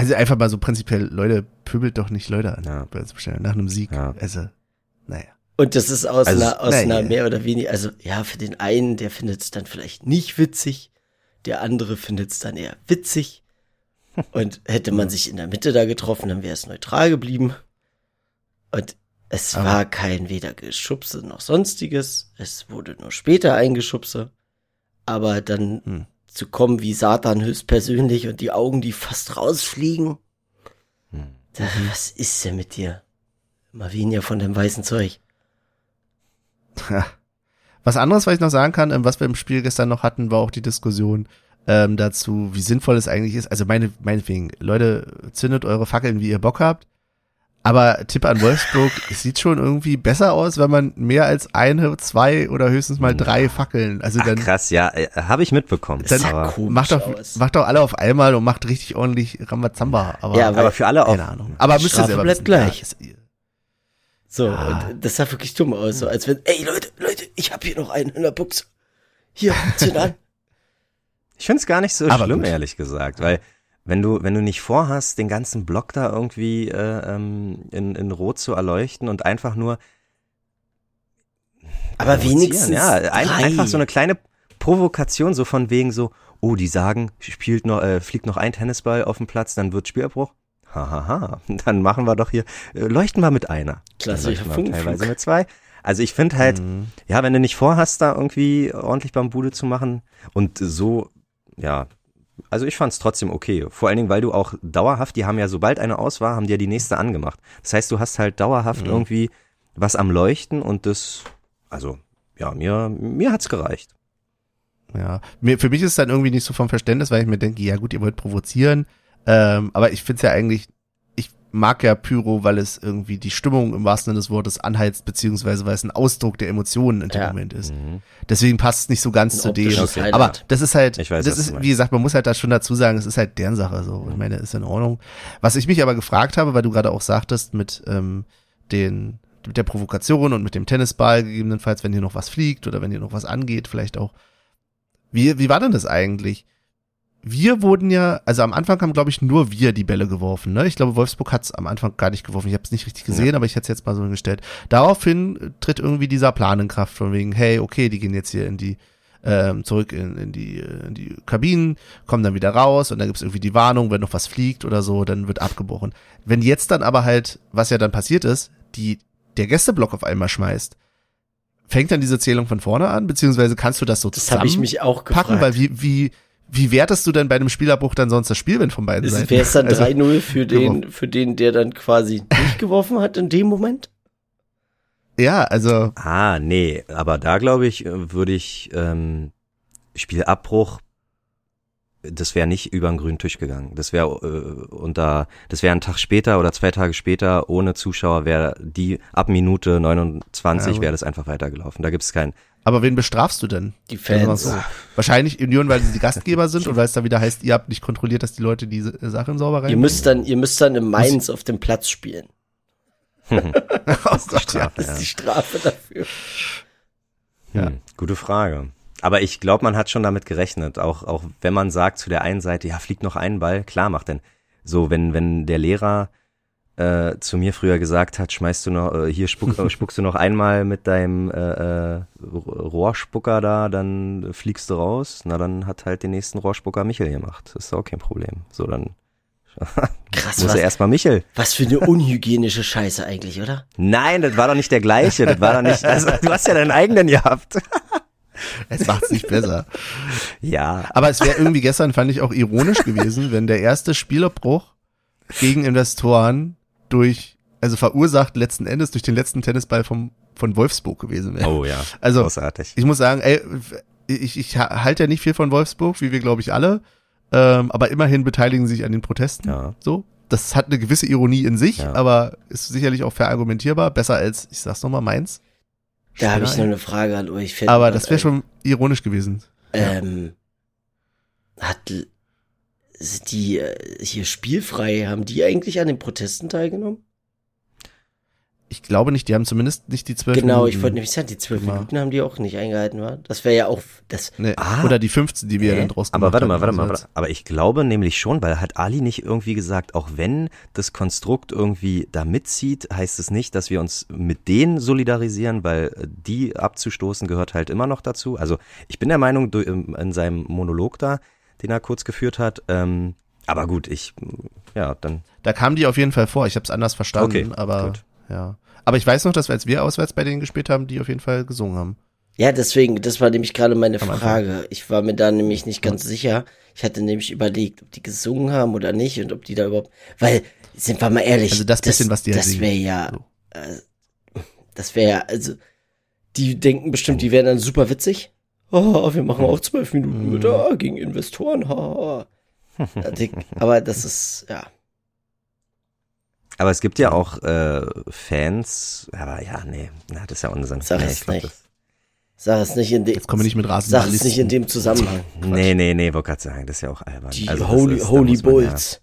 Also einfach mal so prinzipiell, Leute, pöbelt doch nicht Leute an. Ja. bei uns Nach einem Sieg. Ja. Also, naja. Und das ist aus, Also, einer, aus naja. einer mehr oder weniger, also ja, für den einen, der findet es dann vielleicht nicht witzig, der andere findet es dann eher witzig. Und hätte man sich in der Mitte da getroffen, dann wäre es neutral geblieben. Und es Aber- war kein weder Geschubse noch sonstiges. Es wurde nur später eingeschubse. Aber dann Hm. Zu kommen wie Satan höchstpersönlich und die Augen, die fast rausfliegen. Hm. Da, Was ist denn mit dir? Mal weniger von dem weißen Zeug. Was anderes, was ich noch sagen kann, ähm, was wir im Spiel gestern noch hatten, war auch die Diskussion ähm, dazu, wie sinnvoll es eigentlich ist. Also meine, meinetwegen, Leute, zündet eure Fackeln, wie ihr Bock habt. Aber Tipp an Wolfsburg, es sieht schon irgendwie besser aus, wenn man mehr als eine, zwei oder höchstens mal drei Fackeln. Also Ach, dann, krass, ja, äh, habe ich mitbekommen. dann komisch macht doch, aus. macht doch alle auf einmal und macht richtig ordentlich Rambazamba. Aber, Ja, aber für alle auch. keine Ahnung. Aber müsst ihr selber bleibt wissen. gleich. Ja, So, Ja. und das sah wirklich dumm aus, so als wenn, ey Leute, Leute, ich hab hier noch einen in der Buchse. Hier, zünd an. Ich finde es gar nicht so Aber schlimm, gut. ehrlich gesagt, weil wenn du, wenn du nicht vorhast, den ganzen Block da irgendwie äh, ähm, in, in Rot zu erleuchten und einfach nur Aber wenigstens ja, ein, einfach so eine kleine Provokation, so von wegen so, oh, die sagen, spielt noch, äh, fliegt noch ein Tennisball auf dem Platz, dann wird Spielabbruch. Hahaha, dann machen wir doch hier, äh, leuchten wir mit einer. Klassischer Funkenflug. teilweise mit zwei. Also ich finde halt, Mhm. ja, wenn du nicht vorhast, da irgendwie ordentlich Bambude zu machen und so, ja, also ich fand es trotzdem okay. Vor allen Dingen, weil du auch dauerhaft, die haben ja, sobald eine aus war, haben die ja die nächste angemacht. Das heißt, du hast halt dauerhaft Mhm. irgendwie was am Leuchten und das, also, ja, mir, mir hat's gereicht. Ja, mir, für mich ist es dann irgendwie nicht so vom Verständnis, weil ich mir denke, ja gut, ihr wollt provozieren, ähm, aber ich finde es ja eigentlich, ich mag ja Pyro, weil es irgendwie die Stimmung im wahrsten Sinne des Wortes anheizt, beziehungsweise weil es ein Ausdruck der Emotionen in dem Ja. Moment ist. Mhm. Deswegen passt es nicht so ganz Ein zu dem. Highlight. Aber das ist halt, Ich weiß, das ist, wie gesagt, man muss halt da schon dazu sagen, es ist halt deren Sache so. Ich meine, ist in Ordnung. Was ich mich aber gefragt habe, weil du gerade auch sagtest, mit ähm, den mit der Provokation und mit dem Tennisball gegebenenfalls, wenn hier noch was fliegt oder wenn hier noch was angeht, vielleicht auch. Wie, wie war denn das eigentlich? Wir wurden ja, also am Anfang haben, glaube ich, nur wir die Bälle geworfen. Ne? Ich glaube, Wolfsburg hat es am Anfang gar nicht geworfen. Ich habe es nicht richtig gesehen, aber ich hätte es jetzt mal so hingestellt. Daraufhin tritt irgendwie dieser Plan in Kraft von wegen, hey, okay, die gehen jetzt hier in die ähm, zurück in, in, die, äh, in die Kabinen, kommen dann wieder raus und dann gibt's irgendwie die Warnung, wenn noch was fliegt oder so, dann wird abgebrochen. Wenn jetzt dann aber halt, was ja dann passiert ist, die der Gästeblock auf einmal schmeißt, fängt dann diese Zählung von vorne an, beziehungsweise kannst du das so Das habe ich mich auch gefragt. packen, weil wie, wie, wie wertest du denn bei einem Spielabbruch dann sonst das Spiel, wenn von beiden Seiten? Wäre es dann Also, 3-0 für den, für den, der dann quasi nicht geworfen hat in dem Moment? Ja, also, Ah, nee, aber da glaube ich, würde ich ähm, Spielabbruch, das wäre nicht über den grünen Tisch gegangen. Das wäre äh, unter, das wäre ein Tag später oder zwei Tage später ohne Zuschauer wäre die ab Minute 29 Ja, wäre das einfach weitergelaufen. Da gibt es kein. Aber wen bestrafst du denn? Die Fans. so. Wahrscheinlich Union, weil sie die Gastgeber sind und weil es da wieder heißt, ihr habt nicht kontrolliert, dass die Leute diese Sachen sauber rein. Ihr müsst dann, ihr müsst dann in Mainz auf dem Platz spielen. oh Gott, ja. Das ist die Strafe dafür. Ja. Hm, gute Frage. Aber ich glaube, man hat schon damit gerechnet. Auch, auch wenn man sagt zu der einen Seite, ja, fliegt noch ein Ball, klar macht denn. So, wenn, wenn der Lehrer äh, zu mir früher gesagt hat, schmeißt du noch, äh, hier spuck, äh, spuckst du noch einmal mit deinem äh, äh, Rohrspucker da, dann fliegst du raus. Na, dann hat halt den nächsten Rohrspucker Michel gemacht. Das ist auch kein Problem. So, dann Krass, muss was, er erstmal Michel. was für eine unhygienische Scheiße eigentlich, oder? Nein, das war doch nicht der gleiche. Das war doch nicht, also, du hast ja deinen eigenen gehabt. Es macht's nicht besser. Ja, Aber es wäre irgendwie gestern, fand ich auch ironisch gewesen, wenn der erste Spielabbruch gegen Investoren durch, also verursacht letzten Endes durch den letzten Tennisball vom, von Wolfsburg gewesen wäre. oh ja, Also, großartig. ich muss sagen, ey, ich, ich halte ja nicht viel von Wolfsburg, wie wir glaube ich alle, ähm, aber immerhin beteiligen sie sich an den Protesten. Ja. So, das hat eine gewisse Ironie in sich, Ja. aber ist sicherlich auch verargumentierbar, besser als, ich sag's nochmal, Mainz. Da habe ich noch eine Frage an euch. Fällt Aber das wäre schon ironisch gewesen. Ähm, hat l- sind die äh, hier spielfrei, haben die eigentlich an den Protesten teilgenommen? Ich glaube nicht, die haben zumindest nicht die zwölf Genau, Minuten. ich wollte nämlich sagen, die zwölf Genau. Minuten haben die auch nicht eingehalten, war? Das wäre ja auch, das, Nee, Ah. Oder die 15, die wir Hä? dann draus Aber gemacht warte mal, haben, warte mal, also warte. Aber ich glaube nämlich schon, weil hat Ali nicht irgendwie gesagt, auch wenn das Konstrukt irgendwie da mitzieht, heißt es nicht, dass wir uns mit denen solidarisieren, weil äh, die abzustoßen gehört halt immer noch dazu. Also ich bin der Meinung, im- in seinem Monolog da, den er kurz geführt hat, ähm, aber gut, ich, ja, dann, Da kamen die auf jeden Fall vor. Ich habe es anders verstanden, Okay, aber gut. ja. Aber ich weiß noch, dass wir, als wir auswärts bei denen gespielt haben, die auf jeden Fall gesungen haben. ja, deswegen, das war nämlich gerade meine. Frage. Ich war mir da nämlich nicht ganz sicher. Ich hatte nämlich überlegt, ob die gesungen haben oder nicht und ob die da überhaupt, weil, sind wir mal ehrlich. Also das bisschen, was die halt Das wäre ja, So. äh, das wäre ja, also, Die denken bestimmt, die wären dann super witzig. Oh, wir machen auch zwölf Minuten mit, ah, gegen Investoren. ha, ha. Ja, dick. Aber das ist, ja. Aber es gibt ja auch äh, Fans, aber ja, nee, na, das ist ja Unsinn. Sag nee, es glaub, nicht. das- Sag es nicht in dem, Jetzt kommen wir nicht mit sag es nicht in dem Zusammenhang. Nee, nee, nee, wollte gerade sagen, das ist ja auch albern. Die Also Holy, ist- Holy man ja- Bulls.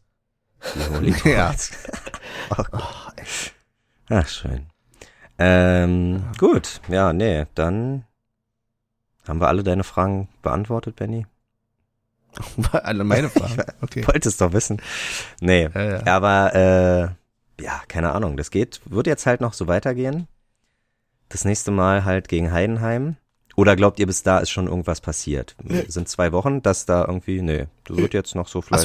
Die Holy Ja. Bulls. oh Gott. Ach, schön. Ähm, gut, ja, nee, dann haben wir alle deine Fragen beantwortet, Benny. Alle meine Fragen. Okay. Wolltest doch wissen. Nee, Ja, ja. aber äh, ja, keine Ahnung, das geht, wird jetzt halt noch so weitergehen. Das nächste Mal halt gegen Heidenheim. Oder glaubt ihr, bis da ist schon irgendwas passiert? Sind zwei Wochen, dass da irgendwie, nee, das wird jetzt noch so Ach fleißig.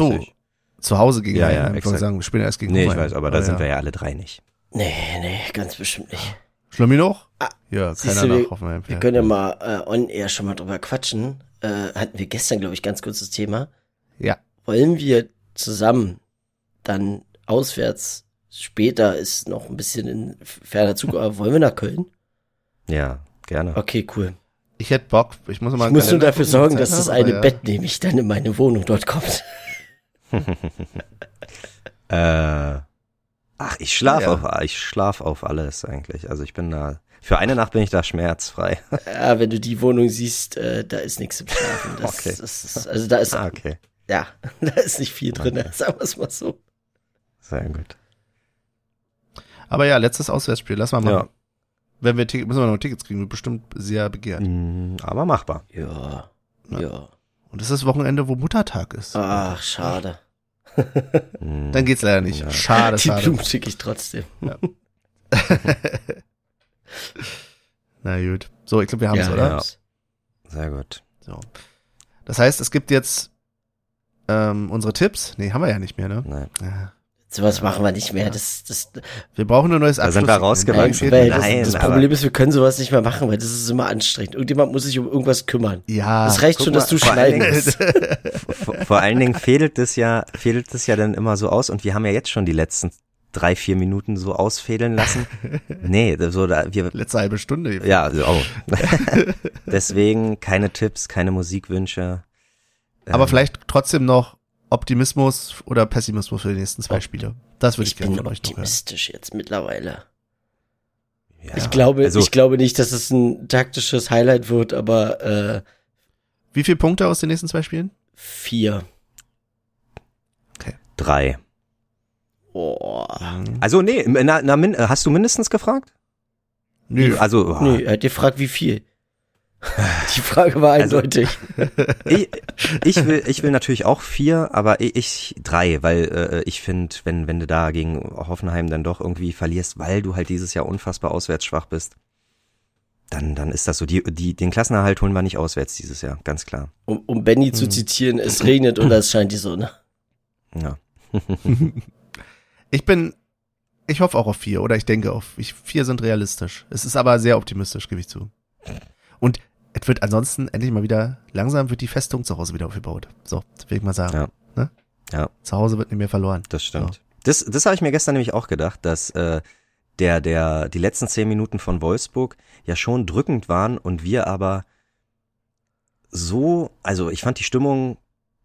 so, zu Hause gegen Ja, ja, Heidenheim. Ich wollte sagen, wir spielen erst gegen Nee, ich Hoffenheim. weiß, aber da ja. sind wir ja alle drei nicht. Nee, nee, ganz bestimmt nicht. Schlummi noch? Ah, ja, keiner du, nach wir- Hoffenheim. Wir können ja mal äh, on air schon mal drüber quatschen. Äh, hatten wir gestern, glaube ich, ganz kurz das Thema. Ja. Wollen wir zusammen dann auswärts später ist noch ein bisschen in ferner Zukunft, aber wollen wir nach Köln? Ja, gerne. Okay, cool. Ich hätte Bock. Ich muss mal Ich muss nur dafür sorgen, dass das eine ja. Bett nämlich dann in meine Wohnung dort kommt. Äh, ach, ich schlaf Ja. auf, ich schlaf auf alles eigentlich. Also ich bin da, für eine Nacht bin ich da schmerzfrei. Ja, wenn du die Wohnung siehst, äh, da ist nichts im Schlafen. Das, Okay. das ist, also da ist, ah, okay. ja, da ist nicht viel drin, sagen wir es mal so. Sehr gut. Aber ja, letztes Auswärtsspiel. Lass mal machen. Ja. Wenn wir Tickets, müssen wir noch Tickets kriegen, wird bestimmt sehr begehrt. Mm, Aber machbar. Ja, Ja. ja. Und das ist das Wochenende, wo Muttertag ist. Ach, schade. Dann geht's leider nicht. Ja. Schade, Die schade. Blumen schicke ich trotzdem. Na gut. So, ich glaube, wir haben's, Ja, oder? ja. Sehr gut. So. Das heißt, es gibt jetzt ähm, unsere Tipps. Nee, haben wir ja nicht mehr, ne? Nein. Ja. Sowas machen wir nicht mehr. Das, das, Wir brauchen ein neues Da sind wir rausgewachsen. Nein, das, Nein, das Problem ist, wir können sowas nicht mehr machen, weil das ist immer anstrengend. Irgendjemand muss sich um irgendwas kümmern. Ja. Es reicht schon, mal, dass du schneiden allen musst. Vor, vor allen Dingen fädelt es ja, fädelt es ja dann immer so aus und wir haben ja jetzt schon die letzten drei, vier Minuten so ausfädeln lassen. Nee, so da, wir, Letzte halbe Stunde. ja, also, oh. Deswegen keine Tipps, keine Musikwünsche. Aber Ähm, vielleicht trotzdem noch Optimismus oder Pessimismus für die nächsten zwei Spiele. Das würde ich, Ich gerne bin von euch noch hören. optimistisch jetzt mittlerweile. ja, Ich glaube, also- ich glaube nicht, dass es ein taktisches Highlight wird, aber äh, Wie viele Punkte aus den nächsten zwei Spielen? vier. Drei. Oh. Also nee, na, na, min, hast du mindestens gefragt? Nö. Also, Nee, er hat gefragt, wie viel. Die Frage war Also- eindeutig. ich, ich will, ich will natürlich auch vier, aber ich, ich drei, weil äh, ich finde, wenn wenn du da gegen Hoffenheim dann doch irgendwie verlierst, weil du halt dieses Jahr unfassbar auswärts schwach bist, dann dann ist das so. Die die den Klassenerhalt holen wir nicht auswärts dieses Jahr, ganz klar. Um, um Benny zu zitieren, es regnet und es scheint die Sonne. Ja. Ich bin, ich hoffe auch auf vier oder ich denke auf, ich, vier sind realistisch. Es ist aber sehr optimistisch, gebe ich zu. Und es wird ansonsten endlich mal wieder, langsam wird die Festung zu Hause wieder aufgebaut. So, will ich mal sagen. Ja. Ne? Ja. Zu Hause wird nicht mehr verloren. Das stimmt. Das, das habe ich mir gestern nämlich auch gedacht, dass äh, der, der, die letzten zehn Minuten von Wolfsburg ja schon drückend waren und wir aber so, also ich fand die Stimmung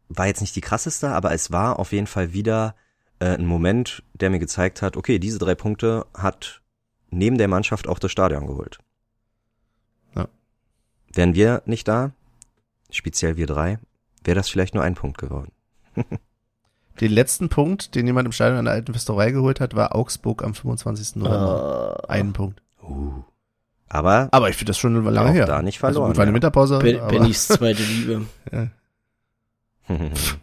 war jetzt nicht die krasseste, aber es war auf jeden Fall wieder äh, ein Moment, der mir gezeigt hat, okay, diese drei Punkte hat neben der Mannschaft auch das Stadion geholt. Ja. Wären wir nicht da, speziell wir drei, wäre das vielleicht nur ein Punkt geworden. Den letzten Punkt, den jemand im Stadion an der alten Festerei geholt hat, war Augsburg am 25. November. Ah. Einen Punkt. Uh. Aber Aber ich finde das schon lange her. da nicht Also verloren, gut, war eine ja. Winterpause. Ben, Bennys zweite Liebe.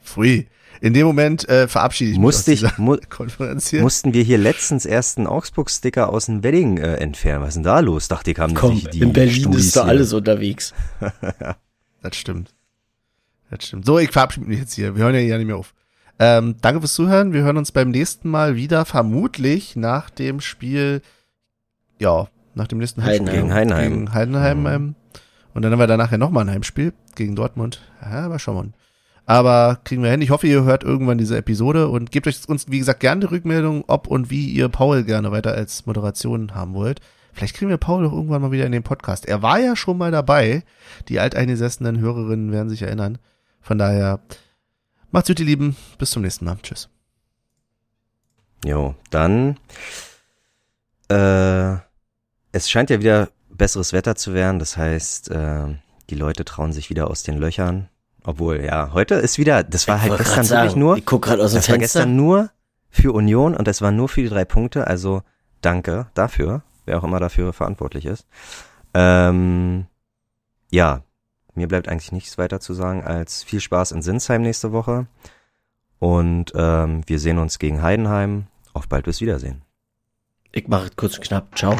Pfui. In dem Moment äh, verabschiede ich mich Musste aus ich, mu Konferenz hier. mussten wir hier letztens erst einen Augsburg-Sticker aus dem Wedding äh, entfernen. Was ist denn da los? Dachte ich, haben Komm, die in Berlin Studis ist da hier- alles unterwegs. Das stimmt. Das stimmt. So, ich verabschiede mich jetzt hier. Wir hören ja hier nicht mehr auf. Ähm, danke fürs Zuhören. Wir hören uns beim nächsten Mal wieder, vermutlich nach dem Spiel, ja, nach dem nächsten Heidenheim. Heimspiel. Gegen Heidenheim. Gegen Heidenheim. Mhm. Ähm, und dann haben wir danach ja nochmal ein Heimspiel gegen Dortmund. Ja, aber schauen wir mal. Aber kriegen wir hin. Ich hoffe, ihr hört irgendwann diese Episode und gebt euch uns, wie gesagt, gerne die Rückmeldung, ob und wie ihr Paul gerne weiter als Moderation haben wollt. Vielleicht kriegen wir Paul doch irgendwann mal wieder in den Podcast. Er war ja schon mal dabei. Die alteingesessenen Hörerinnen werden sich erinnern. Von daher, macht's gut, ihr Lieben. Bis zum nächsten Mal. Tschüss. Jo, dann, äh, es scheint ja wieder besseres Wetter zu werden. Das heißt, äh, die Leute trauen sich wieder aus den Löchern. Obwohl, ja, heute ist wieder, das war Ich halt gestern grad wirklich sagen, nur, Ich guck gerade aus dem das war Fenster. gestern nur für Union und es war nur für die drei Punkte. Also danke dafür, wer auch immer dafür verantwortlich ist. Ähm, ja, mir bleibt eigentlich nichts weiter zu sagen als viel Spaß in Sinsheim nächste Woche. Und ähm, wir sehen uns gegen Heidenheim. Auf bald bis Wiedersehen. Ich mache es kurz und knapp. Ciao.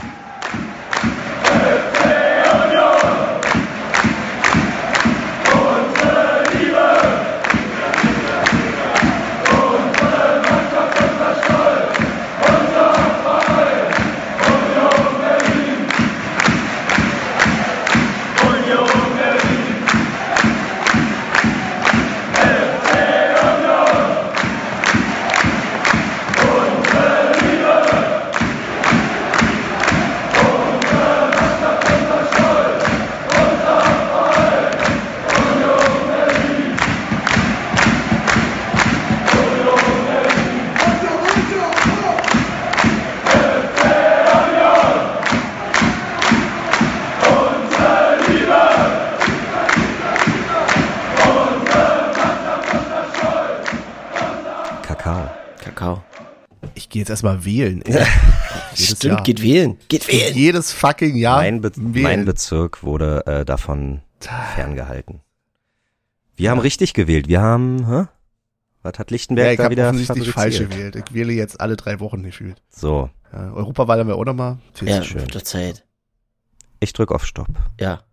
Gehe jetzt erstmal wählen. Jedes Stimmt, Jahr. geht wählen. Geht wählen. Jedes fucking Jahr. mein, Be wählen. mein Bezirk wurde äh, davon ferngehalten. Wir haben richtig gewählt. Wir haben, hä? Was hat Lichtenberg ja, ich da habe wieder offensichtlich falsch gewählt. Ich wähle jetzt alle drei Wochen gefühlt. So, Ja, Europawahl haben wir auch nochmal. Ja, schön. Zeit. ich drück auf Stopp. Ja.